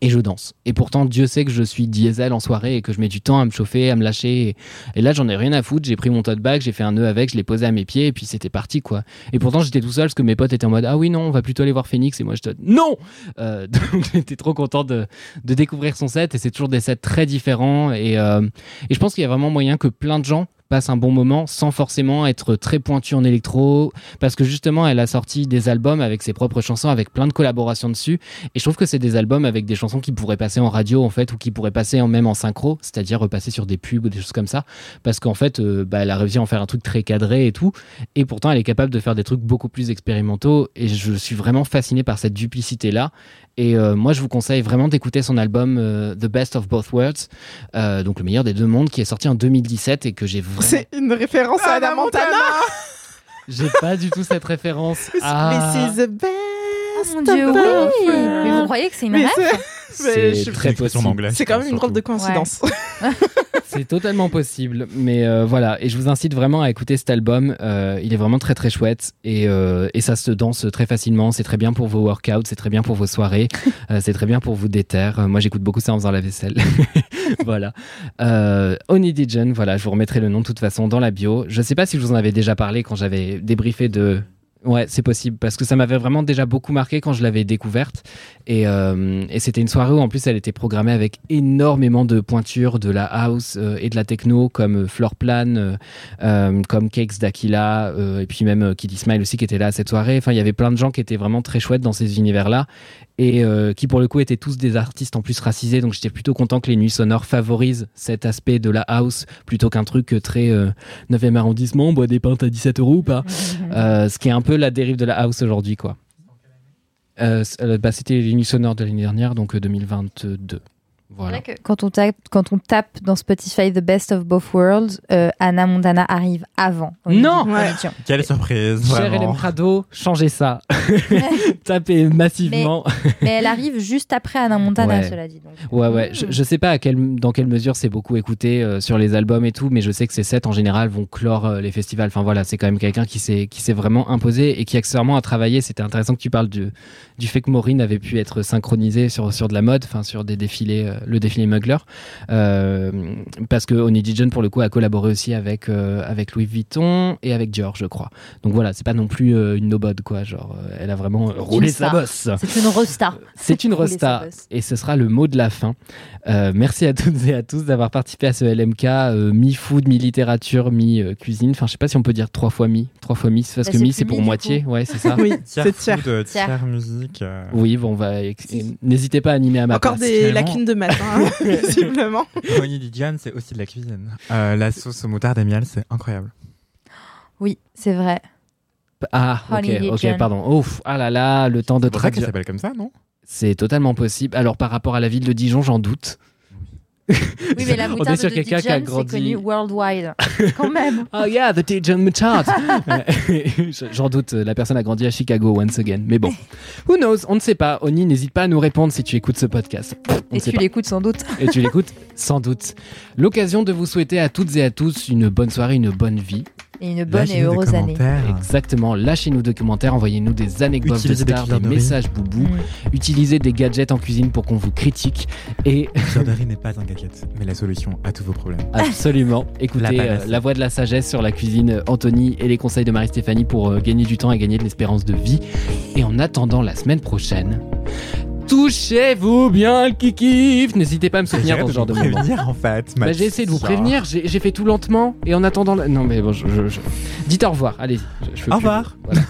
[SPEAKER 3] et je danse. Et pourtant, Dieu sait que je suis diesel en soirée et que je mets du temps à me chauffer, à me lâcher. Et, là, j'en ai rien à foutre. J'ai pris mon tote bag, j'ai fait un nœud avec, je l'ai posé à mes pieds et puis c'était parti, quoi. Et pourtant, j'étais tout seul parce que mes potes étaient en mode Ah oui, non, on va plutôt aller voir Phoenix. Et moi, je te Non Euh, Donc, j'étais trop content de, de découvrir son set et c'est toujours des sets très différents. Et, euh, et je pense qu'il y a vraiment moyen que plein de gens passent un bon moment sans forcément être très pointu en électro parce que justement elle a sorti des albums avec ses propres chansons avec plein de collaborations dessus. Et je trouve que c'est des albums avec des chansons qui pourraient passer en radio en fait ou qui pourraient passer en même en synchro c'est-à-dire repasser sur des pubs ou des choses comme ça. Parce qu'en fait euh, bah, elle a réussi à en faire un truc très cadré et tout. Et pourtant elle est capable de faire des trucs beaucoup plus expérimentaux. Et je suis vraiment fasciné par cette duplicité là et euh, moi je vous conseille vraiment d'écouter son album euh, The Best of Both Worlds euh, donc le meilleur des deux mondes qui est sorti en 2017 et que j'ai vraiment
[SPEAKER 4] C'est une référence à Anna Montana.
[SPEAKER 3] j'ai pas du tout cette référence ah.
[SPEAKER 4] This is the best.
[SPEAKER 1] Oh mon dieu, oui Mais vous croyez que c'est une rêve
[SPEAKER 4] c'est-
[SPEAKER 3] très possible
[SPEAKER 2] d'anglais,
[SPEAKER 4] C'est quand même une drôle de coïncidence.
[SPEAKER 3] C'est totalement possible, mais euh, voilà. Et je vous incite vraiment à écouter cet album. Euh, il est vraiment très très chouette et, euh, et ça se danse très facilement. C'est très bien pour vos workouts, c'est très bien pour vos soirées, euh, c'est très bien pour vous déterre. Moi, j'écoute beaucoup ça en faisant la vaisselle. voilà. Euh, Oni Dijon, voilà. Je vous remettrai le nom de toute façon dans la bio. Je sais pas si je vous en avais déjà parlé quand j'avais débriefé de Ouais, c'est possible parce que ça m'avait vraiment déjà beaucoup marqué quand je l'avais découverte et, euh, et c'était une soirée où en plus elle était programmée avec énormément de pointures de la house euh, et de la techno comme euh, euh, comme Cakes d'Aquila et puis même Kiddy Smile aussi qui était là à cette soirée. Enfin, il y avait plein de gens qui étaient vraiment très chouettes dans ces univers-là et euh, qui pour le coup étaient tous des artistes en plus racisés. Donc j'étais plutôt content que les nuits sonores favorisent cet aspect de la house plutôt qu'un truc très euh, 9e arrondissement, on boit des pintes à 17 euros ou pas. Euh, ce qui est un peu la dérive de la house aujourd'hui, quoi. Euh, euh, bah, C'était les nuits sonores de l'année dernière, donc euh, 2022. Voilà.
[SPEAKER 1] C'est vrai que quand on, tape, quand on tape dans Spotify The Best of Both Worlds, euh, Anna Montana arrive avant. On
[SPEAKER 3] Non
[SPEAKER 4] Ouais.
[SPEAKER 2] Quelle surprise,
[SPEAKER 3] Cher. Hélène Prado, changez ça. Tapez massivement.
[SPEAKER 1] Mais elle arrive juste après Anna Montana,
[SPEAKER 3] Ouais.
[SPEAKER 1] cela dit. donc.
[SPEAKER 3] Ouais, ouais. Je, je sais pas à dans quelle mesure c'est beaucoup écouté euh, sur les albums et tout, mais je sais que ces sets en général vont clore euh, les festivals. Enfin voilà, c'est quand même quelqu'un qui s'est vraiment imposé et qui accessoirement a travaillé. C'était intéressant que tu parles du, du fait que Maureen avait pu être synchronisée sur, sur de la mode, enfin sur des défilés, euh, le défilé Mugler. Euh, parce que John pour le coup a collaboré aussi avec, euh, avec Louis Vuitton et avec Dior, je crois. Donc voilà, c'est pas non plus euh, une nobody quoi. Genre, euh, elle a vraiment euh, roulé sa bosse.
[SPEAKER 1] C'est une rosta.
[SPEAKER 3] C'est une
[SPEAKER 1] bosse.
[SPEAKER 3] et ce sera le mot de la fin. Euh, merci à toutes et à tous d'avoir participé à ce LMK euh, mi-food, mi-littérature, mi-cuisine. Enfin, je sais pas si on peut dire trois fois mi, trois fois mi, parce
[SPEAKER 1] Bah,
[SPEAKER 3] que mi c'est pour moitié,
[SPEAKER 1] coup.
[SPEAKER 3] ouais c'est ça.
[SPEAKER 4] Oui,
[SPEAKER 2] Tiers
[SPEAKER 4] c'est tiers.
[SPEAKER 2] food,
[SPEAKER 1] Tiers.
[SPEAKER 2] musique. euh,
[SPEAKER 3] Oui, bon, on va. N'hésitez pas à animer à ma
[SPEAKER 4] Encore
[SPEAKER 3] place.
[SPEAKER 4] des
[SPEAKER 2] finalement.
[SPEAKER 4] lacunes de matin, hein, visiblement.
[SPEAKER 2] Honey Dijon, c'est aussi de la cuisine. Euh, la sauce au moutarde et miel, c'est incroyable.
[SPEAKER 1] Oui, c'est vrai.
[SPEAKER 3] Ah, ok,
[SPEAKER 1] Honey
[SPEAKER 3] ok,
[SPEAKER 1] Dijon.
[SPEAKER 3] pardon. Ouf, ah là là, le temps de
[SPEAKER 2] C'est pour ça qu'elle
[SPEAKER 3] traduire.
[SPEAKER 2] s'appelle comme ça, non?
[SPEAKER 3] C'est totalement possible. Alors, par rapport à la ville de Dijon, j'en doute.
[SPEAKER 1] Oui, mais la
[SPEAKER 3] On est
[SPEAKER 1] moutarde
[SPEAKER 3] sur
[SPEAKER 1] de
[SPEAKER 3] quelqu'un qui a
[SPEAKER 1] c'est
[SPEAKER 3] grandi-
[SPEAKER 1] connu worldwide. Quand même.
[SPEAKER 3] Oh yeah, the Dijon Moutarde. J'en doute, la personne a grandi à Chicago once again. Mais bon, who knows, on ne sait pas. Oni, n'hésite pas à nous répondre si tu écoutes ce podcast. On
[SPEAKER 1] Et tu l'écoutes sans doute.
[SPEAKER 3] Et tu l'écoutes sans doute. L'occasion de vous souhaiter à toutes et à tous une bonne soirée, une bonne vie.
[SPEAKER 1] Et une bonne et heureuse année.
[SPEAKER 2] commentaires.
[SPEAKER 3] Exactement. Lâchez-nous des commentaires, envoyez-nous des anecdotes de
[SPEAKER 2] Utilisez
[SPEAKER 3] stars, des messages boubou. Utilisez des gadgets en cuisine pour qu'on vous critique. Et
[SPEAKER 2] n'est pas un gadget, mais la solution à tous vos problèmes.
[SPEAKER 3] absolument, écoutez
[SPEAKER 2] La
[SPEAKER 3] euh, la voix de la sagesse sur la cuisine, Anthony, et les conseils de Marie-Stéphanie pour euh, gagner du temps et gagner de l'espérance de vie. Et en attendant la semaine prochaine, touchez-vous bien le kikif N'hésitez pas à me soutenir dans ce genre de moment.
[SPEAKER 2] prévenir, en fait.
[SPEAKER 3] Bah, j'ai essayé de vous prévenir, j'ai fait tout lentement et en attendant. la- Non mais bon, je, je- je- dites au revoir, allez. Je, je fais
[SPEAKER 2] Au
[SPEAKER 3] plus.
[SPEAKER 2] revoir.
[SPEAKER 3] Voilà.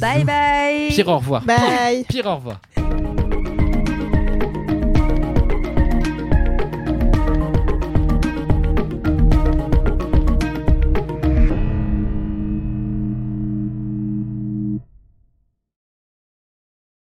[SPEAKER 1] Bye bye.
[SPEAKER 3] Pire au revoir.
[SPEAKER 4] Bye
[SPEAKER 3] Pire au revoir.